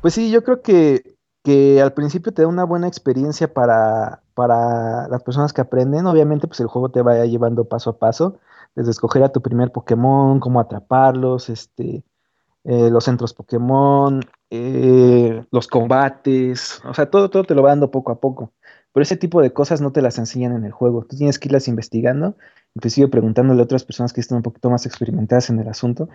pues sí, yo creo que, que al principio te da una buena experiencia para, para las personas que aprenden. Obviamente, pues el juego te va llevando paso a paso, desde escoger a tu primer Pokémon, cómo atraparlos, este, eh, los centros Pokémon, eh, los combates, o sea, todo, todo te lo va dando poco a poco. Pero ese tipo de cosas no te las enseñan en el juego. Tú tienes que irlas investigando, inclusive preguntándole a otras personas que están un poquito más experimentadas en el asunto,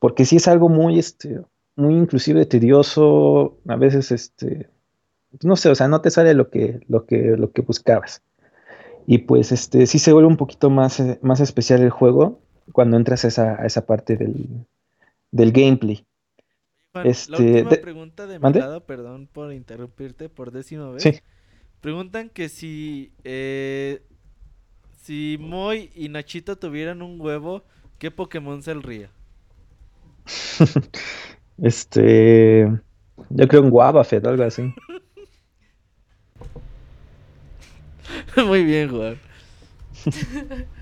porque sí es algo muy, este, muy inclusive tedioso, a veces, este, no sé, o sea, no te sale lo que, lo que, lo que buscabas. Y pues, este, sí se vuelve un poquito más, eh, más especial el juego cuando entras a esa, a esa parte del, del gameplay. este, la última pregunta de mi lado, perdón por interrumpirte por décima vez. Sí. Preguntan que si, eh, si Moy y Nachito tuvieran un huevo, ¿qué Pokémon saldría? este. Yo creo un Wabafet, algo así. Muy bien, Juan.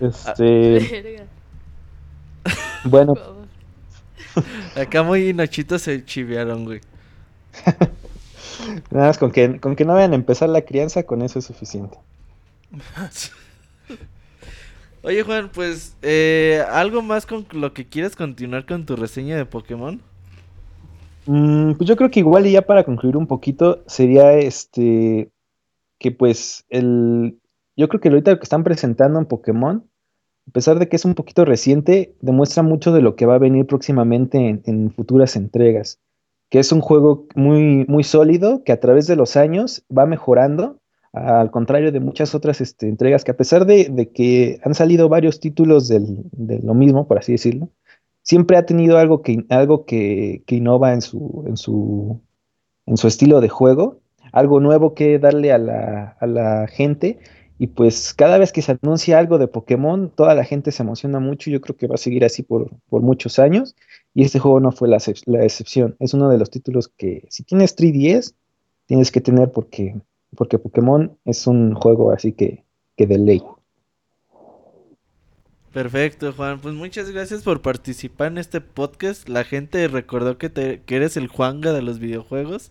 Este, bueno, Acá muy Nachito se chivearon, güey. nada más con que, con que no vayan a empezar la crianza, con eso es suficiente. Oye, Juan, pues, eh, ¿algo más con lo que quieras continuar con tu reseña de Pokémon? Mm, pues yo creo que igual y ya para concluir un poquito sería este que pues el yo creo que ahorita lo que están presentando en Pokémon, a pesar de que es un poquito reciente, demuestra mucho de lo que va a venir próximamente en, en futuras entregas, que es un juego muy muy sólido que a través de los años va mejorando, al contrario de muchas otras este, entregas que a pesar de, que han salido varios títulos del- de lo mismo, por así decirlo, siempre ha tenido algo que, algo que, innova en su, en su, estilo de juego, algo nuevo que darle a la, a la gente. Y pues cada vez que se anuncia algo de Pokémon, toda la gente se emociona mucho. Yo creo que va a seguir así por, por muchos años. Y este juego no fue la excepción. Es uno de los títulos que si tienes 3DS, tienes que tener porque, porque Pokémon es un juego así que, que de ley. Perfecto, Juan. Pues muchas gracias por participar en este podcast. La gente recordó que, te, que eres el Juanga de los videojuegos.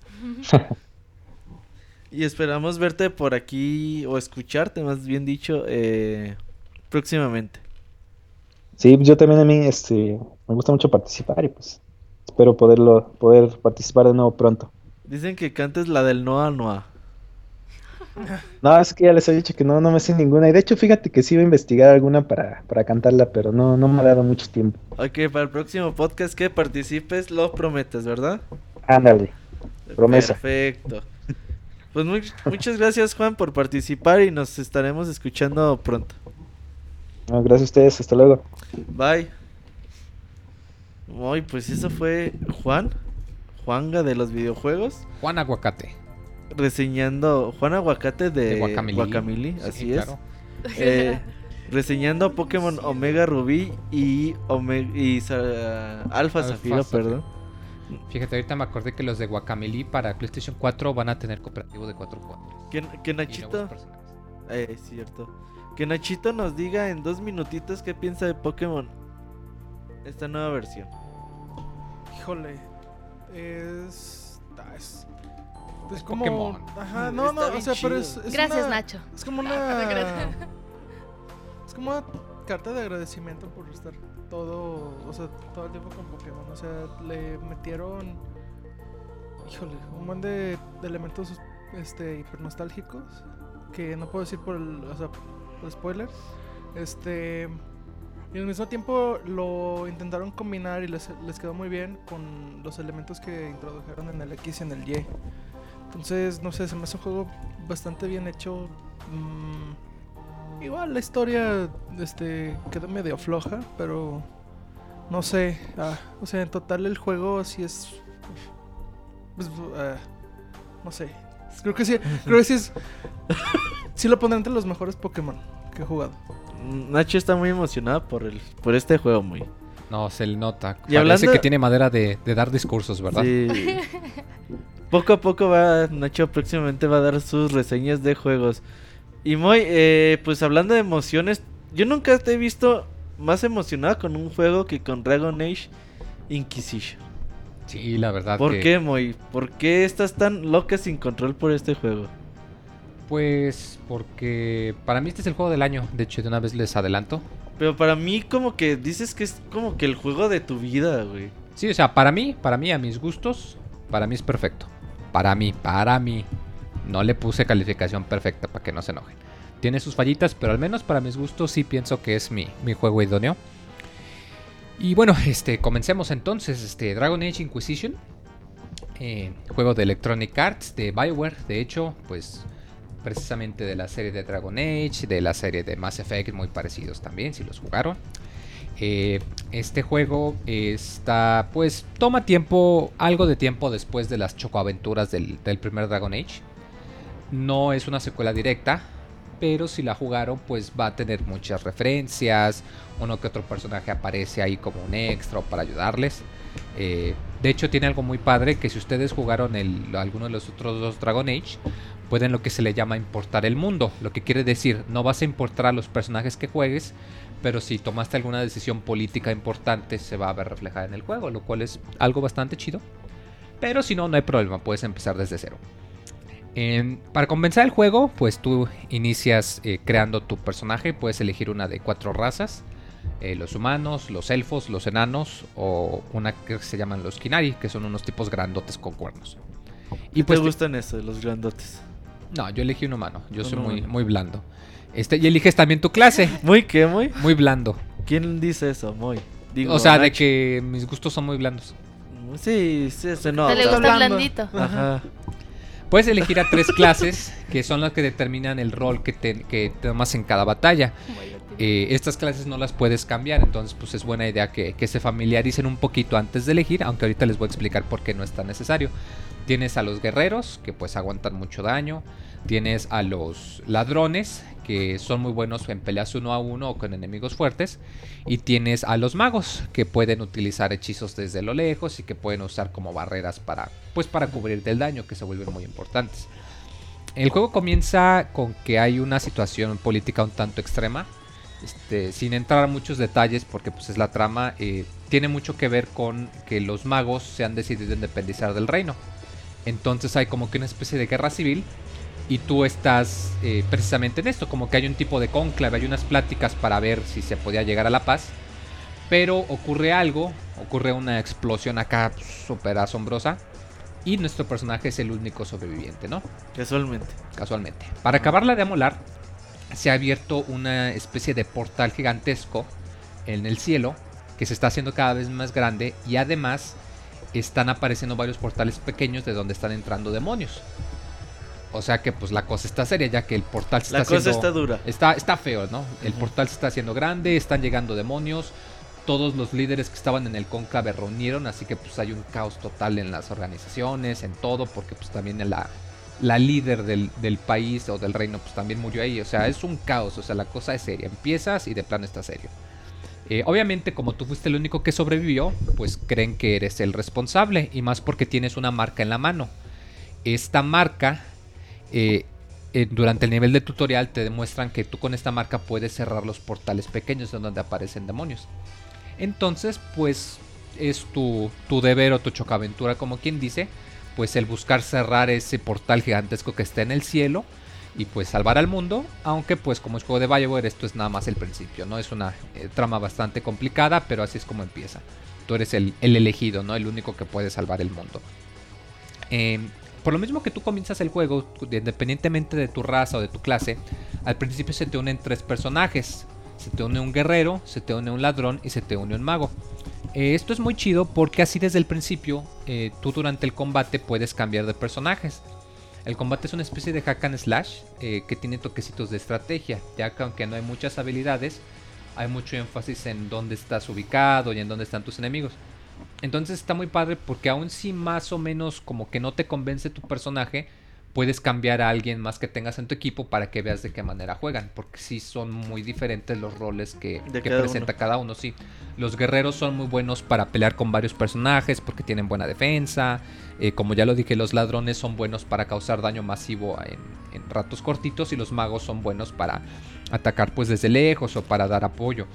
y esperamos verte por aquí, o escucharte, más bien dicho, eh, próximamente. Sí, yo también a mí este, me gusta mucho participar y pues espero poderlo, poder participar de nuevo pronto. Dicen que cantes la del Noa Noa. No, es que ya les he dicho que no, no me sé ninguna. Y de hecho, fíjate que sí iba a investigar alguna para, para cantarla, pero no, no me ha dado mucho tiempo. Ok, para el próximo podcast que participes, lo prometes, ¿verdad? Ándale. Promesa. Perfecto. Pues muy- muchas gracias, Juan, por participar y nos estaremos escuchando pronto. No, gracias a ustedes, hasta luego. Bye. Uy, pues eso fue Juan, Juanga de los videojuegos, Juan Aguacate. Reseñando Juan Aguacate de, De Guacamili. Guacamili, Sí, así es. claro. Eh, reseñando Pokémon Omega Rubí y, Ome- y Alfa Zafiro, Zafiro. perdón. Fíjate, ahorita me acordé que los de Guacamili para PlayStation 4 van a tener cooperativo de 4 jugadores. Que, que Nachito, eh, es cierto. Que Nachito nos diga en dos minutitos qué piensa de Pokémon. Esta nueva versión. Híjole. Es. Ah, Es, es Es como. Pokémon. Ajá, no, Está no, o sea, pero es. es Gracias, una- Nacho. Es como no una. es como una carta de agradecimiento por estar todo. O sea, todo el tiempo con Pokémon. O sea, le metieron. Híjole, un montón de, de elementos este, hipernostálgicos. Que no puedo decir por el. O sea, por spoiler. Este. Y al mismo tiempo lo intentaron combinar y les, les quedó muy bien con los elementos que introdujeron en el X y en el Y. Entonces, no sé, se me hace un juego bastante bien hecho. Mm, igual la historia este, quedó medio floja, pero no sé. ah, o sea, en total el juego sí es... pues, ah, no sé. Creo que sí, creo que sí es... Sí lo pondré entre los mejores Pokémon que he jugado. Mm, Nacho está muy emocionado por el por este juego, muy. No, se le nota. Y Parece hablando- que tiene madera de, de dar discursos, ¿verdad? Sí. poco a poco va Nacho próximamente va a dar sus reseñas de juegos. Y muy, eh, pues hablando de emociones, yo nunca te he visto más emocionado con un juego que con Dragon Age Inquisition. Sí, la verdad. ¿Por que- qué, Moy? ¿Por qué estás tan loca sin control por este juego? Pues porque para mí este es el juego del año. De hecho, de una vez les adelanto. Pero para mí como que dices que es como que el juego de tu vida, güey. Sí, o sea, para mí, para mí, a mis gustos, para mí es perfecto. Para mí, para mí. No le puse calificación perfecta para que no se enojen. Tiene sus fallitas, pero al menos para mis gustos sí pienso que es mi, mi juego idóneo. Y bueno, este, comencemos entonces. Este, Dragon Age Inquisition. eh, juego de Electronic Arts, de Bioware. De hecho, pues precisamente de la serie de Dragon Age, de la serie de Mass Effect, muy parecidos también, si los jugaron. Eh, este juego está, pues, toma tiempo, algo de tiempo después de las chocoaventuras del, primer Dragon Age. No es una secuela directa, pero si la jugaron, pues va a tener muchas referencias. Uno que otro personaje aparece ahí como un extra o para ayudarles. Eh, De hecho, tiene algo muy padre que si ustedes jugaron alguno de los otros dos Dragon Age, pueden lo que se le llama importar el mundo. Lo que quiere decir, no vas a importar a los personajes que juegues, pero si tomaste alguna decisión política importante, se va a ver reflejada en el juego, lo cual es algo bastante chido. Pero si no, no hay problema, puedes empezar desde cero. Para comenzar el juego, pues tú inicias eh, creando tu personaje, puedes elegir una de cuatro razas. eh, los humanos, los elfos, los enanos o una que se llaman los Kinari, que son unos tipos grandotes con cuernos. ¿Y pues te gustan esos, los grandotes? No, yo elegí un humano, yo soy muy, muy blando. Este, y eliges también tu clase, ¿Muy qué, muy? muy blando. ¿Quién dice eso, muy? Digo, o sea, de que mis gustos son muy blandos. Sí, sí, se Te nota. le gusta blando. blandito. Ajá. Puedes elegir a tres clases que son las que determinan el rol que, te, que tomas en cada batalla. Eh, estas clases no las puedes cambiar, entonces pues es buena idea que, que se familiaricen un poquito antes de elegir, aunque ahorita les voy a explicar por qué no es tan necesario. Tienes a los guerreros, que pues aguantan mucho daño. Tienes a los ladrones, que son muy buenos en peleas uno a uno o con enemigos fuertes. Y tienes a los magos, que pueden utilizar hechizos desde lo lejos y que pueden usar como barreras para, pues, para cubrir del daño, que se vuelven muy importantes. El juego comienza con que hay una situación política un tanto extrema. Este, sin entrar a muchos detalles, porque pues es la trama, eh, tiene mucho que ver con que los magos se han decidido independizar del reino. Entonces hay como que una especie de guerra civil y tú estás eh, precisamente en esto, como que hay un tipo de cónclave, hay unas pláticas para ver si se podía llegar a la paz. Pero ocurre algo, ocurre una explosión acá súper asombrosa y nuestro personaje es el único sobreviviente, ¿no? Casualmente. casualmente. Para acabarla de amolar, se ha abierto una especie de portal gigantesco en el cielo que se está haciendo cada vez más grande y además están apareciendo varios portales pequeños de donde están entrando demonios. O sea que pues la cosa está seria ya que el portal se La está cosa haciendo... está dura. Está, está feo, ¿no? El portal se está haciendo grande, están llegando demonios. Todos los líderes que estaban en el cónclave reunieron, así que pues hay un caos total en las organizaciones, en todo, porque pues también la, la líder del, del país o del reino pues también murió ahí. O sea, es un caos, o sea, la cosa es seria. Empiezas y de plano está serio. Eh, obviamente, como tú fuiste el único que sobrevivió, pues creen que eres el responsable, y más porque tienes una marca en la mano. Esta marca eh, durante el nivel de tutorial te demuestran que tú con esta marca puedes cerrar los portales pequeños donde aparecen demonios. Entonces, pues es tu, tu deber o tu chocaventura, como quien dice, pues el buscar cerrar ese portal gigantesco que está en el cielo y pues salvar al mundo, aunque pues como es juego de Bioware esto es nada más el principio, ¿no? Es una eh, trama bastante complicada, pero así es como empieza. Tú eres el, el elegido, ¿no? El único que puede salvar el mundo. Em, por lo mismo que tú comienzas el juego, independientemente de tu raza o de tu clase, al principio se te unen tres personajes. Se te une un guerrero, se te une un ladrón y se te une un mago. Eh, esto es muy chido porque así desde el principio eh, tú durante el combate puedes cambiar de personajes. El combate es una especie de hack and slash eh, que tiene toquecitos de estrategia, ya que aunque no hay muchas habilidades, hay mucho énfasis en dónde estás ubicado y en dónde están tus enemigos. Entonces está muy padre porque aun si más o menos como que no te convence tu personaje, puedes cambiar a alguien más que tengas en tu equipo para que veas de qué manera juegan, porque sí son muy diferentes los roles que, cada presenta uno. cada uno, sí. Los guerreros son muy buenos para pelear con varios personajes porque tienen buena defensa. Eh, como ya lo dije, los ladrones son buenos para causar daño masivo en, en ratos cortitos y los magos son buenos para atacar pues desde lejos o para dar apoyo.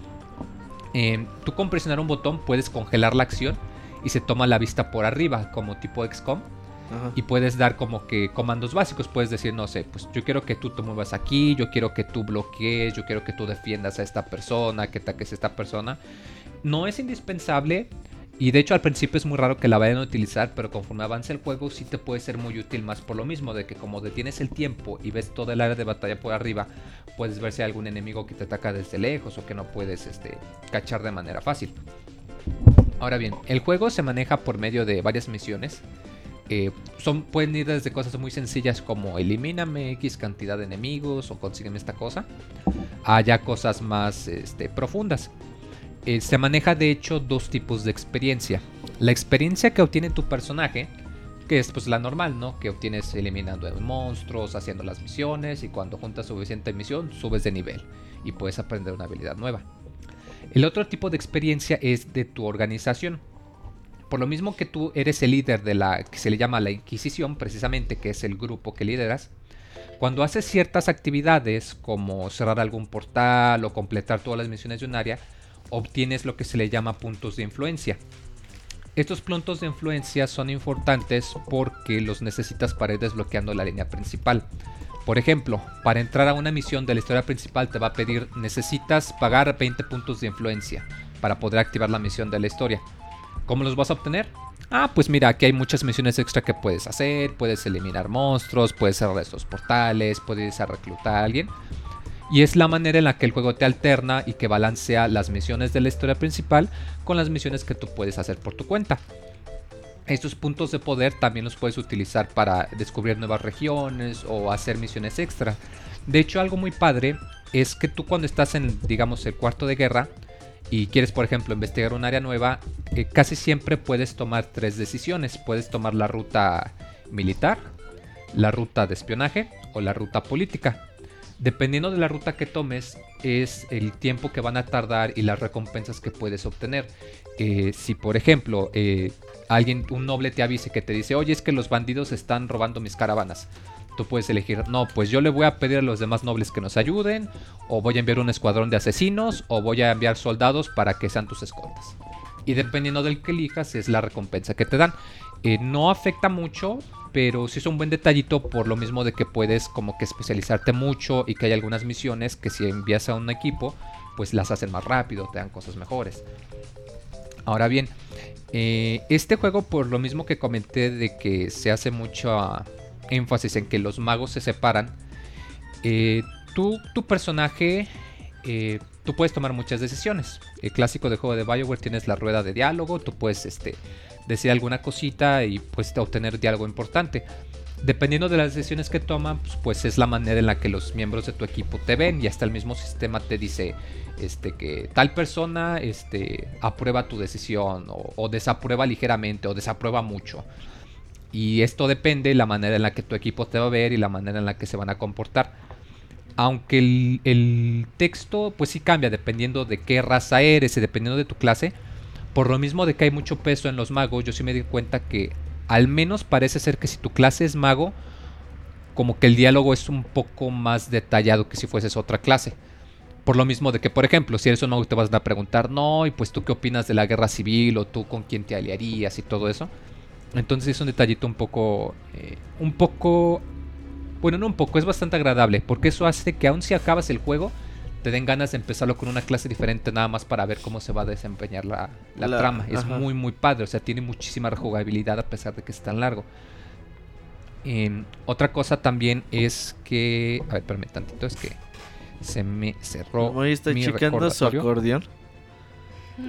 Eh, tú con presionar un botón puedes congelar la acción y se toma la vista por arriba como tipo XCOM Ajá. y puedes dar como que comandos básicos. Puedes decir, no sé, pues yo quiero que tú te muevas aquí, yo quiero que tú bloquees, yo quiero que tú defiendas a esta persona, que ataques a esta persona. No es indispensable y de hecho al principio es muy raro que la vayan a utilizar, pero conforme avance el juego sí te puede ser muy útil más por lo mismo, de que como detienes el tiempo y ves toda el área de batalla por arriba, puedes ver si hay algún enemigo que te ataca desde lejos o que no puedes este, cachar de manera fácil. Ahora bien, el juego se maneja por medio de varias misiones. Eh, son, pueden ir desde cosas muy sencillas como elimíname X cantidad de enemigos o consígueme esta cosa, a ya cosas más este, profundas. Eh, se maneja de hecho dos tipos de experiencia. La experiencia que obtiene tu personaje, que es pues la normal, ¿no? Que obtienes eliminando monstruos, haciendo las misiones y cuando juntas suficiente misión subes de nivel y puedes aprender una habilidad nueva. El otro tipo de experiencia es de tu organización. Por lo mismo que tú eres el líder de la que se le llama la Inquisición, precisamente, que es el grupo que lideras, cuando haces ciertas actividades como cerrar algún portal o completar todas las misiones de un área, obtienes lo que se le llama puntos de influencia. Estos puntos de influencia son importantes porque los necesitas para ir desbloqueando la línea principal. Por ejemplo, para entrar a una misión de la historia principal te va a pedir necesitas pagar 20 puntos de influencia para poder activar la misión de la historia. ¿Cómo los vas a obtener? Ah, pues mira, aquí hay muchas misiones extra que puedes hacer. Puedes eliminar monstruos, puedes cerrar estos portales, puedes reclutar a alguien. Y es la manera en la que el juego te alterna y que balancea las misiones de la historia principal con las misiones que tú puedes hacer por tu cuenta. Estos puntos de poder también los puedes utilizar para descubrir nuevas regiones o hacer misiones extra. De hecho, algo muy padre es que tú cuando estás en, digamos, el cuarto de guerra y quieres, por ejemplo, investigar un área nueva, eh, casi siempre puedes tomar tres decisiones. Puedes tomar la ruta militar, la ruta de espionaje o la ruta política. Dependiendo de la ruta que tomes, es el tiempo que van a tardar y las recompensas que puedes obtener. Eh, si, por ejemplo, eh, alguien, un noble te avise que te dice, oye, es que los bandidos están robando mis caravanas. Tú puedes elegir, no, pues yo le voy a pedir a los demás nobles que nos ayuden, o voy a enviar un escuadrón de asesinos, o voy a enviar soldados para que sean tus escoltas. Y dependiendo del que elijas, es la recompensa que te dan. Eh, no afecta mucho, pero sí es un buen detallito por lo mismo de que puedes como que especializarte mucho y que hay algunas misiones que si envías a un equipo, pues las hacen más rápido, te dan cosas mejores. Ahora bien, eh, este juego por lo mismo que comenté de que se hace mucho énfasis en que los magos se separan, eh, tú, tu personaje, eh, tú puedes tomar muchas decisiones. El clásico de juego de Bioware tienes la rueda de diálogo, tú puedes este, decir alguna cosita y pues obtener diálogo importante. Dependiendo de las decisiones que toman, pues, pues, es la manera en la que los miembros de tu equipo te ven y hasta el mismo sistema te dice este, que tal persona este, aprueba tu decisión o, desaprueba ligeramente o desaprueba mucho. Y esto depende de la manera en la que tu equipo te va a ver y la manera en la que se van a comportar. Aunque el, el texto pues sí cambia dependiendo de qué raza eres y dependiendo de tu clase, por lo mismo de que hay mucho peso en los magos, yo sí me di cuenta que al menos parece ser que si tu clase es mago, como que el diálogo es un poco más detallado que si fueses otra clase. Por lo mismo de que, por ejemplo, si eres un mago te vas a preguntar, no, y pues tú qué opinas de la guerra civil o tú con quién te aliarías y todo eso. Entonces es un detallito un poco, eh, un poco, bueno, no un poco, es bastante agradable, porque eso hace que aun si acabas el juego, te den ganas de empezarlo con una clase diferente nada más para ver cómo se va a desempeñar la, trama. Es muy, muy padre. O sea, tiene muchísima rejugabilidad a pesar de que es tan largo. Em, otra cosa también es que... A ver, espérame tantito, es que se me cerró. está checando su acordeón.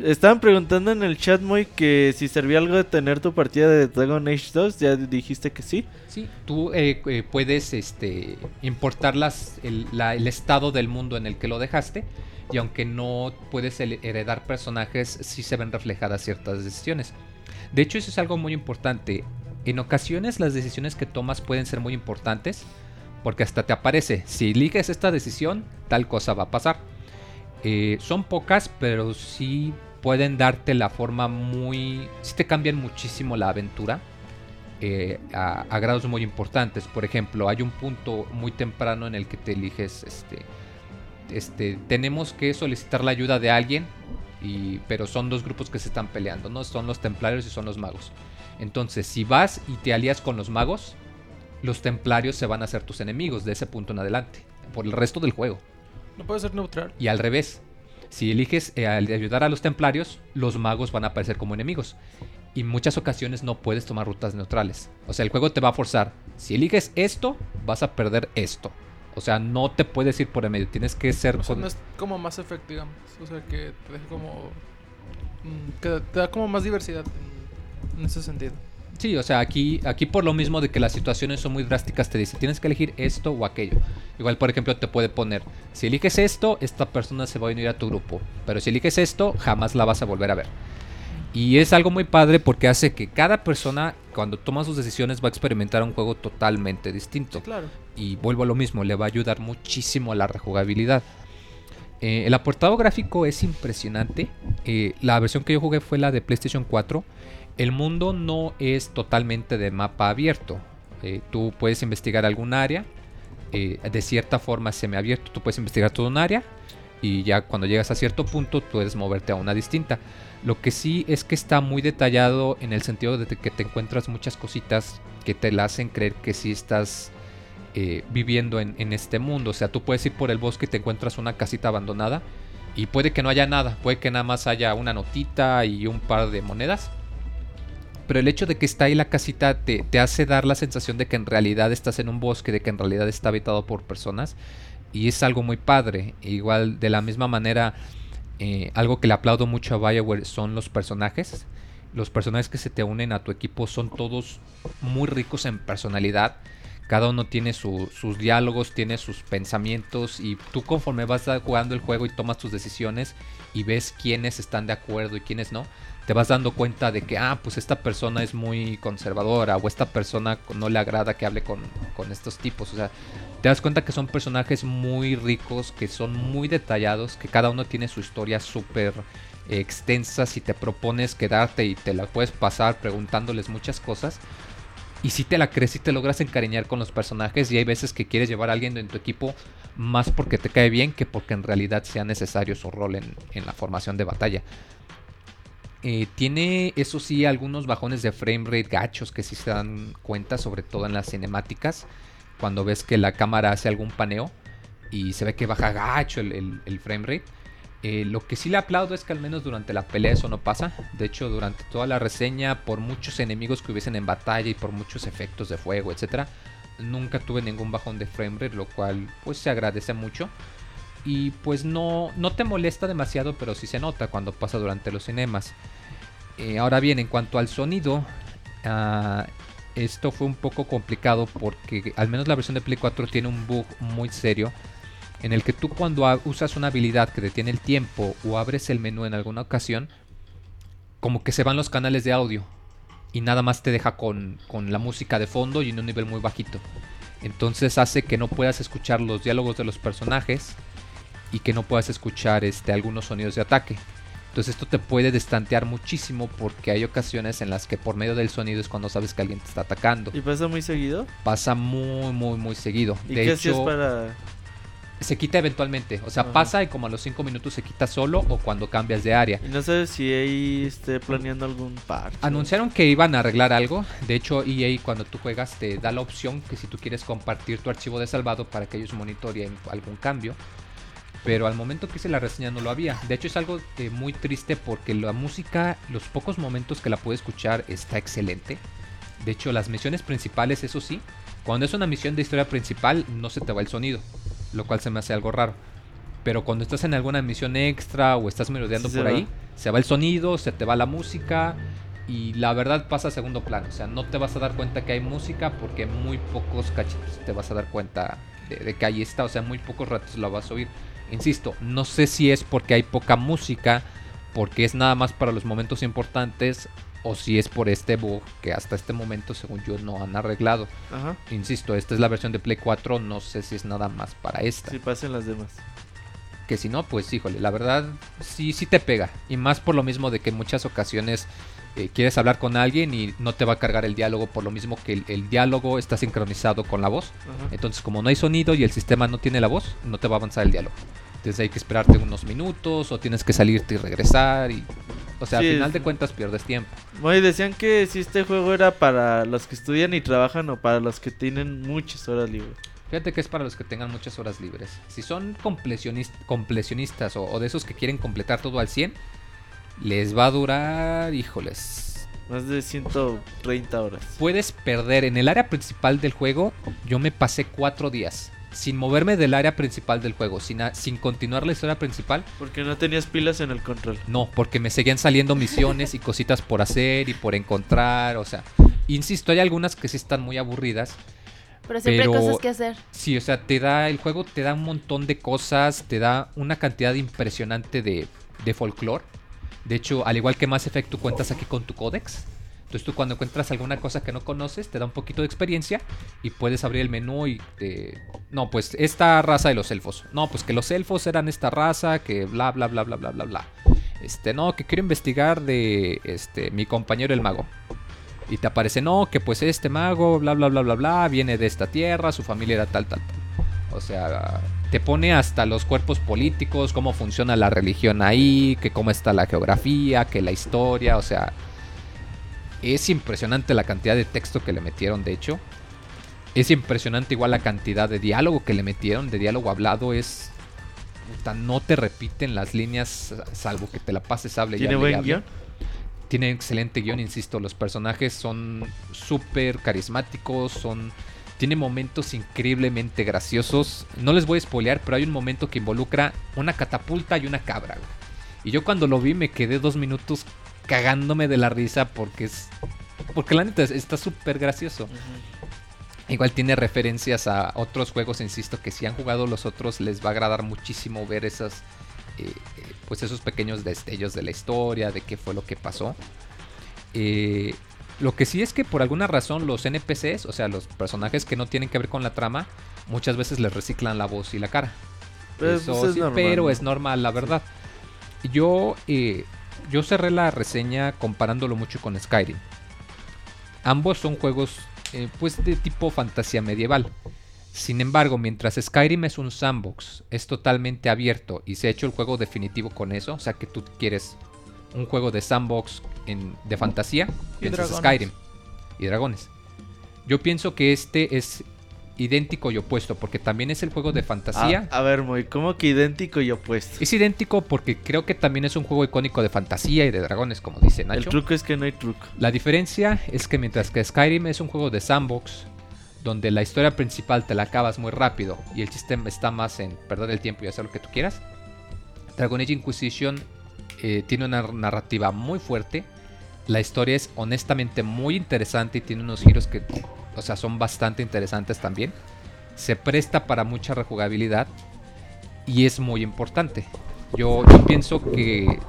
Estaban preguntando en el chat muy que si servía algo de tener tu partida de Dragon Age 2, ya dijiste que sí. Sí, tú eh, eh, puedes este, importar el, el, estado del mundo en el que lo dejaste y aunque no puedes heredar personajes, sí se ven reflejadas ciertas decisiones. De hecho, eso es algo muy importante. En ocasiones las decisiones que tomas pueden ser muy importantes porque hasta te aparece, si eliges esta decisión, tal cosa va a pasar. Eh, son pocas, pero sí pueden darte la forma muy... Sí te cambian muchísimo la aventura eh, a, grados muy importantes. Por ejemplo, hay un punto muy temprano en el que te eliges, este, este, tenemos que solicitar la ayuda de alguien, y, pero son dos grupos que se están peleando, ¿no? Son los templarios y son los magos. Entonces, si vas y te alías con los magos, los templarios se van a hacer tus enemigos de ese punto en adelante, por el resto del juego. No puede ser neutral. Y al revés. Si eliges eh, ayudar a los templarios, los magos van a aparecer como enemigos. Y en muchas ocasiones no puedes tomar rutas neutrales. O sea, el juego te va a forzar. Si eliges esto, vas a perder esto. O sea, no te puedes ir por el medio. Tienes que ser. O no es como más efecto, digamos. O sea, que te deja como. Mm, que te da como más diversidad en ese sentido. Sí, o sea, aquí, aquí por lo mismo de que las situaciones son muy drásticas, te dice, tienes que elegir esto o aquello. Igual, por ejemplo, te puede poner, si eliges esto, esta persona se va a unir a tu grupo. Pero si eliges esto, jamás la vas a volver a ver. Y es algo muy padre porque hace que cada persona, cuando toma sus decisiones, va a experimentar un juego totalmente distinto. claro. Y vuelvo a lo mismo, le va a ayudar muchísimo a la rejugabilidad. Eh, el apartado gráfico es impresionante. Eh, la versión que yo jugué fue la de PlayStation 4 El mundo no es totalmente de mapa abierto. Eh, tú puedes investigar algún área, eh, de cierta forma semiabierto, tú puedes investigar todo un área y ya cuando llegas a cierto punto puedes moverte a una distinta. Lo que sí es que está muy detallado en el sentido de que te encuentras muchas cositas que te la hacen creer que sí estás eh, viviendo en, en este mundo. O sea, tú puedes ir por el bosque y te encuentras una casita abandonada y puede que no haya nada, puede que nada más haya una notita y un par de monedas. Pero el hecho de que está ahí la casita te, te hace dar la sensación de que en realidad estás en un bosque, de que en realidad está habitado por personas. Y es algo muy padre. Igual de la misma manera, eh, algo que le aplaudo mucho a Bioware son los personajes. Los personajes que se te unen a tu equipo son todos muy ricos en personalidad. Cada uno tiene su- sus diálogos, tiene sus pensamientos y tú conforme vas jugando el juego y tomas tus decisiones y ves quiénes están de acuerdo y quiénes no, te vas dando cuenta de que, ah, pues esta persona es muy conservadora o esta persona no le agrada que hable con, con estos tipos. O sea, te das cuenta que son personajes muy ricos, que son muy detallados, que cada uno tiene su historia súper extensa. Si te propones quedarte y te la puedes pasar preguntándoles muchas cosas. Y si te la crees y te logras encariñar con los personajes y hay veces que quieres llevar a alguien en tu equipo más porque te cae bien que porque en realidad sea necesario su rol en, en la formación de batalla. Eh, tiene, eso sí, algunos bajones de frame rate gachos que sí se dan cuenta, sobre todo en las cinemáticas, cuando ves que la cámara hace algún paneo y se ve que baja gacho el, el- frame rate. Eh, lo que sí le aplaudo es que al menos durante la pelea eso no pasa. De hecho, durante toda la reseña, por muchos enemigos que hubiesen en batalla y por muchos efectos de fuego, etcétera, nunca tuve ningún bajón de frame rate, lo cual pues se agradece mucho. Y pues no, no te molesta demasiado, pero sí se nota cuando pasa durante los cinemas. Eh, ahora bien, en cuanto al sonido, ah, esto fue un poco complicado porque al menos la versión de Play 4 tiene un bug muy serio en el que tú cuando usas una habilidad que detiene el tiempo o abres el menú en alguna ocasión, como que se van los canales de audio y nada más te deja con, con la música de fondo y en un nivel muy bajito. Entonces hace que no puedas escuchar los diálogos de los personajes y que no puedas escuchar este, algunos sonidos de ataque. Entonces esto te puede destantear muchísimo porque hay ocasiones en las que por medio del sonido es cuando sabes que alguien te está atacando. ¿Y pasa muy seguido? Pasa muy, muy, muy seguido. ¿Y de qué hecho, para...? se quita eventualmente. O sea, Ajá. pasa y como a los 5 minutos se quita solo o cuando cambias de área. Y no sabes si ahí esté planeando algún parche. Anunciaron que iban a arreglar algo. De hecho, EA cuando tú juegas te da la opción que si tú quieres compartir tu archivo de salvado para que ellos monitoreen algún cambio. Pero al momento que hice la reseña no lo había. De hecho es algo muy triste porque la música, los pocos momentos que la pude escuchar está excelente. De hecho las misiones principales, eso sí, cuando es una misión de historia principal no se te va el sonido. Lo cual se me hace algo raro. Pero cuando estás en alguna misión extra o estás merodeando Sí por va. ahí, se va el sonido, se te va la música y la verdad pasa a segundo plano. O sea, no te vas a dar cuenta que hay música porque muy pocos cachitos te vas a dar cuenta de, de que ahí está. O sea, muy pocos ratos la vas a oír. Insisto, no sé si es porque hay poca música, porque es nada más para los momentos importantes, o si es por este bug que hasta este momento, según yo, no han arreglado. Ajá. Insisto, esta es la versión de Play 4, no sé si es nada más para esta. Si pasen las demás. Que si no, pues híjole, la verdad sí, sí te pega. Y más por lo mismo de que en muchas ocasiones eh, quieres hablar con alguien y no te va a cargar el diálogo por lo mismo que el, el diálogo está sincronizado con la voz. Ajá. Entonces como no hay sonido y el sistema no tiene la voz, no te va a avanzar el diálogo. Entonces hay que esperarte unos minutos o tienes que salirte y regresar y... O sea, Sí, al final de cuentas pierdes tiempo. Y decían que si este juego era para los que estudian y trabajan o para los que tienen muchas horas libres. Fíjate que es para los que tengan muchas horas libres. Si son completionis- completionistas o, o de esos que quieren completar todo al 100, les va a durar, híjoles. Más de 130 horas. Puedes perder en el área principal del juego. Yo me pasé cuatro días sin moverme del área principal del juego, sin, a- sin continuar la historia principal. Porque no tenías pilas en el control. No, porque me seguían saliendo misiones y cositas por hacer y por encontrar. O sea, insisto, hay algunas que sí están muy aburridas. Pero siempre hay cosas que hacer. Sí, o sea, te da, el juego te da un montón de cosas, te da una cantidad impresionante de, de folclore. De hecho, al igual que Mass Effect, tú cuentas aquí con tu códex. Entonces tú cuando encuentras alguna cosa que no conoces, te da un poquito de experiencia y puedes abrir el menú y te... No, pues esta raza de los elfos. No, pues que los elfos eran esta raza, que bla, bla, bla, bla, bla, bla, bla. Este, no, que quiero investigar de este mi compañero el mago. Y te aparece, no, que pues este mago, bla, bla, bla, bla, bla, viene de esta tierra, su familia era tal, tal, tal. O sea, te pone hasta los cuerpos políticos, cómo funciona la religión ahí, que cómo está la geografía, que la historia, o sea, es impresionante la cantidad de texto que le metieron, de hecho. Es impresionante igual la cantidad de diálogo que le metieron, de diálogo hablado es... no te repiten las líneas salvo que te la pases hable y ¿Tiene hable buen hable. guion? Tiene excelente guion, insisto. Los personajes son súper carismáticos, son... Tiene momentos increíblemente graciosos. No les voy a spoilear, pero hay un momento que involucra una catapulta y una cabra. güey. Y yo cuando lo vi me quedé dos minutos cagándome de la risa porque es... Porque la neta es- está súper gracioso. Igual tiene referencias a otros juegos, insisto, que si han jugado los otros les va a agradar muchísimo ver esas, eh, eh, pues esos pequeños destellos de la historia, de qué fue lo que pasó. Eh, lo que sí es que por alguna razón los NPCs, o sea, los personajes que no tienen que ver con la trama, muchas veces les reciclan la voz y la cara. Pues, Eso pues, es sí, normal, pero ¿no? es normal, la verdad. Yo, eh, yo cerré la reseña comparándolo mucho con Skyrim. Ambos son juegos eh, pues de tipo fantasía medieval. Sin embargo, mientras Skyrim es un sandbox, es totalmente abierto y se ha hecho el juego definitivo con eso, o sea que tú quieres un juego de sandbox en- de fantasía, piensas dragones. Skyrim y dragones. Yo pienso que este es idéntico y opuesto, porque también es el juego de fantasía. Ah, a ver, muy, ¿cómo que idéntico y opuesto? Es idéntico porque creo que también es un juego icónico de fantasía y de dragones, como dice El Nacho. truco es que no hay truco. La diferencia es que mientras que Skyrim es un juego de sandbox, donde la historia principal te la acabas muy rápido y el sistema está más en perder el tiempo y hacer lo que tú quieras, Dragon Age Inquisition eh, tiene una narrativa muy fuerte. La historia es honestamente muy interesante y tiene unos giros que, o sea, son bastante interesantes también. Se presta para mucha rejugabilidad y es muy importante. Yo, yo pienso que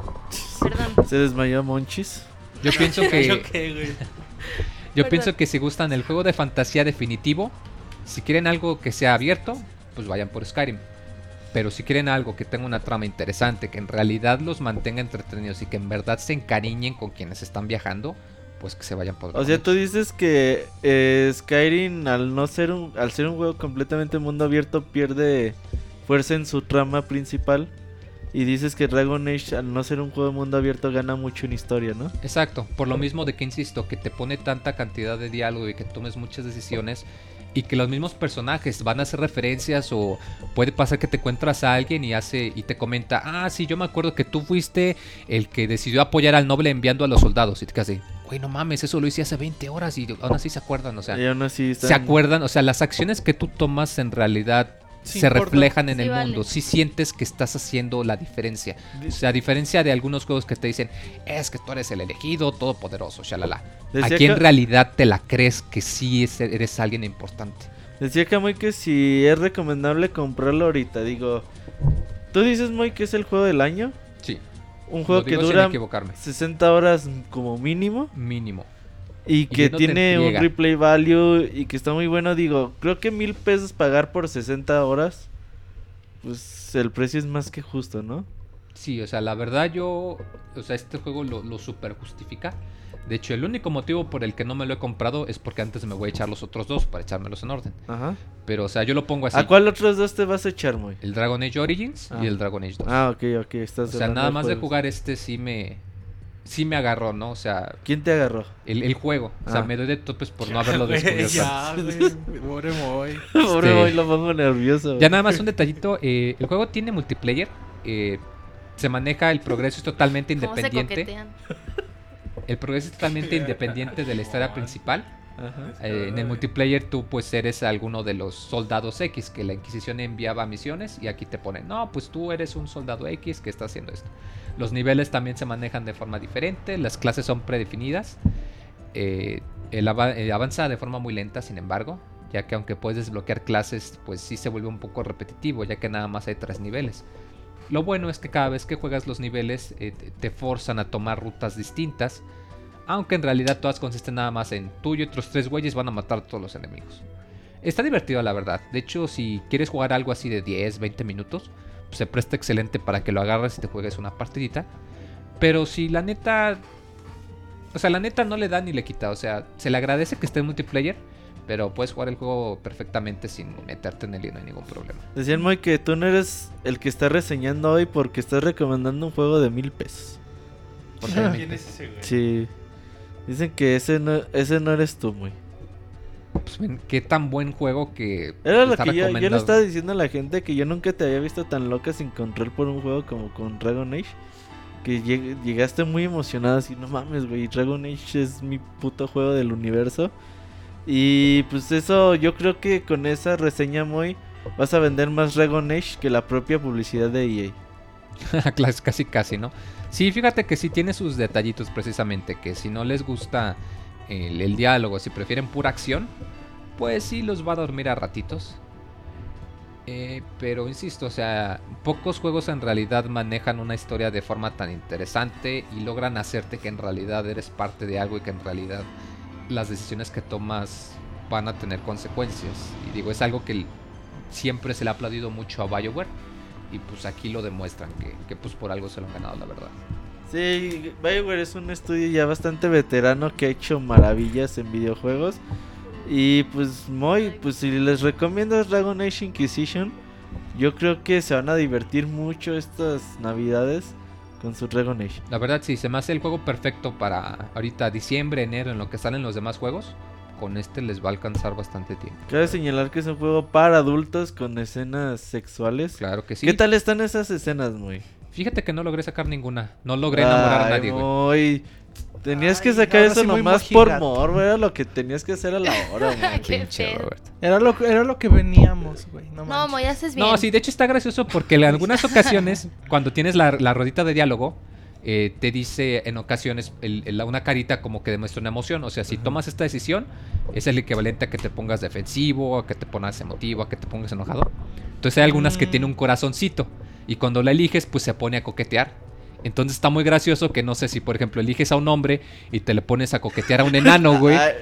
Perdón. Se desmayó Monchis. yo pienso que ¿Yo qué, güey? Yo Perdón. pienso que si gustan el juego de fantasía definitivo, si quieren algo que sea abierto, pues vayan por Skyrim. Pero si quieren algo que tenga una trama interesante, que en realidad los mantenga entretenidos y que en verdad se encariñen con quienes están viajando, pues que se vayan por O sea, tú dices que eh, Skyrim al no ser un al ser un juego completamente mundo abierto pierde fuerza en su trama principal y dices que Dragon Age al no ser un juego de mundo abierto gana mucho en historia, ¿no? Exacto, por lo mismo de que insisto, que te pone tanta cantidad de diálogo y que tomes muchas decisiones y que los mismos personajes van a hacer referencias o puede pasar que te encuentras a alguien y hace y te comenta, ah, sí, yo me acuerdo que tú fuiste el que decidió apoyar al noble enviando a los soldados y te quedas de, güey, no mames, eso lo hice hace 20 horas y aún así se acuerdan, o sea, y aún así están- se acuerdan, o sea, las acciones que tú tomas en realidad Sí se importa. reflejan en Sí, el vale. mundo, si sientes que estás haciendo la diferencia. O sea, a diferencia de algunos juegos que te dicen, es que tú eres el elegido, todopoderoso, shalala. Decía Aquí en realidad te la crees que sí es- eres alguien importante. Decía Kamui que si es recomendable comprarlo ahorita, digo, tú dices muy que es el juego del año, Sí. un juego que dura equivocarme. 60 horas como mínimo Mínimo. Y que que no te tiene un replay value y que está muy bueno, digo, creo que mil pesos pagar por 60 horas, pues el precio es más que justo, ¿no? Sí, o sea, la verdad yo, o sea, este juego lo, lo super justifica. De hecho, el único motivo por el que no me lo he comprado es porque antes me voy a echar los otros dos para echármelos en orden. Ajá. Pero, o sea, yo lo pongo así. ¿A cuál otros dos te vas a echar, muy? El Dragon Age Origins Ah. y el Dragon Age 2. Ah, ok, ok, o estás sea, hablando nada más de jugar este sí me sí me agarró, ¿no? O sea, ¿Quién te agarró? el, el juego. O sea, Ah. me doy de topes por no haberlo descubierto. ya, güey. Pobre Moy. Pobre Este- hoy lo pongo nervioso. Ya nada más un detallito, eh, el juego tiene multiplayer, eh, se maneja, el progreso es totalmente ¿Cómo se independiente. El progreso es totalmente independiente de la historia principal. Ajá. Eh, en el multiplayer tú pues eres alguno de los soldados X que la Inquisición enviaba a misiones y aquí te ponen, no, pues tú eres un soldado X que está haciendo esto. Los niveles también se manejan de forma diferente, las clases son predefinidas. Eh, el eh, avanza de forma muy lenta, sin embargo, ya que aunque puedes desbloquear clases, pues sí se vuelve un poco repetitivo, ya que nada más hay tres niveles. Lo bueno es que cada vez que juegas los niveles eh, te- forzan a tomar rutas distintas, aunque en realidad todas consisten nada más en tú y otros tres güeyes van a matar a todos los enemigos. Está divertido la verdad, de hecho si quieres jugar algo así de 10, 20 minutos, se presta excelente para que lo agarres y te juegues una partidita. Pero si la neta. O sea, la neta no le da ni le quita. O sea, se le agradece que esté en multiplayer. Pero puedes jugar el juego perfectamente sin meterte en él y no hay ningún problema. Decían muy que tú no eres el que está reseñando hoy porque estás recomendando un juego de mil pesos. Porque ¿Quién es ese, güey? Sí. Dicen que ese no, ese no eres tú, muy. Pues, qué tan buen juego que. Era lo que yo, yo le estaba diciendo a la gente que yo nunca te había visto tan loca sin control por un juego como con Dragon Age. Que lleg- llegaste muy emocionado así, no mames, güey, Dragon Age es mi puto juego del universo. Y pues eso, yo creo que con esa reseña muy vas a vender más Dragon Age que la propia publicidad de EA. Casi, casi, ¿no? Sí, fíjate que sí tiene sus detallitos precisamente, que si no les gusta el, el diálogo, si prefieren pura acción, pues sí los va a dormir a ratitos. Eh, pero insisto, o sea, pocos juegos en realidad manejan una historia de forma tan interesante y logran hacerte que en realidad eres parte de algo y que en realidad las decisiones que tomas van a tener consecuencias. Y digo, es algo que siempre se le ha aplaudido mucho a BioWare. Y pues aquí lo demuestran que, que pues por algo se lo han ganado, la verdad. Sí, BioWare es un estudio ya bastante veterano que ha hecho maravillas en videojuegos. Y pues muy, pues si les recomiendo Dragon Age Inquisition, yo creo que se van a divertir mucho estas navidades con su Dragon Age. La verdad sí, se me hace el juego perfecto para ahorita diciembre, enero, en lo que salen los demás juegos. Con este les va a alcanzar bastante tiempo. Cabe señalar que es un juego para adultos con escenas sexuales. Claro que sí. ¿Qué tal están esas escenas, muy? Fíjate que no logré sacar ninguna. No logré enamorar a nadie, güey. Tenías que sacar eso sí nomás por morbo, era lo que tenías que hacer a la hora, Pinche. Robert. Era lo, era lo que veníamos, güey. No, No. Moy, haces bien. No, sí, de hecho está gracioso porque en algunas ocasiones, cuando tienes la, la rodita de diálogo, eh, te dice en ocasiones el- el- una carita como que demuestra una emoción. O sea, si tomas esta decisión, es el equivalente a que te pongas defensivo, a que te pongas emotivo, a que te pongas enojado. Entonces hay algunas que Mm. tienen un corazoncito y cuando la eliges, pues se pone a coquetear. Entonces está muy gracioso que no sé si, por ejemplo, eliges a un hombre y te le pones a coquetear a un enano, güey. Ay,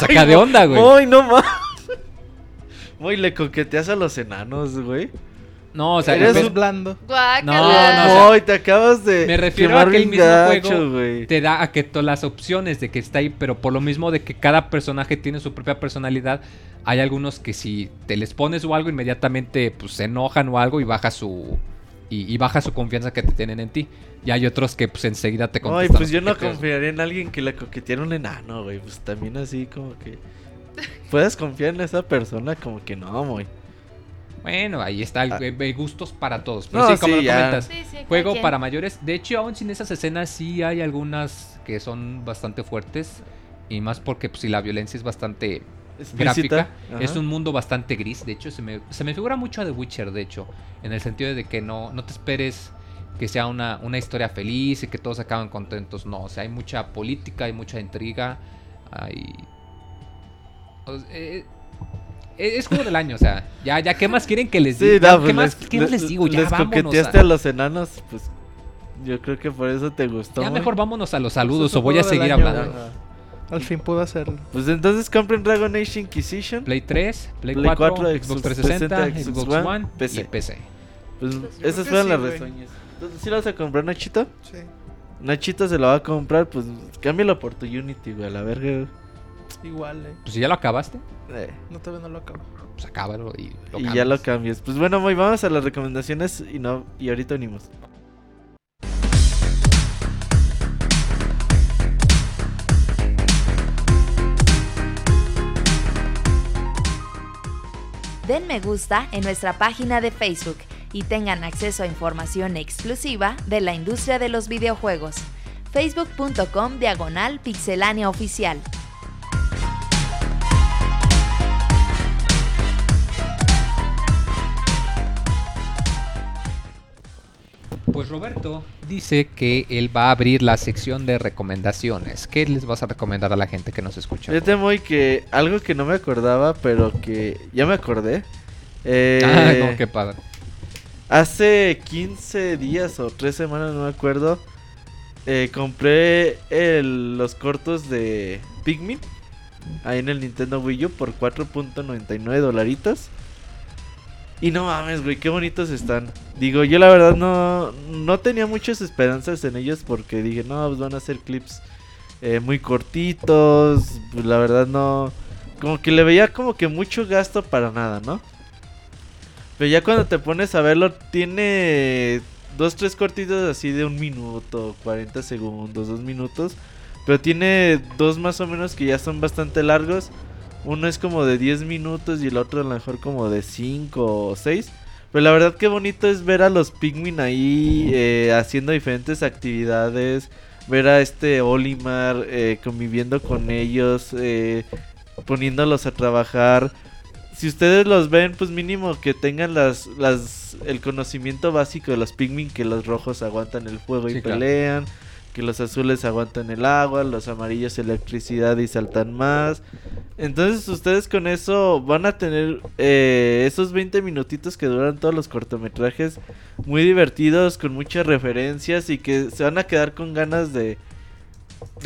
Saca ay, de onda, güey. Muy, no más. Muy, le coqueteas a los enanos, güey. No, o sea, Eres Es blando. Guácala. No, no, o sea, te acabas de. Me refiero a que el mismo gacho, juego güey. te da a que todas las opciones de que está ahí, pero por lo mismo de que cada personaje tiene su propia personalidad, hay algunos que si te les pones o algo, inmediatamente pues se enojan o algo y baja su y, y baja su confianza que te tienen en ti. Y hay otros que pues enseguida te Ay, contestan. pues los yo no confiaría en alguien que le coqueteara un enano, güey. Pues también así como que. Puedes confiar en esa persona, como que no, muy. Bueno, ahí está, el, Ah. eh, gustos para todos. Pero No, sí, como sí, lo ya. comentas, Sí, sí, cada juego para mayores. De hecho, aún sin esas escenas sí hay algunas que son bastante fuertes. Y más porque pues, si la violencia es bastante. Gráfica. Es un mundo bastante gris. De hecho, se me, se me figura mucho a The Witcher, de hecho. En el sentido de que no, no te esperes que sea una, una historia feliz y que todos acaban contentos. No, o sea, hay mucha política, hay mucha intriga. Hay... o sea, eh, eh, es juego del año, o sea, ya, ya, ¿qué más quieren que les Sí, diga? no, ¿Qué, pues más, qué les- les digo? Ya les vámonos. coqueteaste a- a los enanos, pues. Yo creo que por eso te gustó. ya mejor vámonos a los Pues saludos o voy a seguir año, hablando. Ajá. Al fin pude hacerlo. Pues entonces compren Dragon Age Inquisition. Play 3, Play, Play 4, 4, Xbox Xbox 360, 360, Xbox Xbox One, One, PC. y PC. Pues esas fueron sí, las güey. reseñas. Entonces, ¿sí la vas a comprar, Nachito? Sí. Nachito se la va a comprar, pues cámbialo por tu Unity, güey, a la verga. güey. Igual, eh. Pues si ya lo acabaste, Eh, No, todavía no lo acabo. pues acábalo y lo y ya lo cambias. cambias. Pues bueno, muy vamos a las recomendaciones y no y ahorita venimos. Den me gusta en nuestra página de Facebook y tengan acceso a información exclusiva de la industria de los videojuegos. facebook.com diagonal pixelánea oficial. Pues Roberto dice que él va a abrir la sección de recomendaciones. ¿Qué les vas a recomendar a la gente que nos escucha? Fíjate muy que algo que no me acordaba, pero que ya me acordé. Eh, Ah, no, qué padre. Hace 15 días o 3 semanas, no me acuerdo. eh, compré el- los cortos de Pikmin. Ahí en el Nintendo Wii U por 4.99 dolaritos. Y no mames, güey, qué bonitos están. Digo, yo la verdad no, no tenía muchas esperanzas en ellos porque dije, no, pues van a ser clips eh, muy cortitos. Pues la verdad no. Como que le veía como que mucho gasto para nada, ¿no? Pero ya cuando te pones a verlo, tiene dos, tres cortitos así de un minuto, 40 segundos, dos minutos. Pero tiene dos más o menos que ya son bastante largos. Uno es como de 10 minutos y el otro a lo mejor como de 5 o 6. Pero la verdad que bonito es ver a los Pikmin ahí eh, haciendo diferentes actividades. Ver a este Olimar eh, conviviendo con ellos, eh, poniéndolos a trabajar. Si ustedes los ven, pues mínimo que tengan las, las, el conocimiento básico de los Pikmin, que los rojos aguantan el fuego y claro. pelean, que los azules aguantan el agua, los amarillos electricidad y saltan más. Entonces ustedes con eso van a tener eh, esos 20 minutitos que duran todos los cortometrajes muy divertidos, con muchas referencias y que se van a quedar con ganas de...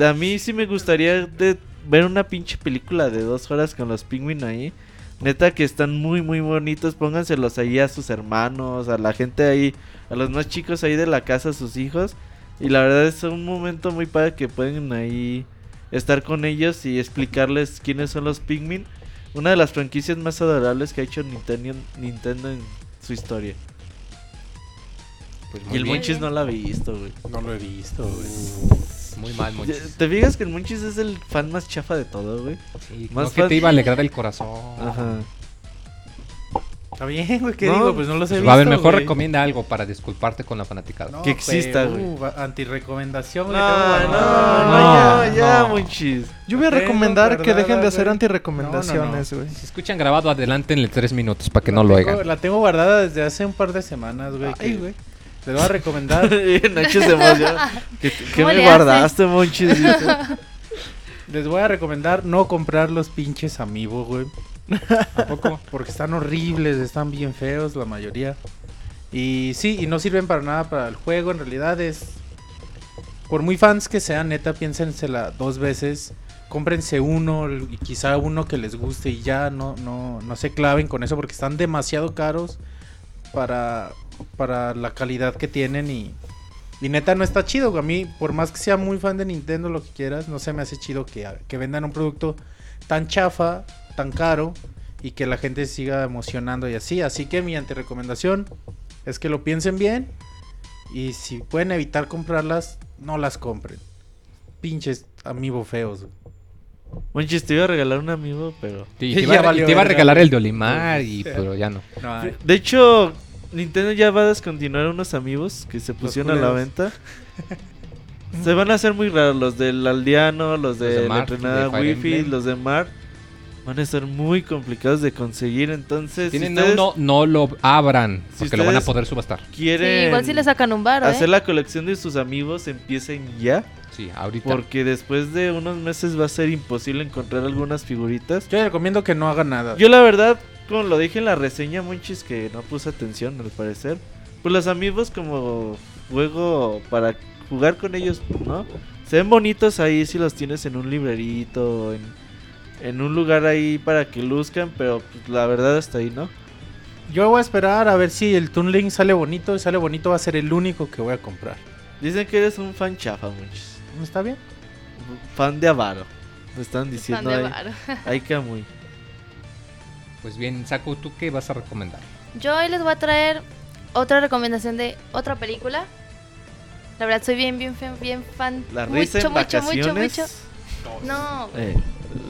a mí sí me gustaría de ver una pinche película de dos horas con los pingüinos ahí. Neta que están muy muy bonitos, pónganselos ahí a sus hermanos, a la gente ahí, a los más chicos ahí de la casa, a sus hijos. Y la verdad es un momento muy padre que pueden ahí estar con ellos y explicarles quiénes son los Pikmin. Una de las franquicias más adorables que ha hecho Nintendo, Nintendo en su historia. Pues Y el bien. Monchis no la ha visto, güey. No lo he visto, güey. Muy mal, Monchis. ¿Te fijas que el Monchis es el fan más chafa de todo, güey? Sí, más no, que fan- te iba a alegrar el corazón. Ajá. Está bien, güey, ¿qué No, digo? Pues no los he Pues, visto, a ver, mejor güey. recomienda algo para disculparte con la fanaticada. No, Que exista, güey. Uh, No, güey, no, no, no, ya, ya, no. Monchis. Yo voy a recomendar que dejen de hacer güey. antirecomendaciones, güey. Si escuchan grabado, adelántenle tres minutos para que La no lo tengo- oigan. La tengo guardada desde hace un par de semanas, güey. Ay, güey. Les voy a recomendar. Nacho se. ¿Qué, qué ¿Cómo me guardaste, Monchis? Les voy a recomendar no comprar los pinches Amiibo, güey. ¿Tampoco? Porque están horribles, están bien feos la mayoría. Y sí, y no sirven para nada para el juego. En realidad es. Por muy fans que sean, neta, piénsensela dos veces. Cómprense uno y quizá uno que les guste y ya no, no, no se claven con eso porque están demasiado caros para, para la calidad que tienen y, y neta no está chido. A mí, por más que sea muy fan de Nintendo, lo que quieras, no se me hace chido que, que vendan un producto tan chafa, tan caro y que la gente siga emocionando y así. Así que mi antirecomendación es que lo piensen bien y si pueden evitar comprarlas, no las compren. Pinches amiibo feos. Monchis, te iba a regalar un amigo, pero... Te, iba, a- valió te iba a verga. regalar el de Olimar, y, pero ya no. De hecho, Nintendo ya va a descontinuar unos amigos que se pusieron a la venta. Se van a hacer muy raros los del aldeano, los de, de la entrenada de Wi-Fi, Emblem. los de Mar. Van a ser muy complicados de conseguir, entonces si Tienen ustedes uno, no lo abran, Si porque lo van a poder subastar. quieren Sí, igual si le sacan un bar, ¿eh? hacer la colección de sus amigos, empiecen ya, Sí, ahorita. porque después de unos meses va a ser imposible encontrar algunas figuritas. Yo les recomiendo que no hagan nada. Yo la verdad, como lo dije en la reseña, Monchis, que no puse atención al parecer. Pues los amigos como juego para jugar con ellos, ¿no? Se ven bonitos ahí si los tienes en un librerito, en, en un lugar ahí para que luzcan, pero pues, la verdad hasta ahí, ¿no? Yo voy a esperar a ver si el Toon Link sale bonito. Y sale bonito va a ser el único que voy a comprar. Dicen que eres un fan chafa, Monchis. ¿No está bien? Fan de avaro. Me están Fan diciendo de ahí. varo. Ay, Camuy. Pues bien, Saku, ¿tú qué vas a recomendar? Yo hoy les voy a traer otra recomendación de otra película. La verdad, soy bien, bien, fan- bien fan. La mucho, risa en mucho, mucho, vacaciones. mucho. No. Eh,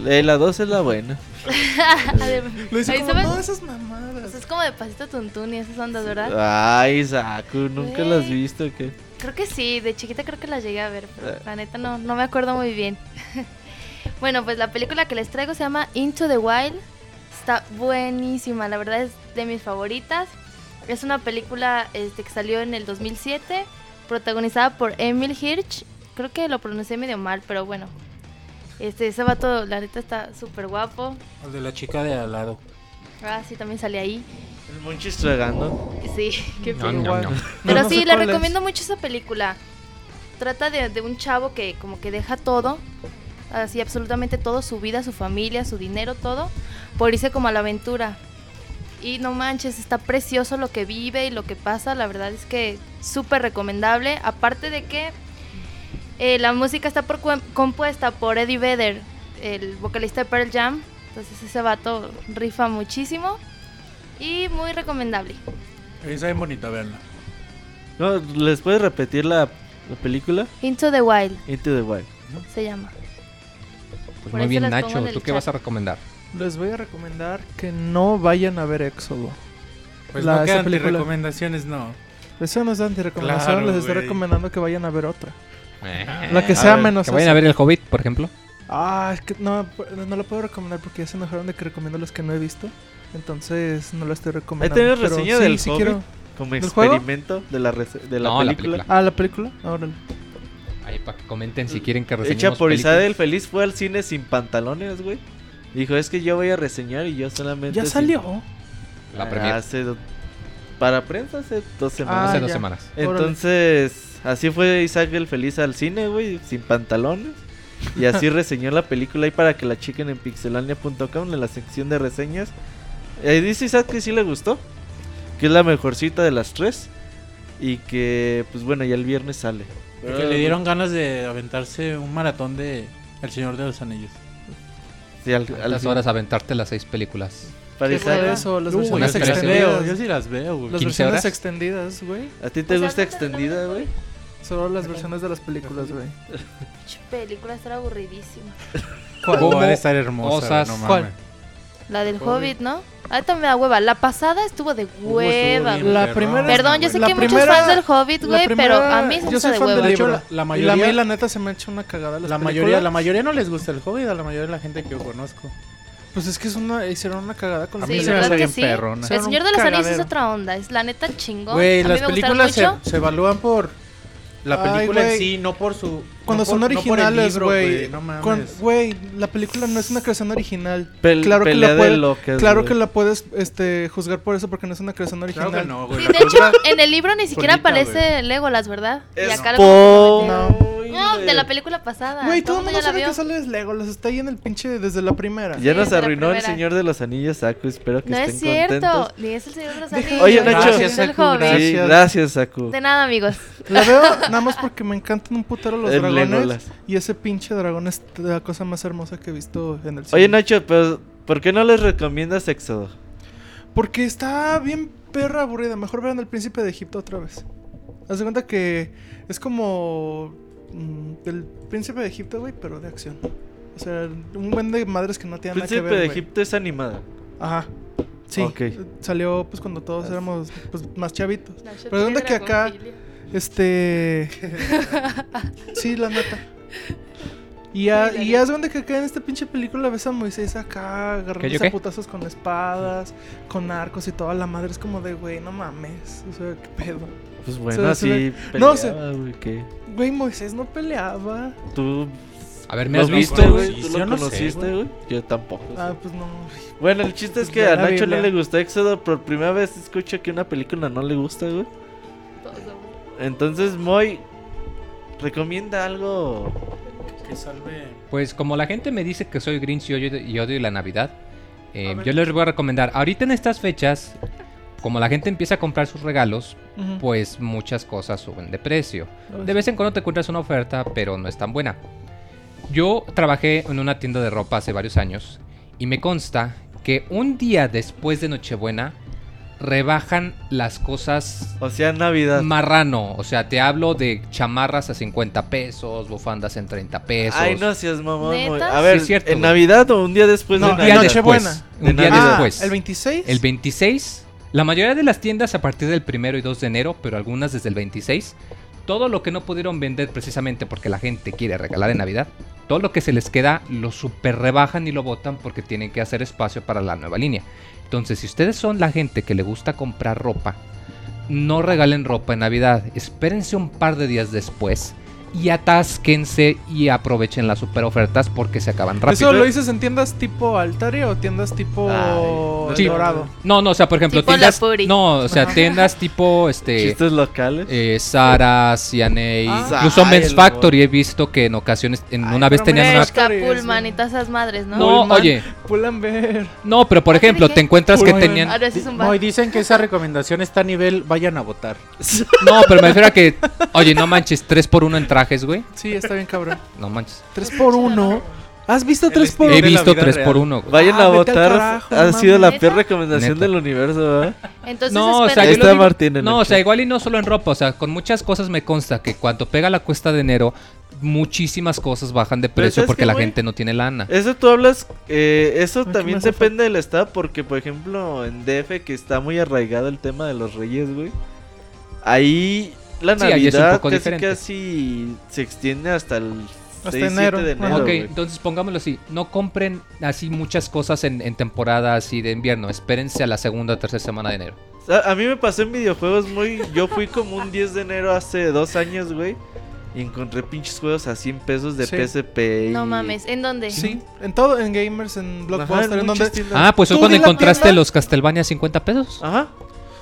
eh, la 2 es la buena. Lo hice ahí como, no, esas mamadas. pues es como de pasito tuntún y esas ondas, ¿verdad? Ay, Saku, ¿nunca las has Güey. visto o qué? Creo que sí, de chiquita creo que la llegué a ver, pero Eh. la neta no, no me acuerdo muy bien. bueno, pues la película que les traigo se llama Into the Wild. Está buenísima, la verdad es de mis favoritas. Es una película este, que salió en el 2007, protagonizada por Emil Hirsch. Creo que lo pronuncié medio mal, pero bueno. Este, ese vato, la neta, está súper guapo. El de la chica de al lado. Ah, sí, también sale ahí. El Monchis tragando. Sí, qué No, no, no. Pero no sí, le es. recomiendo mucho esa película. Trata de, de un chavo que como que deja todo, así absolutamente todo, su vida, su familia, su dinero, todo, por irse como a la aventura. Y no manches, está precioso lo que vive y lo que pasa. La verdad es que súper recomendable. Aparte de que eh, la música está por compuesta por Eddie Vedder, el vocalista de Pearl Jam. Entonces ese vato rifa muchísimo. Y muy recomendable. Está bien bonita, verla. No, ¿Les puedes repetir la, la película? Into the Wild Into the Wild. se llama. Pues muy bien, Nacho. ¿Tú qué chat. vas a recomendar? Les voy a recomendar que no vayan a ver Éxodo. Pues La- no esa quedan recomendaciones, no. Eso no es anti-recomendación, Claro, les estoy recomendando que vayan a ver otra. Eh, La que a sea ver, menos que vayan esa. a ver el Hobbit, por ejemplo. Ah, es que no, no la puedo recomendar porque ya se enojaron de que recomiendo los que no he visto. Entonces no la estoy recomendando. tienes pero reseña sí, del sí Hobbit? quiero. Como experimento de la, de la No, la película. película. Ah, la película. Órale. Ahí para que comenten si quieren que Hecha reseñemos por Isabel. Feliz fue al cine sin pantalones, güey. Dijo, es que yo voy a reseñar y yo solamente... Ya sin- salió. La Ah. Hace do- Para prensa hace dos semanas. Hace Ah, dos ya. semanas. Entonces, así fue Isaac el Feliz al cine, güey, sin pantalones. Y así reseñó la película ahí para que la chequen en pixelania.com en la sección de reseñas. Ahí dice Isaac que sí le gustó, que es la mejorcita de las tres. Y que, pues bueno, ya el viernes sale. Que le dieron ganas de aventarse un maratón de El Señor de los Anillos. Sí, al, al ¿Cuántas fin. horas aventarte las seis películas? Para ¿Qué fue Isaac, eso? Las Uh, versiones las yo sí las extendidas. veo, yo sí las veo, güey. Las 15 versiones horas. extendidas, güey. ¿a ti te Pues gusta extendida, güey? Solo las versiones de las películas, güey. Película está aburridísima. ¿Cómo Va a estar hermosa, osas? no mames. ¿Cuál? La del Hobbit, ¿no? Ahorita me da hueva. La pasada estuvo de hueva, güey. La primera- Perdón, yo sé La que hay muchos primera- fans del Hobbit, la güey, pero primera- a mí se me yo hizo soy de fan del hueva. De hecho, la, la Y la, mayoría, mí, la neta, se me ha hecho una cagada las la mayoría, películas. la mayoría no les gusta el Hobbit, a la mayoría de la gente que yo conozco. Pues es que es una, hicieron una cagada con A mí Sí, se me ¿verdad hace que bien sí? perrona. El Señor de los Anillos es cagadero. otra onda, es la neta chingón. Güey, a mí las me gustaron películas se, mucho. se evalúan por la Ay, película en sí, no por su. Cuando no son por- no originales, güey. No Güey, la película no es una creación original. Pel- claro que la de puede- locas, Claro güey. que la puedes este, juzgar por eso porque no es una creación original. Claro que no, güey. Sí, de hecho, en el libro ni siquiera Solita, aparece Legolas, ¿verdad? Y Es acá lo po- metieron. No, de la película pasada. Güey, todo el mundo sabe que sale es Legolas. Está ahí en el pinche desde la primera. Ya Sí, nos arruinó el. Señor de los Anillos, Saku. Espero que No es estén cierto, contentos. ni es el Señor de los Anillos. Oye, Nacho. es el Gracias. Saku, Sí, Gracias. gracias, Saku. De nada, amigos. La veo nada más porque me encantan un putero los El dragones. Legolas. Y ese pinche dragón es la cosa más hermosa que he visto en el cine. Oye, Nacho, pero ¿por qué no les recomiendas Éxodo? Porque está bien perra aburrida. Mejor vean el príncipe de Egipto otra vez. Haz de cuenta que es como mm, el príncipe de Egipto, güey, pero de acción. O sea, un buen de madres que no tienen nada que Príncipe de. Egipto es animada. Ajá. Sí. Ok. Salió pues cuando todos éramos pues, más chavitos. Pero ¿dónde que acá? Este. sí, la neta. Y, a, Sí, y neta. haz de cuenta que acá en esta pinche película ves a Moisés acá ¿Qué, agarrándose a putazos con espadas, con arcos y toda la madre. Es como de, güey, no mames. O sea, qué pedo. Pues bueno, se así ve- no, peleaba, güey, que Güey, Moisés no peleaba. tú A ver, ¿me has visto, güey? güey. ¿Tú Yo lo no sé, conociste, güey. Yo tampoco. Ah, pues no. Bueno, el chiste es que Ya a la Nacho no le gustó Éxodo. Por primera vez escucho que una película no le gusta, güey. Entonces, Moy, recomienda algo. Que salve. Pues como la gente me dice que soy Grinch y odio, y odio la Navidad, eh, ver. yo les voy a recomendar, ahorita en estas fechas, como la gente empieza a comprar sus regalos, pues muchas cosas suben de precio. De vez en cuando te encuentras una oferta, pero no es tan buena. Yo trabajé en una tienda de ropa hace varios años y me consta que un día después de Nochebuena rebajan las cosas O sea, Navidad. marrano. O sea, te hablo de chamarras a 50 pesos, bufandas en 30 pesos. Ay, no seas mamón. ¿Neta? A ver, Sí, es cierto, ¿en güey. Navidad o un día después No, de un en día Navidad? Nochebuena. Un día después. El 26. El 26, la mayoría de las tiendas a partir del primero y 2 de enero, pero algunas desde el 26, todo lo que no pudieron vender precisamente porque la gente quiere regalar en Navidad, todo lo que se les queda lo super rebajan y lo botan porque tienen que hacer espacio para la nueva línea. Entonces, si ustedes son la gente que le gusta comprar ropa, no regalen ropa en Navidad, espérense un par de días después y atásquense y aprovechen las super ofertas porque se acaban rápido. ¿Eso lo dices en tiendas tipo Altaria o tiendas tipo Ay, Sí. Dorado? No, no, o sea, por ejemplo, Tipo la tiendas Puri. No, o sea, Ajá. tiendas tipo este Chistes locales. eh, Sara, CNA, Ah. incluso Ay, Men's Factory he visto que en ocasiones en Ay, una vez tenían una un- y todas esas madres, ¿no? No, Pullman. oye, Pull&Bear. No, pero por ¿Ah, qué ejemplo, te encuentras que tenían. Ahora sí es un No, y dicen que esa recomendación está a nivel, vayan a votar. No, pero me refiero a que. Oye, no manches, 3 por 1 en güey. Sí, está bien cabrón. No manches. 3 por 1 ¿Has visto El 3 por He de la visto vida 3 por real. 1 güey. Vayan Ah, a votar. carajo, ha sido la peor recomendación Neta. del universo, ¿eh? Entonces, No, o sea, Ahí está Martín en No, el o sea, igual y no solo en ropa, o sea, con muchas cosas me consta que cuando pega la cuesta de enero, muchísimas cosas bajan de precio ¿sabes porque la güey? gente no tiene lana. Eso tú hablas, eh, eso también depende del estado, porque por ejemplo en DF que está muy arraigado el tema de los reyes, güey. Ahí la Sí, ahí es un Navidad poco casi diferente. casi se extiende hasta el Hasta 6, 7 enero. de enero. ok, entonces pongámoslo así, no compren así muchas cosas en, en temporada así de invierno, espérense a la segunda o tercera semana de enero. Sea, a mí me pasó en videojuegos muy... Yo fui como un 10 de enero hace dos años, güey. Y encontré pinches juegos a 100 pesos de Sí. PSP. y- No mames, ¿en dónde? Sí, en todo, en Gamers, en Ajá, Blockbuster, en donde... Ah, pues fue ¿Tú cuando encontraste los Castlevania a 50 pesos. Ajá.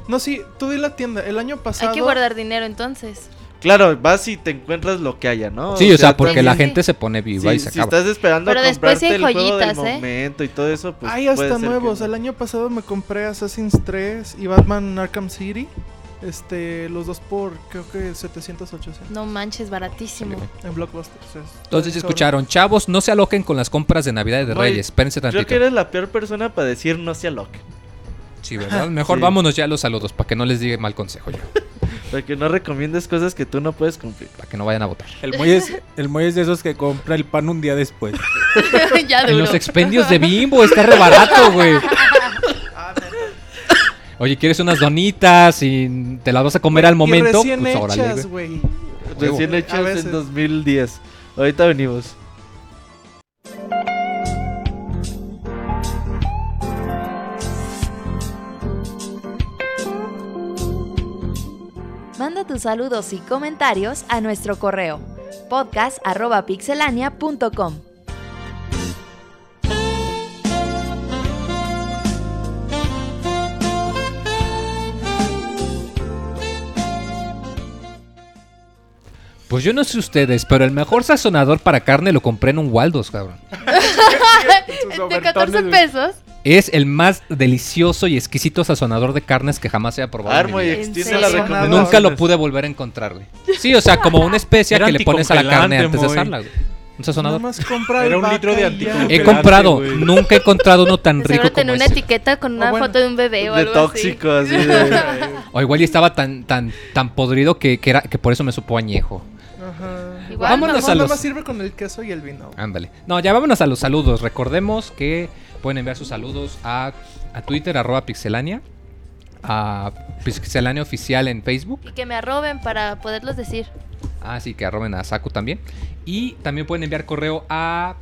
No, sí, tú di la tienda. El año pasado... Hay que guardar dinero entonces. Claro, vas y te encuentras lo que haya, ¿no? Sí, o sea, porque también- la sí. gente se pone viva Sí, y se si acaba. estás esperando Pero a después comprarte hay el juego del joyitas, ¿eh? momento y todo eso, pues Hay puede hasta ser nuevos. que- El año pasado me compré Assassin's 3 y Batman Arkham City. Este, los dos por creo que 700, 800 No manches, baratísimo. en Blockbuster. o sea, es- Entonces escucharon, chavos, no se aloquen con las compras de Navidad y de Reyes, espérense Creo tantito. que eres la peor persona para decir no se aloquen. Sí, ¿verdad? Mejor Sí. vámonos ya a los saludos para que no les diga mal consejo yo, Para que no recomiendes cosas que tú no puedes cumplir. para que no vayan a votar. El Moy es, el es de esos que compra el pan un día después. ya En los expendios de Bimbo está re barato, güey. Oye, ¿quieres unas donitas y te las vas a comer al Y momento? recién Pues órale, hechas, güey. Recién hechas en veces. 2010. Ahorita venimos. Manda tus saludos y comentarios a nuestro correo podcast@pixelania.com. Pues yo no sé ustedes, pero el mejor sazonador para carne lo compré en un Waldos, cabrón. De 14 pesos. Es el más delicioso y exquisito sazonador de carnes que jamás haya probado. en mi Armo y la recomendación. Nunca lo pude volver a encontrar, güey. Sí, o sea, como una especia que le pones a la carne antes de asarla, güey. Un sazonador. Nada más compra Era un litro de anticongelante. He comprado, güey. nunca he encontrado uno tan rico como tenía una ese. etiqueta con una bueno, foto de un bebé o De algo tóxico, así de... O igual y estaba tan tan tan podrido que, que era que por eso me supo añejo. Ajá. Igual, Vámonos No, a nada los más sirve con el queso y el vino. Ándale. No, ya vámonos a los saludos. Recordemos que pueden enviar sus saludos a, a Twitter, arroba pixelania, a pixelania oficial en Facebook. Y que me arroben para poderlos decir. Ah, sí, que arroben a Saku también. Y también pueden enviar correo a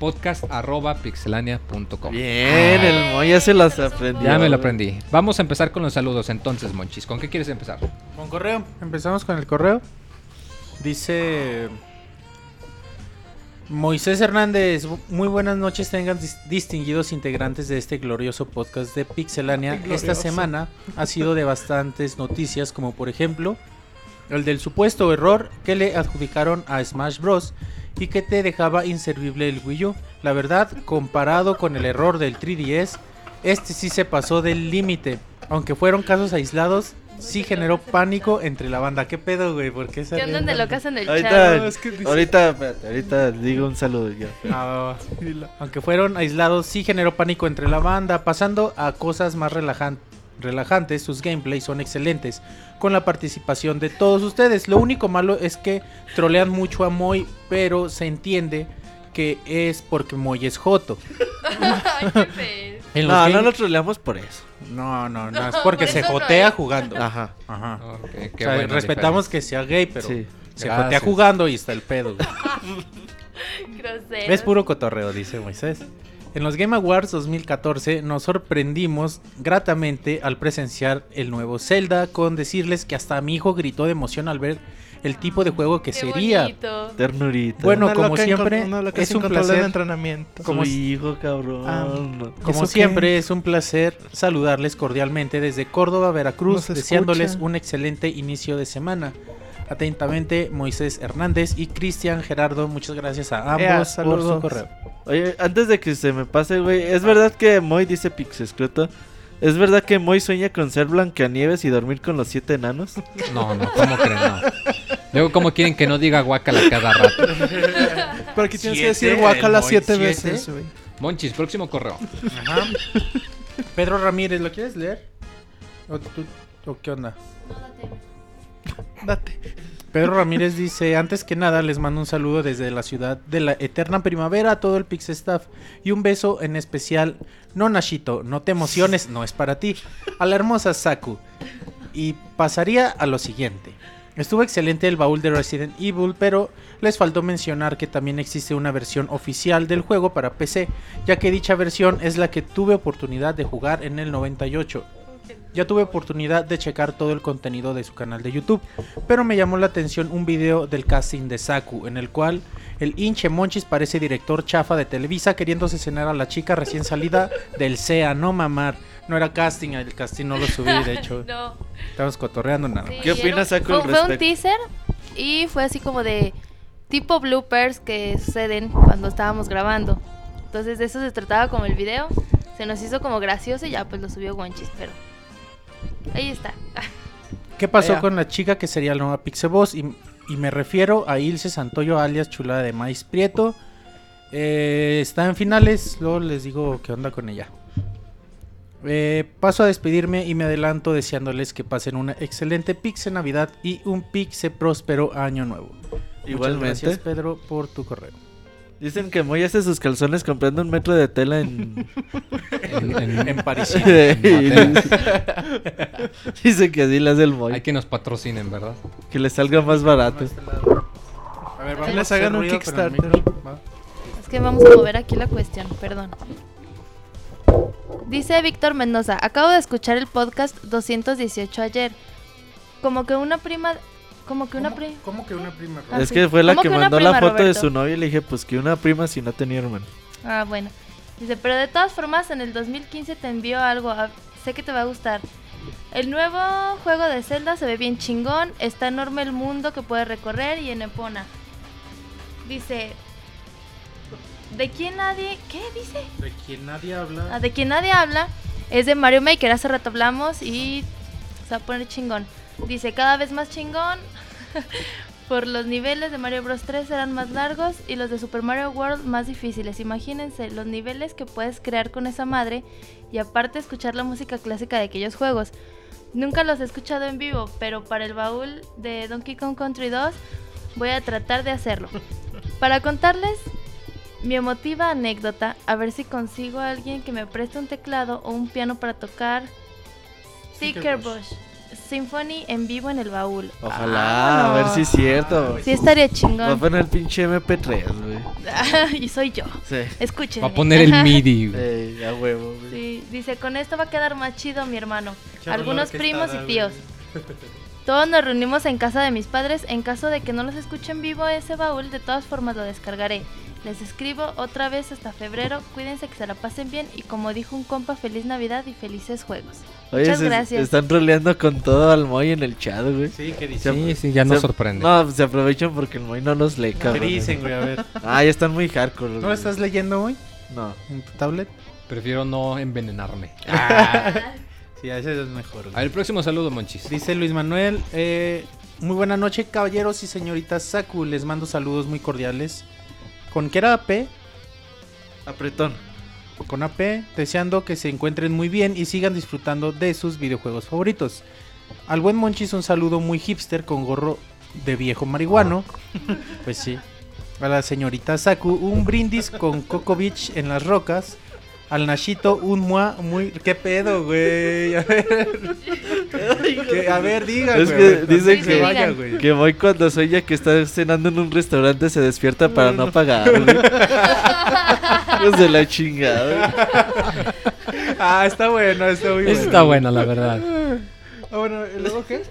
podcast arroba pixelania.com. Bien, el Moy ya se las aprendió. Ya me lo aprendí. Vamos a empezar con los saludos entonces, Monchis. ¿Con qué quieres empezar? Con correo. Empezamos con el correo. Dice Moisés Hernández, muy buenas noches tengan dis- distinguidos integrantes de este glorioso podcast de Pixelania. Glorioso. Esta semana ha sido de bastantes noticias, como por ejemplo el del supuesto error que le adjudicaron a Smash Bros. y que te dejaba inservible el Wii U. La verdad, comparado con el error del 3DS, este sí se pasó del límite. Aunque fueron casos aislados, sí generó pánico entre la banda. ¿Qué pedo, güey? ¿Por qué se ¿Qué andan de locas en el Ahorita, chat? No, es que dice- ahorita, espérate, ahorita digo un saludo ya. Ah. Aunque fueron aislados, sí generó pánico entre la banda. Pasando a cosas más relajan- relajantes, sus gameplays son excelentes. Con la participación de todos ustedes. Lo único malo es que trolean mucho a Moy, pero se entiende que es porque Moy es Joto. Ay, qué feo. En los No, no game- lo troleamos por eso. No, no, no, es porque por se no jotea jugando. Ajá. Ajá. Ok, qué O sea, buena respetamos diferencia. que sea gay, pero Sí. se Gracias. jotea jugando y está el pedo. Es puro cotorreo, dice Moisés. En los Game Awards 2014 nos sorprendimos gratamente al presenciar el nuevo Zelda con decirles que hasta mi hijo gritó de emoción al ver el tipo de juego que Qué sería. bonito. Ternurita. Bueno, Una como siempre, es un placer. en entrenamiento. como hijo, cabrón. Ah. Como siempre es un placer saludarles cordialmente desde Córdoba, Veracruz, Nos deseándoles escucha. un excelente inicio de semana. Atentamente, Moisés Hernández y Cristian Gerardo. Muchas gracias a ambos Ea, por su correo. Oye, antes de que se me pase, güey, ¿es verdad que Moy dice Pixescroto? ¿Es verdad que Moy sueña con ser Blancanieves y dormir con los siete enanos? No, no, ¿cómo creen? No. Luego, ¿cómo quieren que no diga guacala cada rato? Pero aquí tienes que decir Moy, siete siete. veces, güey. Monchis, próximo correo. Ajá. Pedro Ramírez, ¿lo quieres leer? ¿O, tú- o qué onda? Date. Pedro Ramírez dice, antes que nada les mando un saludo desde la ciudad de la eterna primavera a todo el Pix Staff y un beso en especial, no Nashito, no te emociones, no es para ti, a la hermosa Saku. Y pasaría a lo siguiente. Estuvo excelente el baúl de Resident Evil, pero les faltó mencionar que también existe una versión oficial del juego para PC, ya que dicha versión es la que tuve oportunidad de jugar en el 98. Ya tuve oportunidad de checar todo el contenido de su canal de YouTube, pero me llamó la atención un video del casting de Saku, en el cual el hinche Monchis parece director chafa de Televisa queriéndose cenar a la chica recién salida del SEA, no mamar. No era casting, el casting no lo subí, de hecho. No. Estamos cotorreando nada. Sí, ¿Qué opinas, Saku, Fue, un teaser y fue así como de tipo bloopers que suceden cuando estábamos grabando. Entonces de eso se trataba como el video. Se nos hizo como gracioso y ya pues lo subió Guanchis, pero ahí está. ¿Qué pasó con la chica que sería la nueva Pixeboss? Y, y me refiero a Ilse Santoyo, alias Chulada de Maíz Prieto. Eh, está en finales, luego les digo qué onda con ella. Eh, paso a despedirme y me adelanto deseándoles que pasen una excelente Pixe Navidad y un Pixe próspero año nuevo. Muchas Igualmente. gracias Pedro por tu correo. Dicen que Moy hace sus calzones comprando un metro de tela en... En- en- En París. Dice que así le hace el Hay Moy. que nos patrocinen, ¿verdad? Que le salga más barato. A ver, Que les hagan un Kickstarter. Es que vamos a mover aquí la cuestión, perdón. Dice Víctor Mendoza, acabo de escuchar el podcast 218 ayer. Como que una prima... Como que una prima... ¿Cómo que una prima? Ah, es sí. que fue la ¿Cómo que mandó la foto de su novia y le dije, pues que una prima si no tenía hermano. Ah, bueno. Dice, pero de todas formas, en el 2015 te envió algo. a- sé que te va a gustar. El nuevo juego de Zelda se ve bien chingón. Está enorme el mundo que puede recorrer y en Epona. Dice, ¿de quién nadie... ¿Qué dice? De quien nadie habla. Ah, de quien nadie habla es de Mario Maker. Hace rato hablamos y se va a poner chingón. Dice, cada vez más chingón. Por los niveles de Mario Bros 3 serán más largos y los de Super Mario World más difíciles. Imagínense los niveles que puedes crear con esa madre y aparte escuchar la música clásica de aquellos juegos. Nunca los he escuchado en vivo, pero para el baúl de Donkey Kong Country 2 voy a tratar de hacerlo. Para contarles mi emotiva anécdota, a ver si consigo a alguien que me preste un teclado o un piano para tocar Stickerbush Symphony en vivo en el baúl. Ojalá, a ver si es cierto. Sí estaría Va a chingón. poner el pinche MP3, güey. y soy yo. Sí. Escuchen. Va a poner el MIDI. güey. Ey, a huevo, güey. Sí, dice, con esto va a quedar más chido mi hermano. Algunos primos y tíos. Todos nos reunimos en casa de mis padres. En caso de que no los escuche en vivo ese baúl, de todas formas lo descargaré. Les escribo otra vez hasta febrero. Cuídense que se la pasen bien. Y como dijo un compa, feliz Navidad y felices juegos. Oye, Muchas gracias. están roleando con todo al Moy en el chat, güey. Sí, ¿qué dicen? Sí, sí, ya nos Se- sorprende. No, se aprovechan porque el Moy no los lee, ¿Qué cabrón. dicen, güey? A ver. Ah, ya están muy hardcore. ¿No güey. lo estás leyendo hoy No. en tu tablet? Prefiero no envenenarme. Sí, ese es mejor. güey. A ver, el próximo saludo, Monchis. Dice Luis Manuel, eh, muy buena noche caballeros y señoritas Saku, les mando saludos muy cordiales. ¿Con qué era AP? Apretón. Con AP, deseando que se encuentren muy bien y sigan disfrutando de sus videojuegos favoritos. Al buen Monchis un saludo muy hipster con gorro de viejo marihuano. Pues sí. A la señorita Saku un brindis con Coco Beach en las rocas. Al Nashito un mua muy... ¿Qué pedo, güey? A ver, Que- a ver diga, Es güey, que dicen que que- vaya, güey. Que Moy cuando sueña que está cenando en un restaurante se despierta para no pagar, güey. Hijos de la chingada. Ah, está bueno, está muy bueno. Está buena, la verdad. Ah, bueno, ¿y luego qué?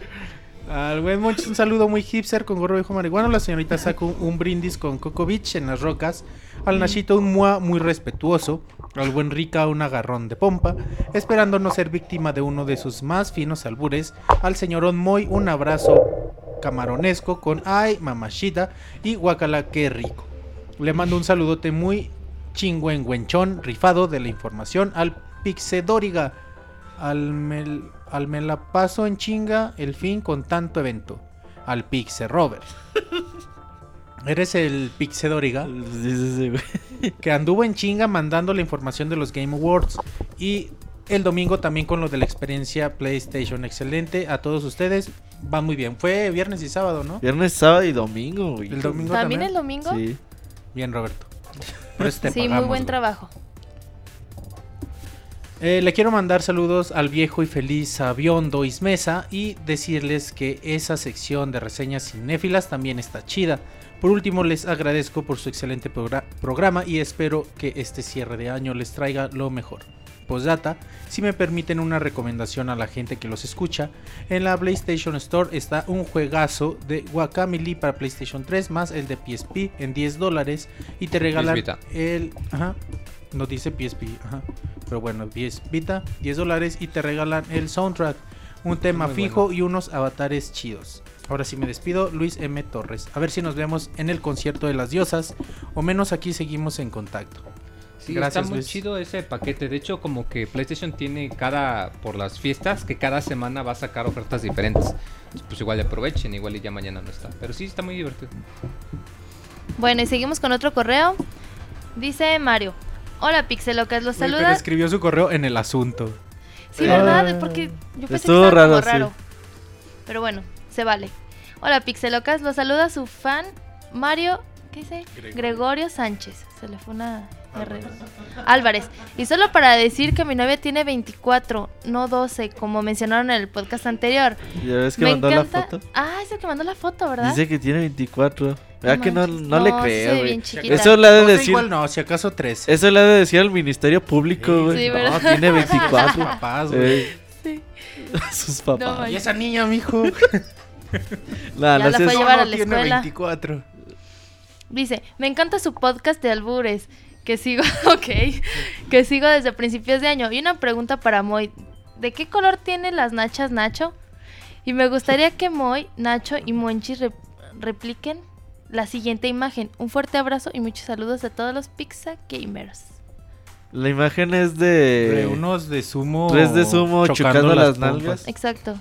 Al buen Monchis un saludo muy hipster con gorro viejo marihuano. La señorita Saku un brindis con Coco Beach en las rocas. Al Nashito un mua muy respetuoso. Al buen Rika un agarrón de pompa. Esperando no ser víctima de uno de sus más finos albures. Al señorón Moy un abrazo camaronesco con ay mamachita y guacala qué rico. Le mando un saludote muy chingüengüenchón rifado de la información al Pixedóriga. Al, mel- al me la paso en chinga el fin con tanto evento. Al Pixe Robert. Eres el Pixedóriga Sí, sí, sí, güey. que anduvo en chinga mandando la información de los Game Awards. Y el domingo también con lo de la experiencia PlayStation. Excelente a todos ustedes. Va muy bien. Fue viernes y sábado, ¿no? Viernes, sábado y domingo, güey. El domingo ¿También también. el domingo? Sí. Bien, Roberto. Por eso te Sí, muy buen güey. trabajo. Eh, le quiero mandar saludos al viejo y feliz Aviondo Ismesa y decirles que esa sección de reseñas cinéfilas también está chida. Por último, les agradezco por su excelente progra- programa y espero que este cierre de año les traiga lo mejor. Postdata, si me permiten una recomendación a la gente que los escucha, en la PlayStation Store está un juegazo de Guacamole para PlayStation 3 más el de PSP en 10 dólares y te regalan el... Ajá, no dice PSP, ajá. Pero bueno, 10 Vita, 10 dólares y te regalan el soundtrack, un tema Muy fijo y unos avatares chidos. Ahora sí me despido, Luis M. Torres. A ver si nos vemos en el concierto de las diosas, o menos aquí seguimos en contacto. Sí, Gracias, está muy Luis. chido ese paquete. De hecho, como que PlayStation tiene cada, por las fiestas, que cada semana va a sacar ofertas diferentes. Pues igual aprovechen, igual y ya mañana no está. Pero sí, está muy divertido. Bueno, y seguimos con otro correo. Dice Mario. Hola Pixelocas, los Uy, pero saluda. escribió su correo en el asunto. Sí, ¿verdad? Porque yo pensé Estuvo que estaba como raro, sí. raro. Pero bueno, se vale. Hola Pixelocas, los saluda su fan Mario, ¿qué dice? Gregorio Sánchez. Se le fue una R. Álvarez. Y solo para decir que mi novia tiene 24, no 12, como mencionaron en el podcast anterior. ¿Ya ves que Me mandó encanta. la foto? Ah, es el que mandó la foto, ¿verdad? Dice que tiene 24. ¿Verdad que no, manches. no le sí creo, güey? Eso le ha de No, decir. igual no, si acaso 13. Eso le ha de decir al Ministerio Público, güey. Sí, no, ¿verdad? tiene 24. papás, güey. Ey, Sí. Sus No, papás. Y esa niña, mijo. Nah, Ya no la fue a llevar No, a la tiene escuela. 24. Dice, me encanta su podcast de albures, que sigo, ok, que sigo desde principios de año. Y una pregunta para Moy, ¿de qué color tienen las nachas Nacho? Y me gustaría que Moy, Nacho y Monchis rep- repliquen la siguiente imagen. Un fuerte abrazo y muchos saludos a todos los Pizza Gamers. La imagen es de. De unos de sumo. Tres de sumo chocando las nalgas. Exacto.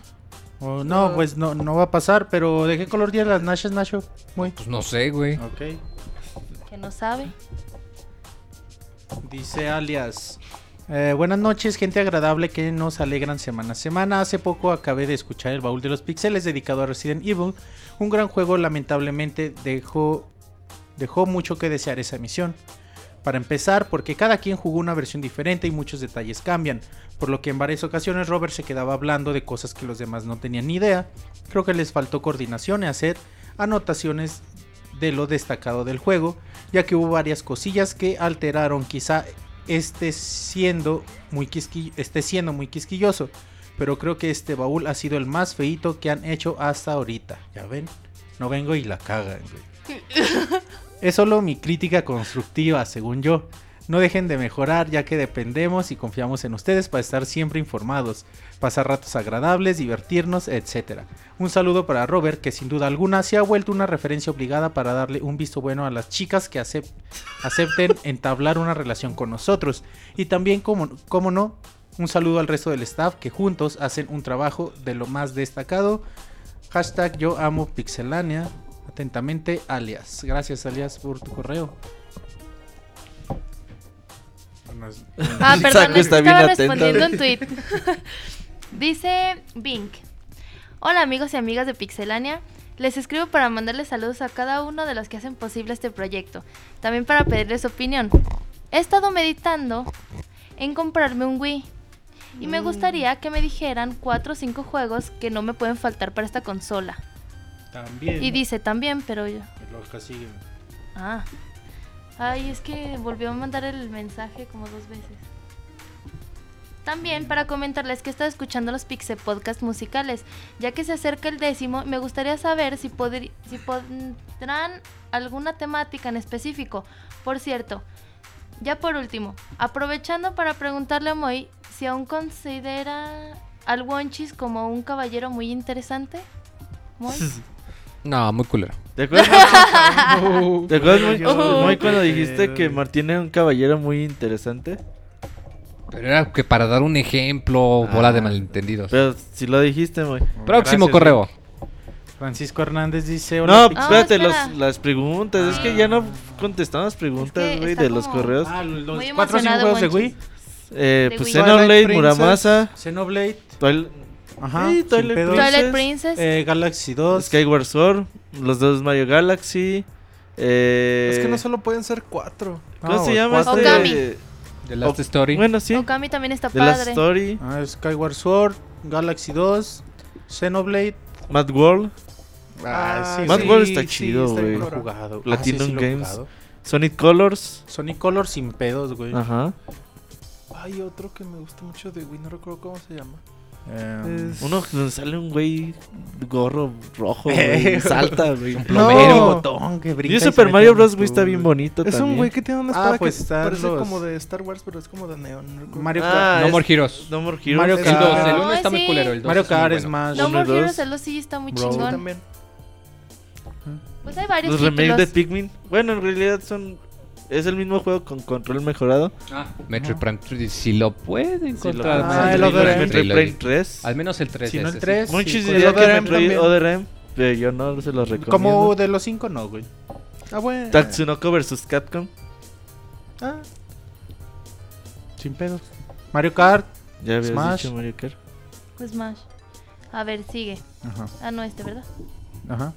Oh, no, pues no, no va a pasar, pero ¿de qué color tienen las nachas, Nacho? Muy. Pues no sé, güey. Ok. Que no sabe. Dice alias. eh, buenas noches, gente agradable que nos alegran semana a semana. Hace poco acabé de escuchar el baúl de los pixeles dedicado a Resident Evil. Un gran juego, lamentablemente dejó, dejó mucho que desear esa emisión. Para empezar, porque cada quien jugó una versión diferente y muchos detalles cambian, por lo que en varias ocasiones Robert se quedaba hablando de cosas que los demás no tenían ni idea. Creo que les faltó coordinación y hacer anotaciones de lo destacado del juego, ya que hubo varias cosillas que alteraron, quizá esté siendo muy, esté siendo muy quisquilloso, pero creo que este baúl ha sido el más feito que han hecho hasta ahorita. Ya ven, no vengo y la cagan, güey. Es solo mi crítica constructiva, según yo. No dejen de mejorar ya que dependemos y confiamos en ustedes para estar siempre informados, pasar ratos agradables, divertirnos, etc. Un saludo para Robert que sin duda alguna se ha vuelto una referencia obligada para darle un visto bueno a las chicas que acep- acepten entablar una relación con nosotros. Y también, como, como no, un saludo al resto del staff que juntos hacen un trabajo de lo más destacado. Hashtag yo amo Pixelania. Atentamente, alias. Gracias, alias, por tu correo. Ah, perdón, está bien estaba respondiendo un tweet. Dice Bink. Hola amigos y amigas de Pixelania. Les escribo para mandarles saludos a cada uno de los que hacen posible este proyecto. También para pedirles su opinión. He estado meditando en comprarme un Wii. Y me gustaría que me dijeran cuatro o cinco juegos que no me pueden faltar para esta consola. También. Y dice también, pero yo... Que. Ah. Ay, es que volvió a mandar el mensaje como dos veces. También para comentarles que he estado escuchando los Pixel Podcast musicales, ya que se acerca el décimo, me gustaría saber si, si pondrán alguna temática en específico. Por cierto, ya por último, aprovechando para preguntarle a Moy si aún considera al Wonchis como un caballero muy interesante. Moy. No, muy culero. ¿Te acuerdas? ¿Te acuerdas muy, Oh. muy cuando dijiste que Martín era un caballero muy interesante? Pero era que para dar un ejemplo, bola de Ah. malentendidos. Pero si lo dijiste, muy. Próximo Gracias, correo. Francisco Hernández dice: No, Hola, Ah, espérate, los- espera. las preguntas. Es que ya no contestamos preguntas, Es que güey, de los correos. Ah, los cuatro o cinco juegos de. Wii: Eh, de pues. Xenoblade, Twilight Princess. Muramasa, Xenoblade, ajá, Sí, Twilight. Princess. Twilight Princess. Eh, Galaxy 2. Skyward Sword, los dos Mario Galaxy. Eh, Es que no solo pueden ser cuatro. ¿Cómo No, se llama cuatro. este? Okami. The Last O- Story. Bueno, sí. Okami también está The Last padre. Story, Ah, Skyward Sword, Galaxy 2, Xenoblade. Mad World, Ah, sí, Mad sí, World está sí, chido, güey. jugado. Platinum Ah, Games. jugado. Sonic Colors. Sonic Color sin pedos, güey. Ajá. Hay otro que me gusta mucho de Wii, no recuerdo cómo se llama. Eh, Es- Uno donde sale un güey gorro rojo, güey. salta, güey. plomero. un botón que brinca Y Super Mario Bros. Wii está bien bonito Es también. un güey que tiene una Ah, espada pues que parece los- como de Star Wars, pero es como de no recuerdo. Mario Ah, Kart. No es- More Heroes. No More Heroes. Mario Kart. 2, el 1 Ay, está muy sí. culero. El 2 Mario es muy Kart es bueno. más. No uno More Heroes, dos. el sí está muy Bro. chingón. También. Pues hay varios Los remakes de Pikmin. Bueno, en realidad son. Es el mismo juego con control mejorado. Metroid Prime 3, si lo puede Sí, lo- encontrar. Ah, el Other Prime M. Metroid. Prime 3. Al menos el 3. Si no el ese, 3. sí. Muchos sí, dirían que Metroid. Other M, pero yo no se los recomiendo. Como de los 5, no, güey. Ah, bueno. Tatsunoko vs Capcom. Ah, Sin pedos. Mario Kart. Ya habías Smash. dicho Mario Kart. Pues Smash. A ver, sigue. Ajá, Ah, no, este, ¿verdad? ajá.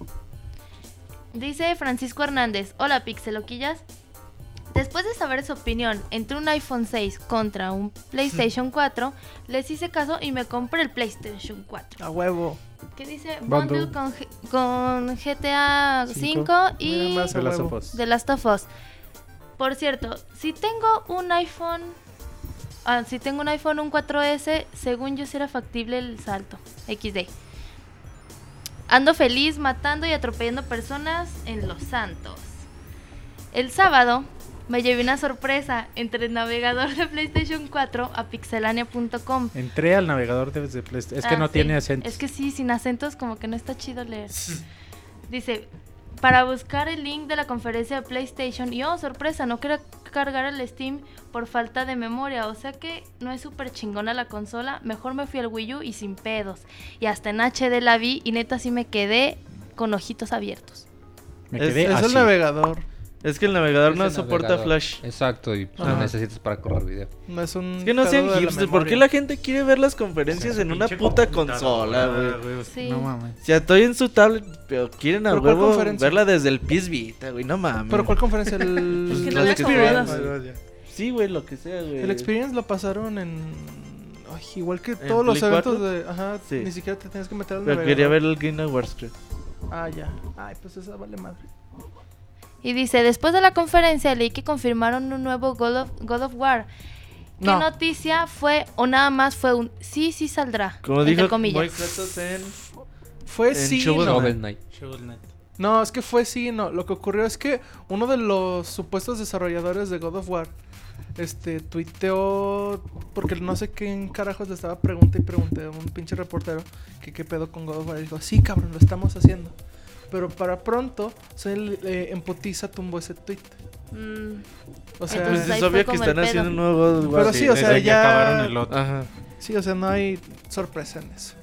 Dice Francisco Hernández. Hola, Pixeloquillas. Después de saber su opinión entre un iPhone 6 contra un PlayStation 4, les hice caso y me compré el PlayStation 4. a huevo. ¿Qué dice? Bundle. Bundle con, G- con GTA Cinco. 5 y Mira The Last of Us. The Last of Us. Por cierto, si tengo un iPhone... ah, si tengo un iPhone, un 4S, según yo será factible el salto. XD. Ando feliz matando y atropellando personas en Los Santos. El sábado me llevé una sorpresa entre el navegador de PlayStation 4 a pixelania.com. Entré al navegador de, de PlayStation. Es que Ah, no sí. tiene acento. Es que sí, sin acentos como que no está chido leer. Dice, para buscar el link de la conferencia de PlayStation y oh, sorpresa, no quería cargar el Steam por falta de memoria, o sea que no es súper chingona la consola, mejor me fui al Wii U y sin pedos. Y hasta en HD la vi y neta sí me quedé con ojitos abiertos. Me Es- quedé Es así. el navegador. Es que el navegador Es no el soporta navegador. Flash. Exacto, y pues, lo necesitas para correr video. No es un. Es que no sean hipsters. ¿Por qué la gente quiere ver las conferencias en una puta consola, güey? Sí. No mames. O sea, estoy en su tablet, pero quieren a verla desde el PS Vita, güey. No mames. ¿Pero cuál conferencia? El, Pues que no. Sí, güey, lo que sea, güey. El Experience lo pasaron en. Ay, igual que ¿En todos los Play eventos 4? de. Ajá, Sí. ni siquiera te tienes que meter al Pero navegador. quería ver el Game Awards, creo. Ah, ya. Ay, pues esa vale madre. Y dice, después de la conferencia leí que confirmaron un nuevo God of, God of War. ¿Qué No. noticia fue o nada más fue un sí, sí saldrá? Como entre dijo comillas. Moy Kratos en... Fue En sí. Shovel no. Shovel Knight. No, es que fue sí, no. Lo que ocurrió es que uno de los supuestos desarrolladores de God of War este tuiteó porque no sé qué carajos le estaba pregunta y pregunté a un pinche reportero que qué pedo con God of War y dijo, "Sí, cabrón, lo estamos haciendo." Pero para pronto se eh, en putiza tumbó ese tweet. Mm, O sea, Entonces, Pues es obvio que están haciendo un nuevo God. Pero sí, o sea, ya- acabaron el otro. Ajá. sí, o sea, no hay sorpresa en eso.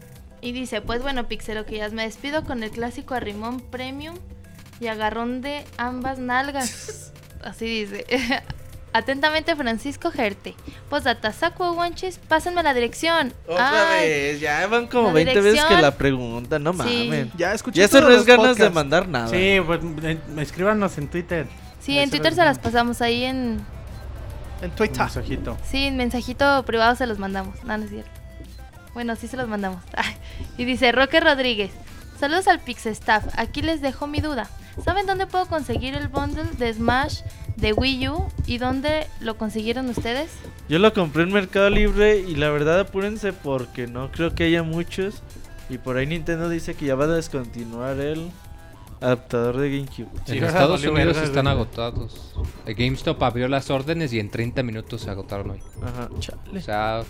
Y dice, pues bueno, Pixelo, que ya me despido con el clásico arrimón premium y agarrón de ambas nalgas. Así dice. Atentamente, Francisco Gerte. Postdata, Saco Wanchis, pásenme la dirección. Otra Ay, vez, ya van como La 20 veces que la preguntan, no Sí. mames. Ya escuché Ya eso todos no es ganas de mandar nada. Sí, pues escríbanos en Twitter. Sí, en Twitter se las pasamos ahí en... en Un Twitter. mensajito. Sí, en mensajito privado se los mandamos. No, no es cierto. Bueno, sí se los mandamos. Y dice Roque Rodríguez. Saludos al Pixestaff. Aquí les dejo mi duda. ¿Saben dónde puedo conseguir el bundle de Smash de Wii U? ¿Y dónde lo consiguieron ustedes? Yo lo compré en Mercado Libre y la verdad apúrense porque no creo que haya muchos. Y por ahí Nintendo dice que ya va a descontinuar el adaptador de GameCube. Sí, en Estados Unidos están agotados. El GameStop abrió las órdenes y en 30 minutos se agotaron hoy. Ajá. O sea,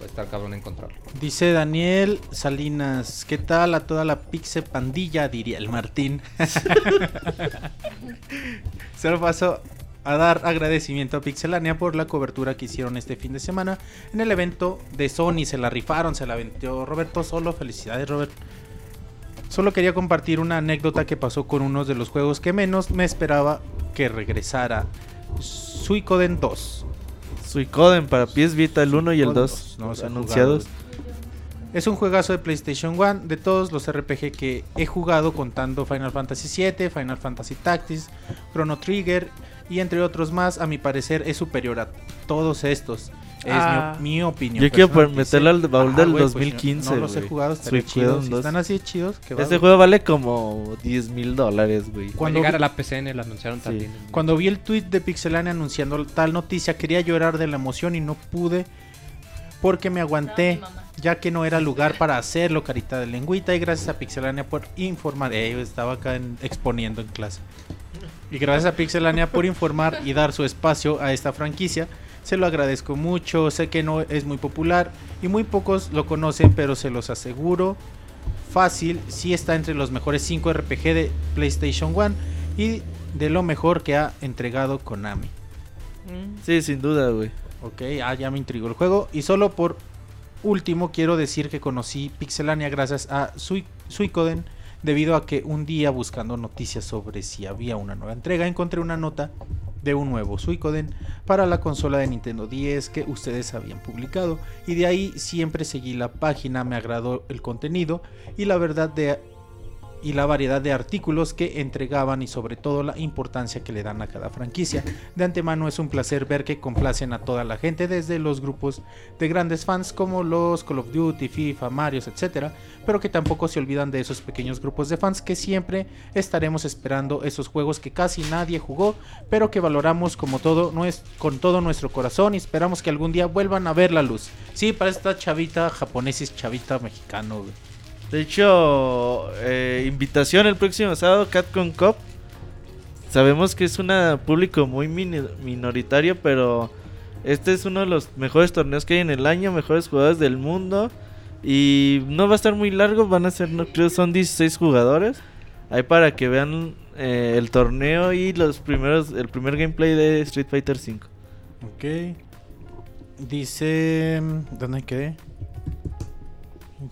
va a estar cabrón encontrarlo. Dice Daniel Salinas, ¿qué tal a toda la Pixe pandilla? Diría el Martín. Solo paso a dar agradecimiento a Pixelania por la cobertura que hicieron este fin de semana en el evento de Sony. Se la rifaron, se la vendió Roberto Solo. Felicidades, Robert. Solo quería compartir una anécdota que pasó con uno de los juegos que menos me esperaba que regresara. Suicoden 2. Suicoden para PS Vita el 1 y el 2 No anunciados. Es un juegazo de PlayStation 1 de todos los RPG que he jugado contando Final Fantasy VII, Final Fantasy Tactics, Chrono Trigger y entre otros más, a mi parecer es superior a todos estos. Es Ah. mi, mi opinión. Yo quiero meterlo al baúl Ajá, del güey, pues, 2015, no los he jugado, estaría Suicoden chido. Si 2. están así chidos, que Este juego vale como 10 mil dólares, güey. Cuando llegar vi- a la PCN, lo anunciaron Sí. también. Cuando vi el tweet de Pixelania anunciando tal noticia, quería llorar de la emoción y no pude porque me aguanté, ya que no era lugar para hacerlo, carita de lengüita. Y gracias a Pixelania por informar. Eh, yo estaba acá en- exponiendo en clase. Y gracias a Pixelania por informar y dar su espacio a esta franquicia. Se lo agradezco mucho. Sé que no es muy popular y muy pocos lo conocen, pero se los aseguro. Fácil, sí está entre los mejores 5 RPG de PlayStation 1 y de lo mejor que ha entregado Konami. Sí, sin duda, güey. Ok, ah, ya me intrigó el juego. Y solo por último quiero decir que conocí Pixelania gracias a Sui- Suicoden debido a que un día buscando noticias sobre si había una nueva entrega encontré una nota de un nuevo Suicoden para la consola de Nintendo 10 que ustedes habían publicado y de ahí siempre seguí la página, me agradó el contenido y la verdad de y la variedad de artículos que entregaban y sobre todo la importancia que le dan a cada franquicia. De antemano es un placer ver que complacen a toda la gente desde los grupos de grandes fans como los Call of Duty, FIFA, Mario, etcétera, pero que tampoco se olvidan de esos pequeños grupos de fans que siempre estaremos esperando esos juegos que casi nadie jugó, pero que valoramos como todo con todo nuestro corazón y esperamos que algún día vuelvan a ver la luz. Sí, para esta chavita japonesa chavita mexicano. De hecho, eh, invitación el próximo sábado, Catcon Cup. Sabemos que es un público muy minoritario, pero este es uno de los mejores torneos que hay en el año, mejores jugadores del mundo. Y no va a estar muy largo, van a ser, no creo, son 16 jugadores. Ahí para que vean eh, el torneo y los primeros, el primer gameplay de Street Fighter V. Ok. Dice. ¿Dónde quedé?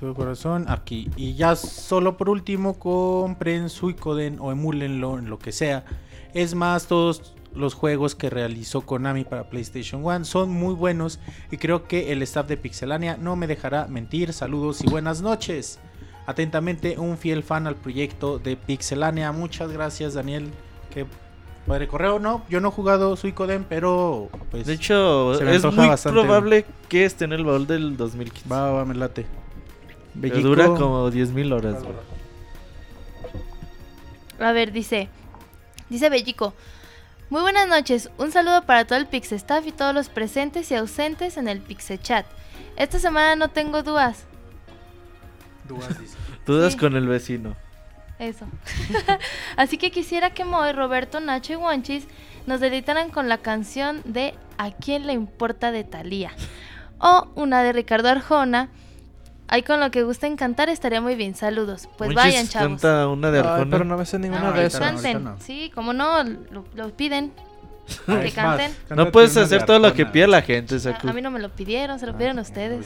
Todo corazón. Aquí. Y ya solo por último, compren Suicoden o emúlenlo en lo que sea. Es más, todos los juegos que realizó Konami para PlayStation 1 son muy buenos. Y creo que el staff de Pixelania no me dejará mentir. Saludos y buenas noches. Atentamente, un fiel fan al proyecto de Pixelania. Muchas gracias, Daniel. Que padre correo. No, yo no he jugado Suicoden, pero. Pues, De hecho, se me es muy bastante. probable que esté en el baúl del 2015. Va, va, me late. Pero dura como 10.000 horas, güey. A ver, dice. Dice Bellico. Muy buenas noches. Un saludo para todo el Pixestaff y todos los presentes y ausentes en el Pixechat. Esta semana no tengo dudas. Dudas Sí. con el vecino. Eso. Así que quisiera que Moe, Roberto, Nacho y Wonchis nos deleitaran con la canción de ¿A quién le importa de Thalía? O una de Ricardo Arjona. Ahí con lo que gusten cantar estaría muy bien. Saludos. Pues Monchis vayan, chavos. canta una de Ay, Arjona. pero no me sé ninguna No, de esas. no. Canten. no. Sí, como no, lo, lo piden. Ah, que canten. más, No puedes hacer todo lo que pide la gente, A, Saku. a mí no me lo pidieron, se lo pidieron ustedes.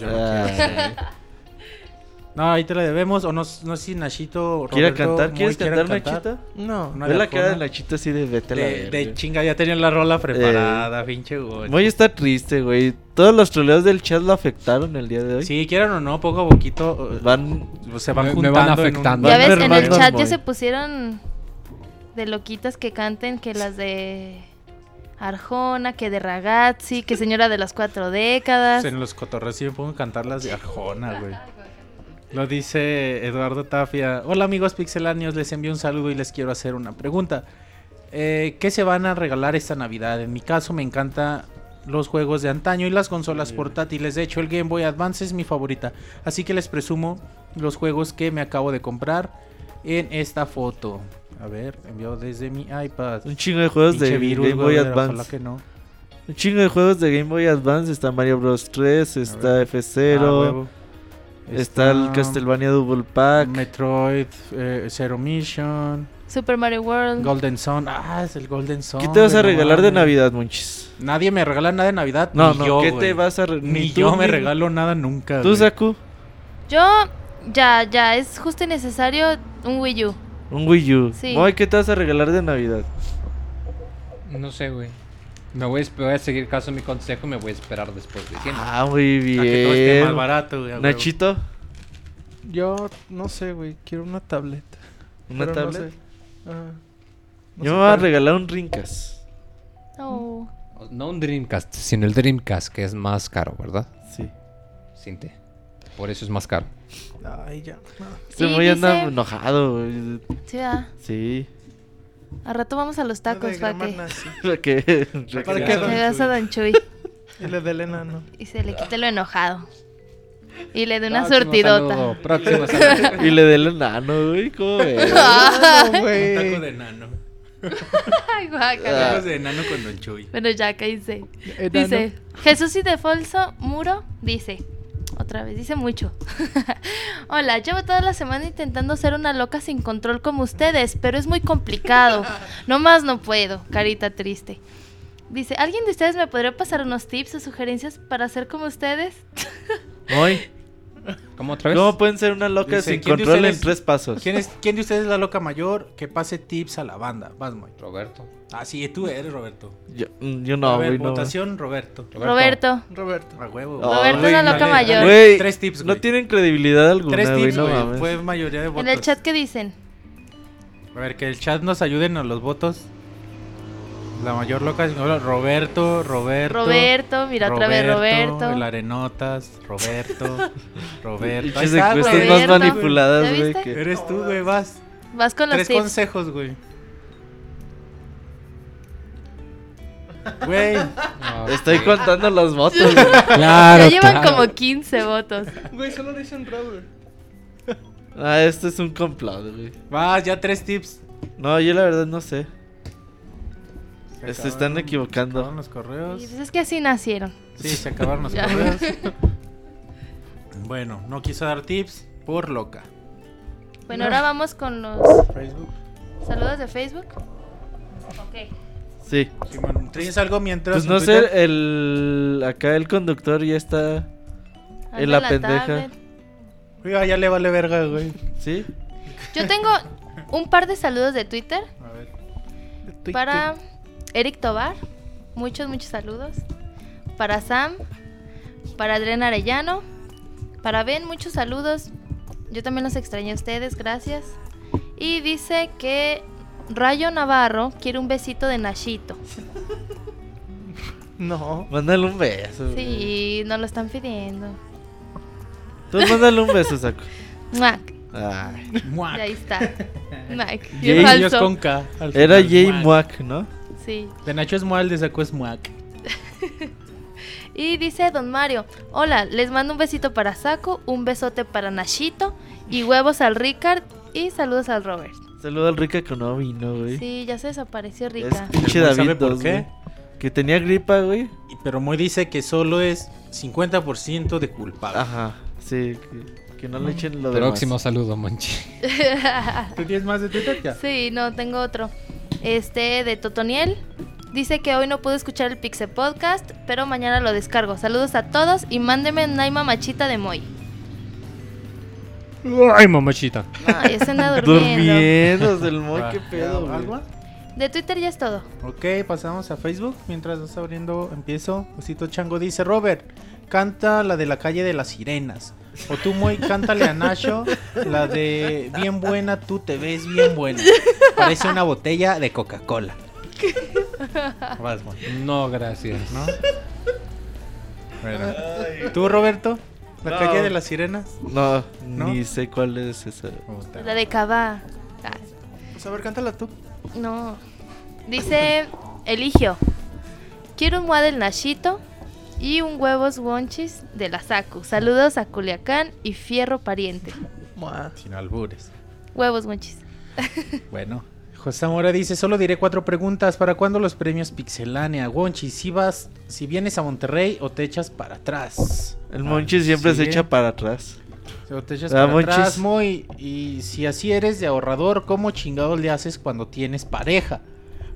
No. Ah, No, ahí te la debemos. O no, no sé si Nachito. ¿Quiere cantar? ¿Quieres cantar, Nachito? No. Una Ve la cara de. Nachito así de vete a la De, chinga, ya tenían la rola preparada, pinche güey. Moy está triste, güey. Todos los troleos del chat lo afectaron el día de hoy. Sí, quieran o no, poco a poquito. eh, Van se van Me- me juntando. van en un- afectando. Ya ves, en el chat ya se pusieron de loquitas que canten que las de Arjona, que de Ragazzi, que señora de las cuatro décadas. En los cotorreos sí me pongo a cantar las de Arjona, güey. Lo dice Eduardo Tafia. Hola amigos pixelanios, les envío un saludo y les quiero hacer una pregunta. Eh, ¿Qué se van a regalar esta Navidad? En mi caso me encanta los juegos de antaño y las consolas portátiles. De hecho, el Game Boy Advance es mi favorita. Así que les presumo los juegos que me acabo de comprar en esta foto. A ver, enviado desde mi iPad. un chingo de juegos Pinche de virus, Game Boy Advance. que no. Un chingo de juegos de Game Boy Advance. Está Mario Bros 3, está Ah, F0, huevo. Está el Castlevania Double Pack. Metroid, eh, Zero Mission, Super Mario World. Golden Sun. Ah, es el Golden Sun. ¿Qué te vas a no regalar de. Navidad, Monchis? Nadie me regala nada de Navidad. No, ni no, yo, ¿qué te vas a Ni tú yo me ni- regalo nada nunca. ¿Tú. Saku? Yo, ya, ya, es justo y necesario un Wii U. Un Wii U. Sí. Moy, ¿qué te vas a regalar de Navidad? No sé, güey. Me voy a, voy a seguir caso a mi consejo y me voy a esperar después de diciembre. Ah, muy A que todo esté más bien. barato, güey. Nachito, Yo no sé, güey. Quiero una tableta. ¿una pero no tablet? sé. Ajá. No Yo me voy a regalar un Rincas. Oh. No un Dreamcast, sino el Dreamcast, que es más caro, ¿verdad? Sí. Sinte. Por eso es más caro. Ay, ya. no. Este Y Moy anda dice- enojado, güey. Sí, ¿verdad? Sí. A rato vamos a los tacos De para que nazi. Para que... Para te que- veas a Don Chuy Y le del enano. y se le quite lo enojado. Y le dé una Próximo sortidota. saludo, Próximo saludo. y le dé el enano, güey. ¿Cómo ves? No, Un taco güey. de enano. Ay, guácala. Tacos de enano con Don Chuy. Bueno, ya dice. Enano. Dice, Jesús y Defolso Muro dice, otra vez, dice mucho. Hola, llevo toda la semana intentando ser una loca sin control como ustedes, pero es muy complicado. No más no puedo, carita triste. Dice, ¿alguien de ustedes me podría pasar unos tips o sugerencias para ser como ustedes? Moy, ¿Cómo otra vez? ¿cómo pueden ser una loca Dice, sin ¿quién de control en tres pasos? ¿Quién, es, ¿Quién de ustedes es la loca mayor que pase tips a la banda? Vas, Moy. Roberto. Ah, sí, tú eres, Roberto. Yo, a no, ver, güey, no. votación, Roberto. Roberto. Roberto. A huevo. Oh, Roberto es una loca dale, mayor. Güey, Tres tips, No tienen credibilidad alguna, Tres güey, tips, no güey. mames. Fue mayoría de votos. En el chat, ¿qué dicen? A ver, que el chat nos ayuden a los votos. La mayor loca, señora, Roberto, Roberto. Roberto, mira otra vez Roberto. El Arenotas, Roberto, Roberto. Ahí está, más manipuladas, ¿Ya güey. que- Eres tú, güey, vas. Vas con los Tres tips. consejos, güey. Güey. Estoy contando los votos, güey. Claro, ya llevan claro. como 15 votos. Güey, solo dicen Robert. Ah, esto es un complot, güey. Vas, ya tres tips. No, yo la verdad no sé. Se acabaron- están Se equivocando. acabaron los correos. Y pues es que así nacieron. Sí, se acabaron los correos. Bueno, no quiso dar tips por loca. Bueno, ahora vamos con los Facebook. saludos de Facebook. Ok. Sí. ¿Tienes algo mientras? Pues no sé, el... Acá el conductor ya está... Anda En la en pendeja. tablet. Oiga, ya le vale verga, güey. ¿Sí? Yo tengo un par de saludos de Twitter A ver. para Eric Tobar. Muchos, muchos saludos. Para Sam. Para Adrián Arellano. Para Ben, muchos saludos. Yo también los extrañé a ustedes, gracias. Y dice que Rayo Navarro quiere un besito de Nashito. No. Mándale un beso. Sí, nos lo están pidiendo. Tú mándale un beso, Saco. Muac. Ay. Y Muac. ahí está. Muac. Y Jay- con K. Era Jay. Muac, ¿no? Sí. De Nacho es Mual, de Saco es Muac. Y dice Don Mario, hola, les mando un besito para Saco, un besote para Nashito y huevos al Ricard y saludos al Robert. Saludo al Rica que no vino, güey. Sí, ya se desapareció Es Rica. pinche ¿Sabe David por 2, qué? Que tenía gripa, güey. Pero Moy dice que solo es 50% de culpable. Ajá. Sí, que, que no le echen lo demás. Próximo saludo, Monchi. ¿Tú tienes más de Twitter ya? Sí, no, tengo otro. Este de Totoniel. Dice que hoy no pudo escuchar el Pixel Podcast, pero mañana lo descargo. Saludos a todos y mándeme una machita de Moy. Ay, mamachita. Ay, se anda durmiendo. Durmiendo del Moy, Va, qué pedo, ¿ya, ¿Algo? De Twitter ya es todo. Ok, pasamos a Facebook. Mientras vas abriendo, empiezo. Osito Chango dice: Robert, canta la de la calle de las sirenas. O tú, Moy, cántale a Nacho la de Bien buena, tú te ves bien buena. Parece una botella de Coca-Cola. Vas, Moy, No, gracias. ¿no? Bueno. ¿Tú, Roberto? ¿La No. calle de las sirenas? No, ¿No? ni sé cuál es esa. La de Cabá. Ah, Pues a ver, cántala tú. No. Dice Eligio. Quiero un mua del Nashito y un huevos wonchis de la Saku. Saludos a Culiacán y Fierro Pariente. Mua. Sin albures. Huevos wonchis. Bueno, José Mora dice, solo diré cuatro preguntas. ¿Para cuándo los premios Pixelania? Wonchi, si vas, si vienes a Monterrey o te echas para atrás. El Monchi siempre se echa para atrás. O te echas Ah, para Monchis. atrás, muy. Y si así eres de ahorrador, ¿cómo chingados le haces cuando tienes pareja?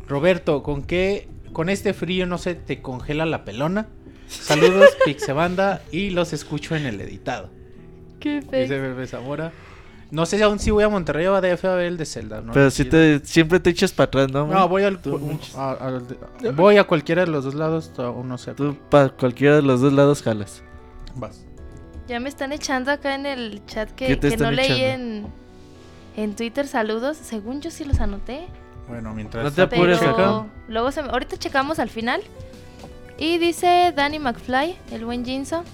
Roberto, ¿con qué, con este frío no se te congela la pelona? Saludos, Pixebanda, y los escucho en el editado. Qué Dice feo. Bebé Zamora. No sé aún si voy a Monterrey o a DF a ver el de Zelda. ¿no? Pero si te, siempre te echas para atrás, ¿no? No, güey? voy al, un- a- voy a cualquiera de los dos lados, aún no sé. Tú para cualquiera de los dos lados jalas. Vas. Ya me están echando acá en el chat que, ¿Qué te que no leí en, en Twitter saludos. Según yo sí los anoté. Bueno, mientras. No te apures acá. luego se me- ahorita checamos al final. Y dice Danny McFly, el buen Jinso.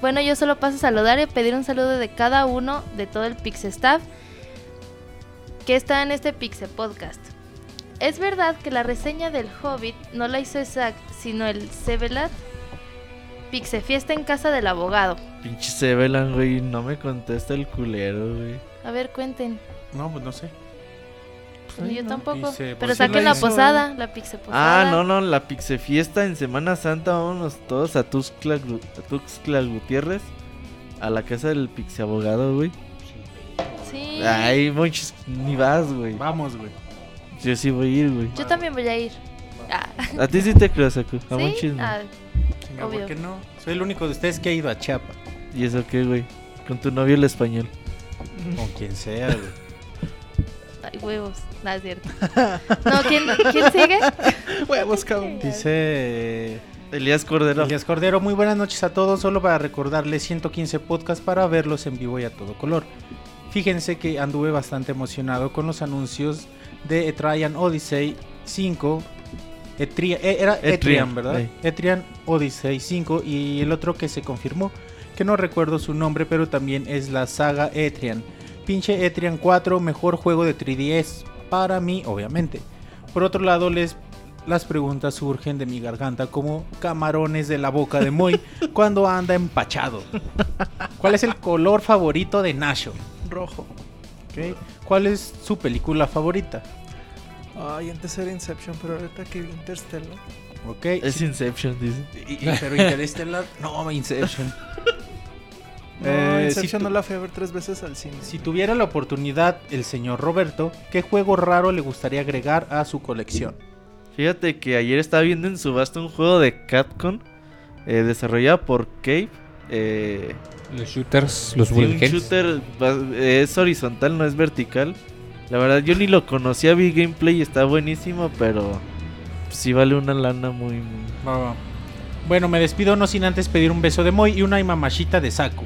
Bueno, yo solo paso a saludar y pedir un saludo de cada uno de todo el Pixel Staff que está en este Pixel Podcast. Es verdad que la reseña del Hobbit no la hizo Zack, sino el Sevelat. Pixel Fiesta en casa del abogado. Pinche Sevelan, güey. No me contesta el culero, güey. A ver, cuenten. No, pues no sé. Yo tampoco. Dice, Pero pues sí saquen la hizo, posada, la Pixel posada. Ah, no, no, la Pixe Fiesta en Semana Santa, vámonos todos a Tuxtla, a Tuxtla Gutiérrez, a la casa del Pixe Abogado, güey. Sí. Ay, monchis, ni vas, güey. Vamos, güey. Yo sí voy a ir, güey. Yo también voy a ir. Ah, A ti sí te creo, Saku. A ¿Sí? monchis no. Ah, Chinga, ¿por Obvio. qué no? Soy el único de ustedes que ha ido a Chiapas. ¿Y eso qué, güey? Con tu novio el español. Con quien sea, güey. Ay, huevos. No, es cierto. No, ¿quién, ¿quién sigue? Huevos, cabrón. Dice Elías Cordero. Elías Cordero, muy buenas noches a todos. Solo para recordarles 115 podcasts para verlos en vivo y a todo color. Fíjense que anduve bastante emocionado con los anuncios de Etrian Odyssey 5. Etria- eh, era Etrian, Etrian, ¿verdad? Etrian Odyssey 5 y el otro que se confirmó, que no recuerdo su nombre, pero también es la saga Etrian. Pinche Etrian 4, mejor juego de 3DS para mí, obviamente. Por otro lado, les las preguntas surgen de mi garganta como camarones de la boca de Moy cuando anda empachado. ¿Cuál es el color favorito de Nacho? Rojo. ¿Ok? ¿Cuál es su película favorita? Ay, antes era Inception, pero ahorita que Interstellar. ¿Ok? Es Inception, dice. Y- y- pero Interstellar, no, Inception. No, Eh, si tu- no la fui a ver tres veces al cine. Si tuviera la oportunidad el señor Roberto, ¿qué juego raro le gustaría agregar a su colección? Fíjate que ayer estaba viendo en subasta un juego de Capcom eh, desarrollado por Cave. Eh, Los shooters, los sí, bullet un hells. shooter es horizontal, no es vertical. La verdad yo ni lo conocía, vi gameplay y está buenísimo, pero sí vale una lana muy... muy- Bueno, me despido no sin antes pedir un beso de Moy y una mamachita de Saku.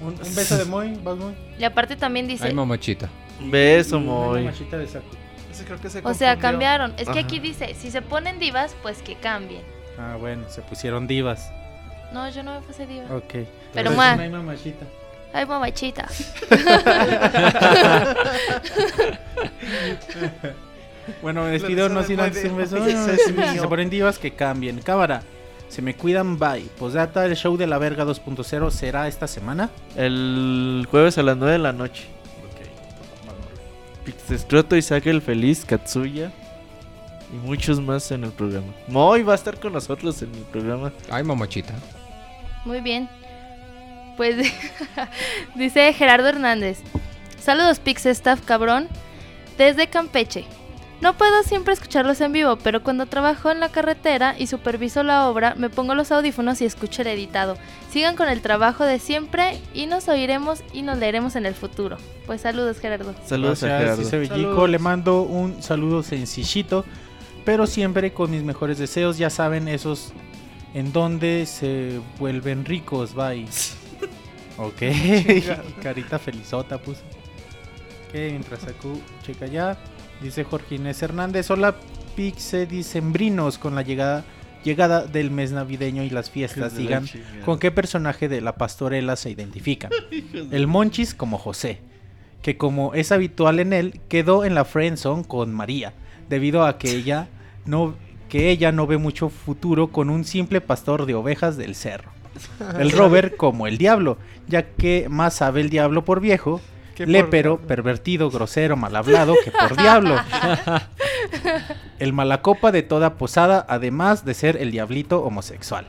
Un, un beso de Moy, ¿vas Moy? Y aparte también dice, Ay, mamachita. Un beso, muy... mamachita de Saku. Ese creo que se o sea, cambiaron. Es que Ajá. aquí dice, si se ponen divas, pues que cambien. Ah, bueno, se pusieron divas. No, yo no me puse diva. Ok. Pero, ma. una mamachita. Ay, mamachita. Bueno, me despido no sin Moy antes un beso. Si se ponen divas, que cambien. Cámara, se me cuidan, bye. Posdata, el show de la verga 2.0 será esta semana. El jueves a las 9 de la noche. Pixescroto, Isaac el Feliz, Katsuya y muchos más en el programa. Moy va a estar con nosotros en el programa. Ay, mamachita. Muy bien. Pues dice Gerardo Hernández. Saludos Pix Staff cabrón. Desde Campeche. No puedo siempre escucharlos en vivo, pero cuando trabajo en la carretera y superviso la obra, me pongo los audífonos y escucho el editado. Sigan con el trabajo de siempre y nos oiremos y nos leeremos en el futuro. Pues saludos Gerardo. Saludos a Gerardo. Saludos. Le mando un saludo sencillito, pero siempre con mis mejores deseos. Ya saben, esos en donde se vuelven ricos. Bye. ok. Carita felizota puso. Ok, mientras Saku checa ya. Dice Jorge Inés Hernández. Hola, Pixe dicembrinos con la llegada, llegada del mes navideño y las fiestas. Digan, ¿con qué personaje de la pastorela se identifican? El Monchis como José, que como es habitual en él, quedó en la friendzone con María, debido a que ella no que ella no ve mucho futuro con un simple pastor de ovejas del cerro. El Robert como el diablo, ya que más sabe el diablo por viejo Lépero, pervertido, grosero, mal hablado, que por diablo. El malacopa de toda posada, además de ser el diablito homosexual.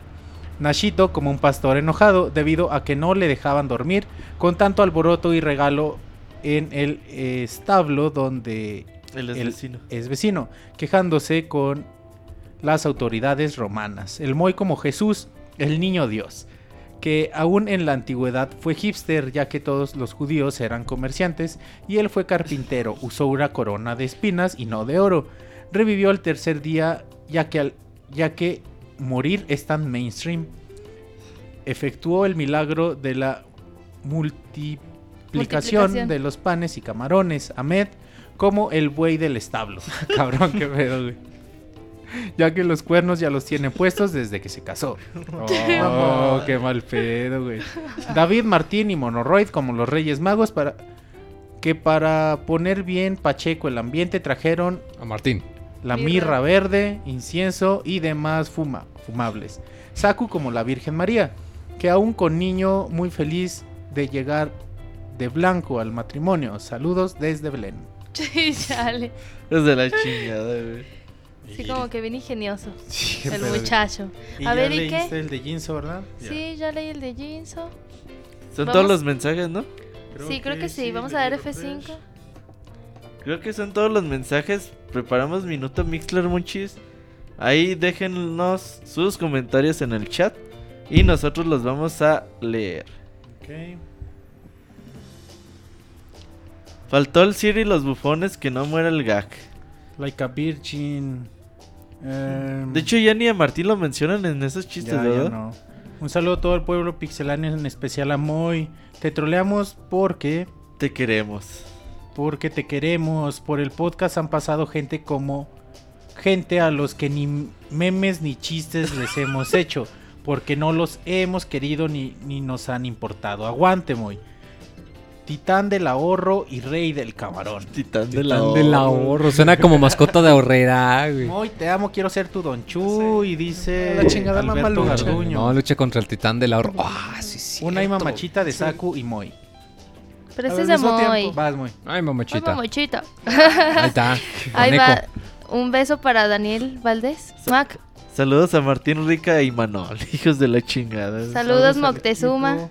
Nashito como un pastor enojado debido a que no le dejaban dormir con tanto alboroto y regalo en el establo donde Él es vecino. es vecino, quejándose con las autoridades romanas. El Moy como Jesús, el niño Dios, que aún en la antigüedad fue hipster ya que todos los judíos eran comerciantes y él fue carpintero, usó una corona de espinas y no de oro. Revivió al tercer día ya que, al- ya que morir es tan mainstream. Efectuó el milagro de la multiplicación Multiplicación. de los panes y camarones. Ahmed como el buey del establo. Cabrón, qué pedo, güey. Ya que los cuernos ya los tiene puestos desde que se casó. Oh, qué mal pedo, güey. David Martín y Monoroid como los Reyes Magos para que para poner bien pacheco el ambiente trajeron A Martín. la Mirra. verde, incienso y demás fuma, fumables. Saku como la Virgen María, que aún con niño muy feliz de llegar de blanco al matrimonio. Saludos desde Belén. Sí, chale. Es de la chingada, güey. Sí, como que bien ingenioso. El muchacho. Y A ya ver, ¿y qué? el de Jinso, ¿verdad? Sí, ya leí el de Jinso. Son Vamos. todos los mensajes, ¿no? Sí, creo que sí. Vamos a dar F5. Creo que son todos los mensajes. Preparamos minuto Mixler Monchis. Ahí déjennos sus comentarios en el chat. Y nosotros los vamos a leer. Ok. Faltó el Siri y los bufones que no muera el gag. Like a Virgin. Em, De hecho, ya ni a Martín lo mencionan en esos chistes, ya, ya ¿verdad? no. Un saludo a todo el pueblo pixeláneo, en especial a Moy. Te troleamos porque Te queremos. porque te queremos. Por el podcast han pasado gente como gente a los que ni memes ni chistes les hemos hecho. Porque no los hemos querido ni, ni nos han importado. Aguante, Moy. Titán del ahorro y rey del camarón. Titán, Titán del ahorro. Suena como mascota de ahorrera, güey. Moy, te amo, quiero ser tu Don Chu. Y dice La chingada mamá lucha. Garduño. No, lucha contra el titán del ahorro. Ah, sí, sí. Una y mamachita de Saku y Moy. Pero ese es de. Moy. Vas, Moy. Ay, Ay, mamachita. Ahí está. Ahí va. Un beso para Daniel Valdés. Mac, Saludos a Martín Rica y Manol, hijos de la chingada. saludos al Moctezuma.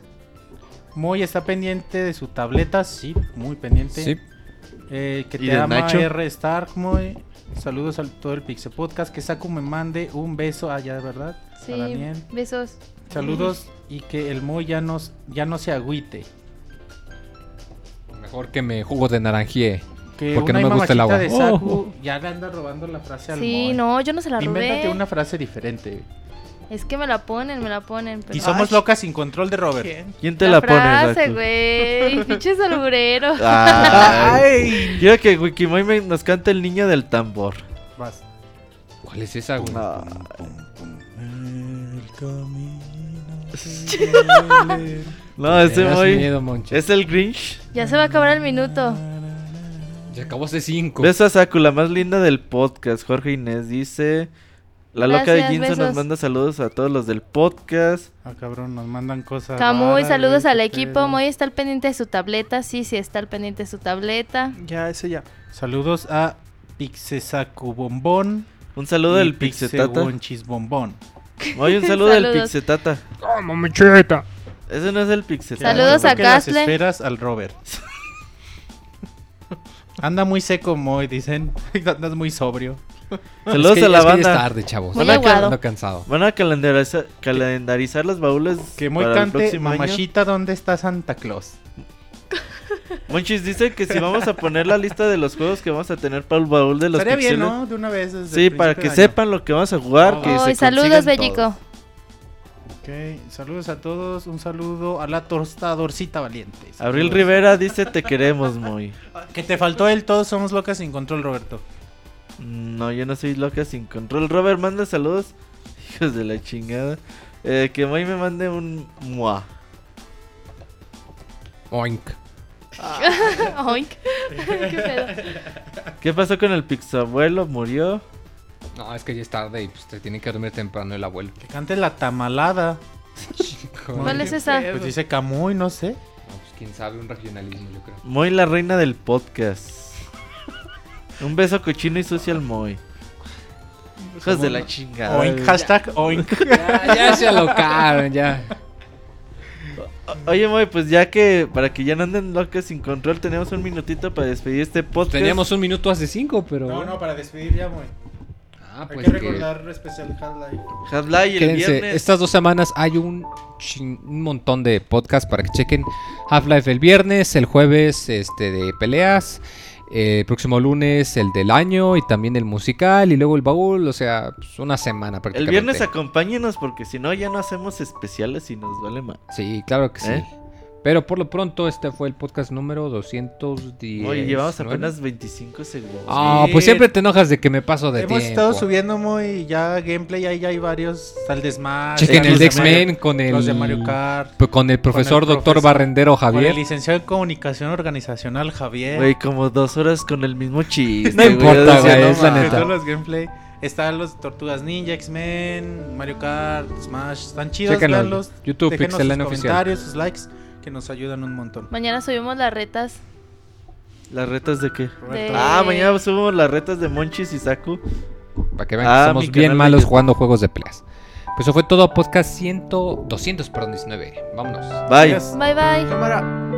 Moy está pendiente de su tableta, sí, muy pendiente. Sí. Eh, que ¿Y te ama Nacho? R Stark, Moy. Saludos a todo el Pixel Podcast. Que Saku me mande un beso allá, ¿verdad? Sí, A Daniel. besos. Saludos y que el Moy ya, nos, ya no se agüite. Mejor que me jugo de naranjie. Que Porque una no me gusta el agua. de Saku Oh. ya le anda robando la frase al Sí, Moy. no, yo no se la Invéntate robé. una frase diferente. Es que me la ponen, me la ponen. Pero... Y somos Ay. locas sin control de Robert. ¿Quién? ¿Quién te la, pone, frase, Saku? güey. Pinches alburero. Ay. Quiero que Wikimoy me- nos cante el niño del tambor. Vas. ¿Cuál es esa, güey? Ah, El camino No, ese miedo, Monchi. es el Grinch. Ya se va a acabar el minuto. Se acabó hace cinco. Beso a Saku, la más linda del podcast. Jorge Inés dice. La loca de Jinso nos manda saludos a todos los del podcast. Ah, cabrón, nos mandan cosas. Camuy, raras, saludos al equipo. Moy está al pendiente de su tableta. Sí, sí, está al pendiente de su tableta. Ya, ese ya. Saludos a Pixesaku Bombón. Un saludo del Pixetata. Bombón. Oye, un saludo del. Pixetata. ¡Oh, mamachita! Ese no es el Pixetata. Saludos a Toque las Castle. esferas al Robert. Anda muy seco, Moy, dicen. Andas muy sobrio. Saludos Es que- a la es que ya banda. es tarde, chavos. Muy aguado. ando cansado. Van a calendarizar, calendarizar los baúles. Que el cante, próximo año. mamachita, ¿dónde está Santa Claus? Monchis dice que si vamos a poner la lista de los juegos que vamos a tener para el baúl de los Estaría bien. ¿no? De una vez. desde Sí, para que sepan lo que vamos a jugar. Oh. que Ay, se saludos, Bellico. todos. Ok, saludos a todos. Un saludo a la tostadorcita valiente. Abril Saludos. Rivera dice te queremos, muy. Que te faltó el todos somos locas sin control, Roberto. No, yo no soy loca sin control. Robert, manda saludos. Hijos de la chingada. Eh, que Moy me mande un mua. Oink. Oink. Qué pedo. ¿Qué pasó con el pixabuelo? ¿Murió? No, es que ya es tarde y pues te tiene que dormir temprano el abuelo. Que cante la tamalada. ¿Cuál es esa? pedo. Pues dice Camuy, no sé. No, pues, quién sabe, un regionalismo, yo creo. Moy, la reina del podcast. Un beso cochino y sucio al Moy. Hijos de la chingada. Oink, hashtag oink. Ya, ya se alocaron, ya. O- Oye, Moy, pues ya que para que ya no anden locos sin control, tenemos un minutito para despedir este podcast. Teníamos un minuto hace cinco, pero. No, no, para despedir ya, muy. Ah, Hay pues que que- recordar especial Half-Life. Half-Life el Quédense, viernes. estas dos semanas hay un, chin- un montón de podcasts para que chequen Half-Life el viernes, el jueves este de peleas, eh, el próximo lunes el del año y también el musical y luego el baúl, o sea, pues, una semana El prácticamente. viernes acompáñenos porque si no ya no hacemos especiales y nos vale más. Sí, claro que sí. ¿Eh? Pero por lo pronto este fue el podcast número 210. Oye, llevamos ¿no? apenas 25 segundos. Ah, Sí. pues siempre te enojas de que me paso de Hemos tiempo. estado subiendo muy ya gameplay, ahí ya hay varios. Está el de Smash. Chequen el de X-Men con el Los de Mario Kart. con el profesor Con el doctor profesor- Barrendero Con Javier. el licenciado en comunicación organizacional Javier. Güey, como dos horas con el mismo chiste. No importa, güey, no es la neta. Todos los gameplay. Están los Tortugas Ninja, X-Men, Mario Kart, Smash. Están chidos, Chéquenlo, véanlos. YouTube, Déjenos sus Oficial. comentarios, sus likes, que nos ayudan un montón. Mañana subimos las retas ¿Las retas de qué? Ah, mañana subimos las retas de Monchis y Saku. Para que vean Ah, que somos bien de malos jugando juegos de peleas. Pues eso fue todo, podcast 100, 200, perdón, 19. Vámonos. Bye. Bye bye. Cámara.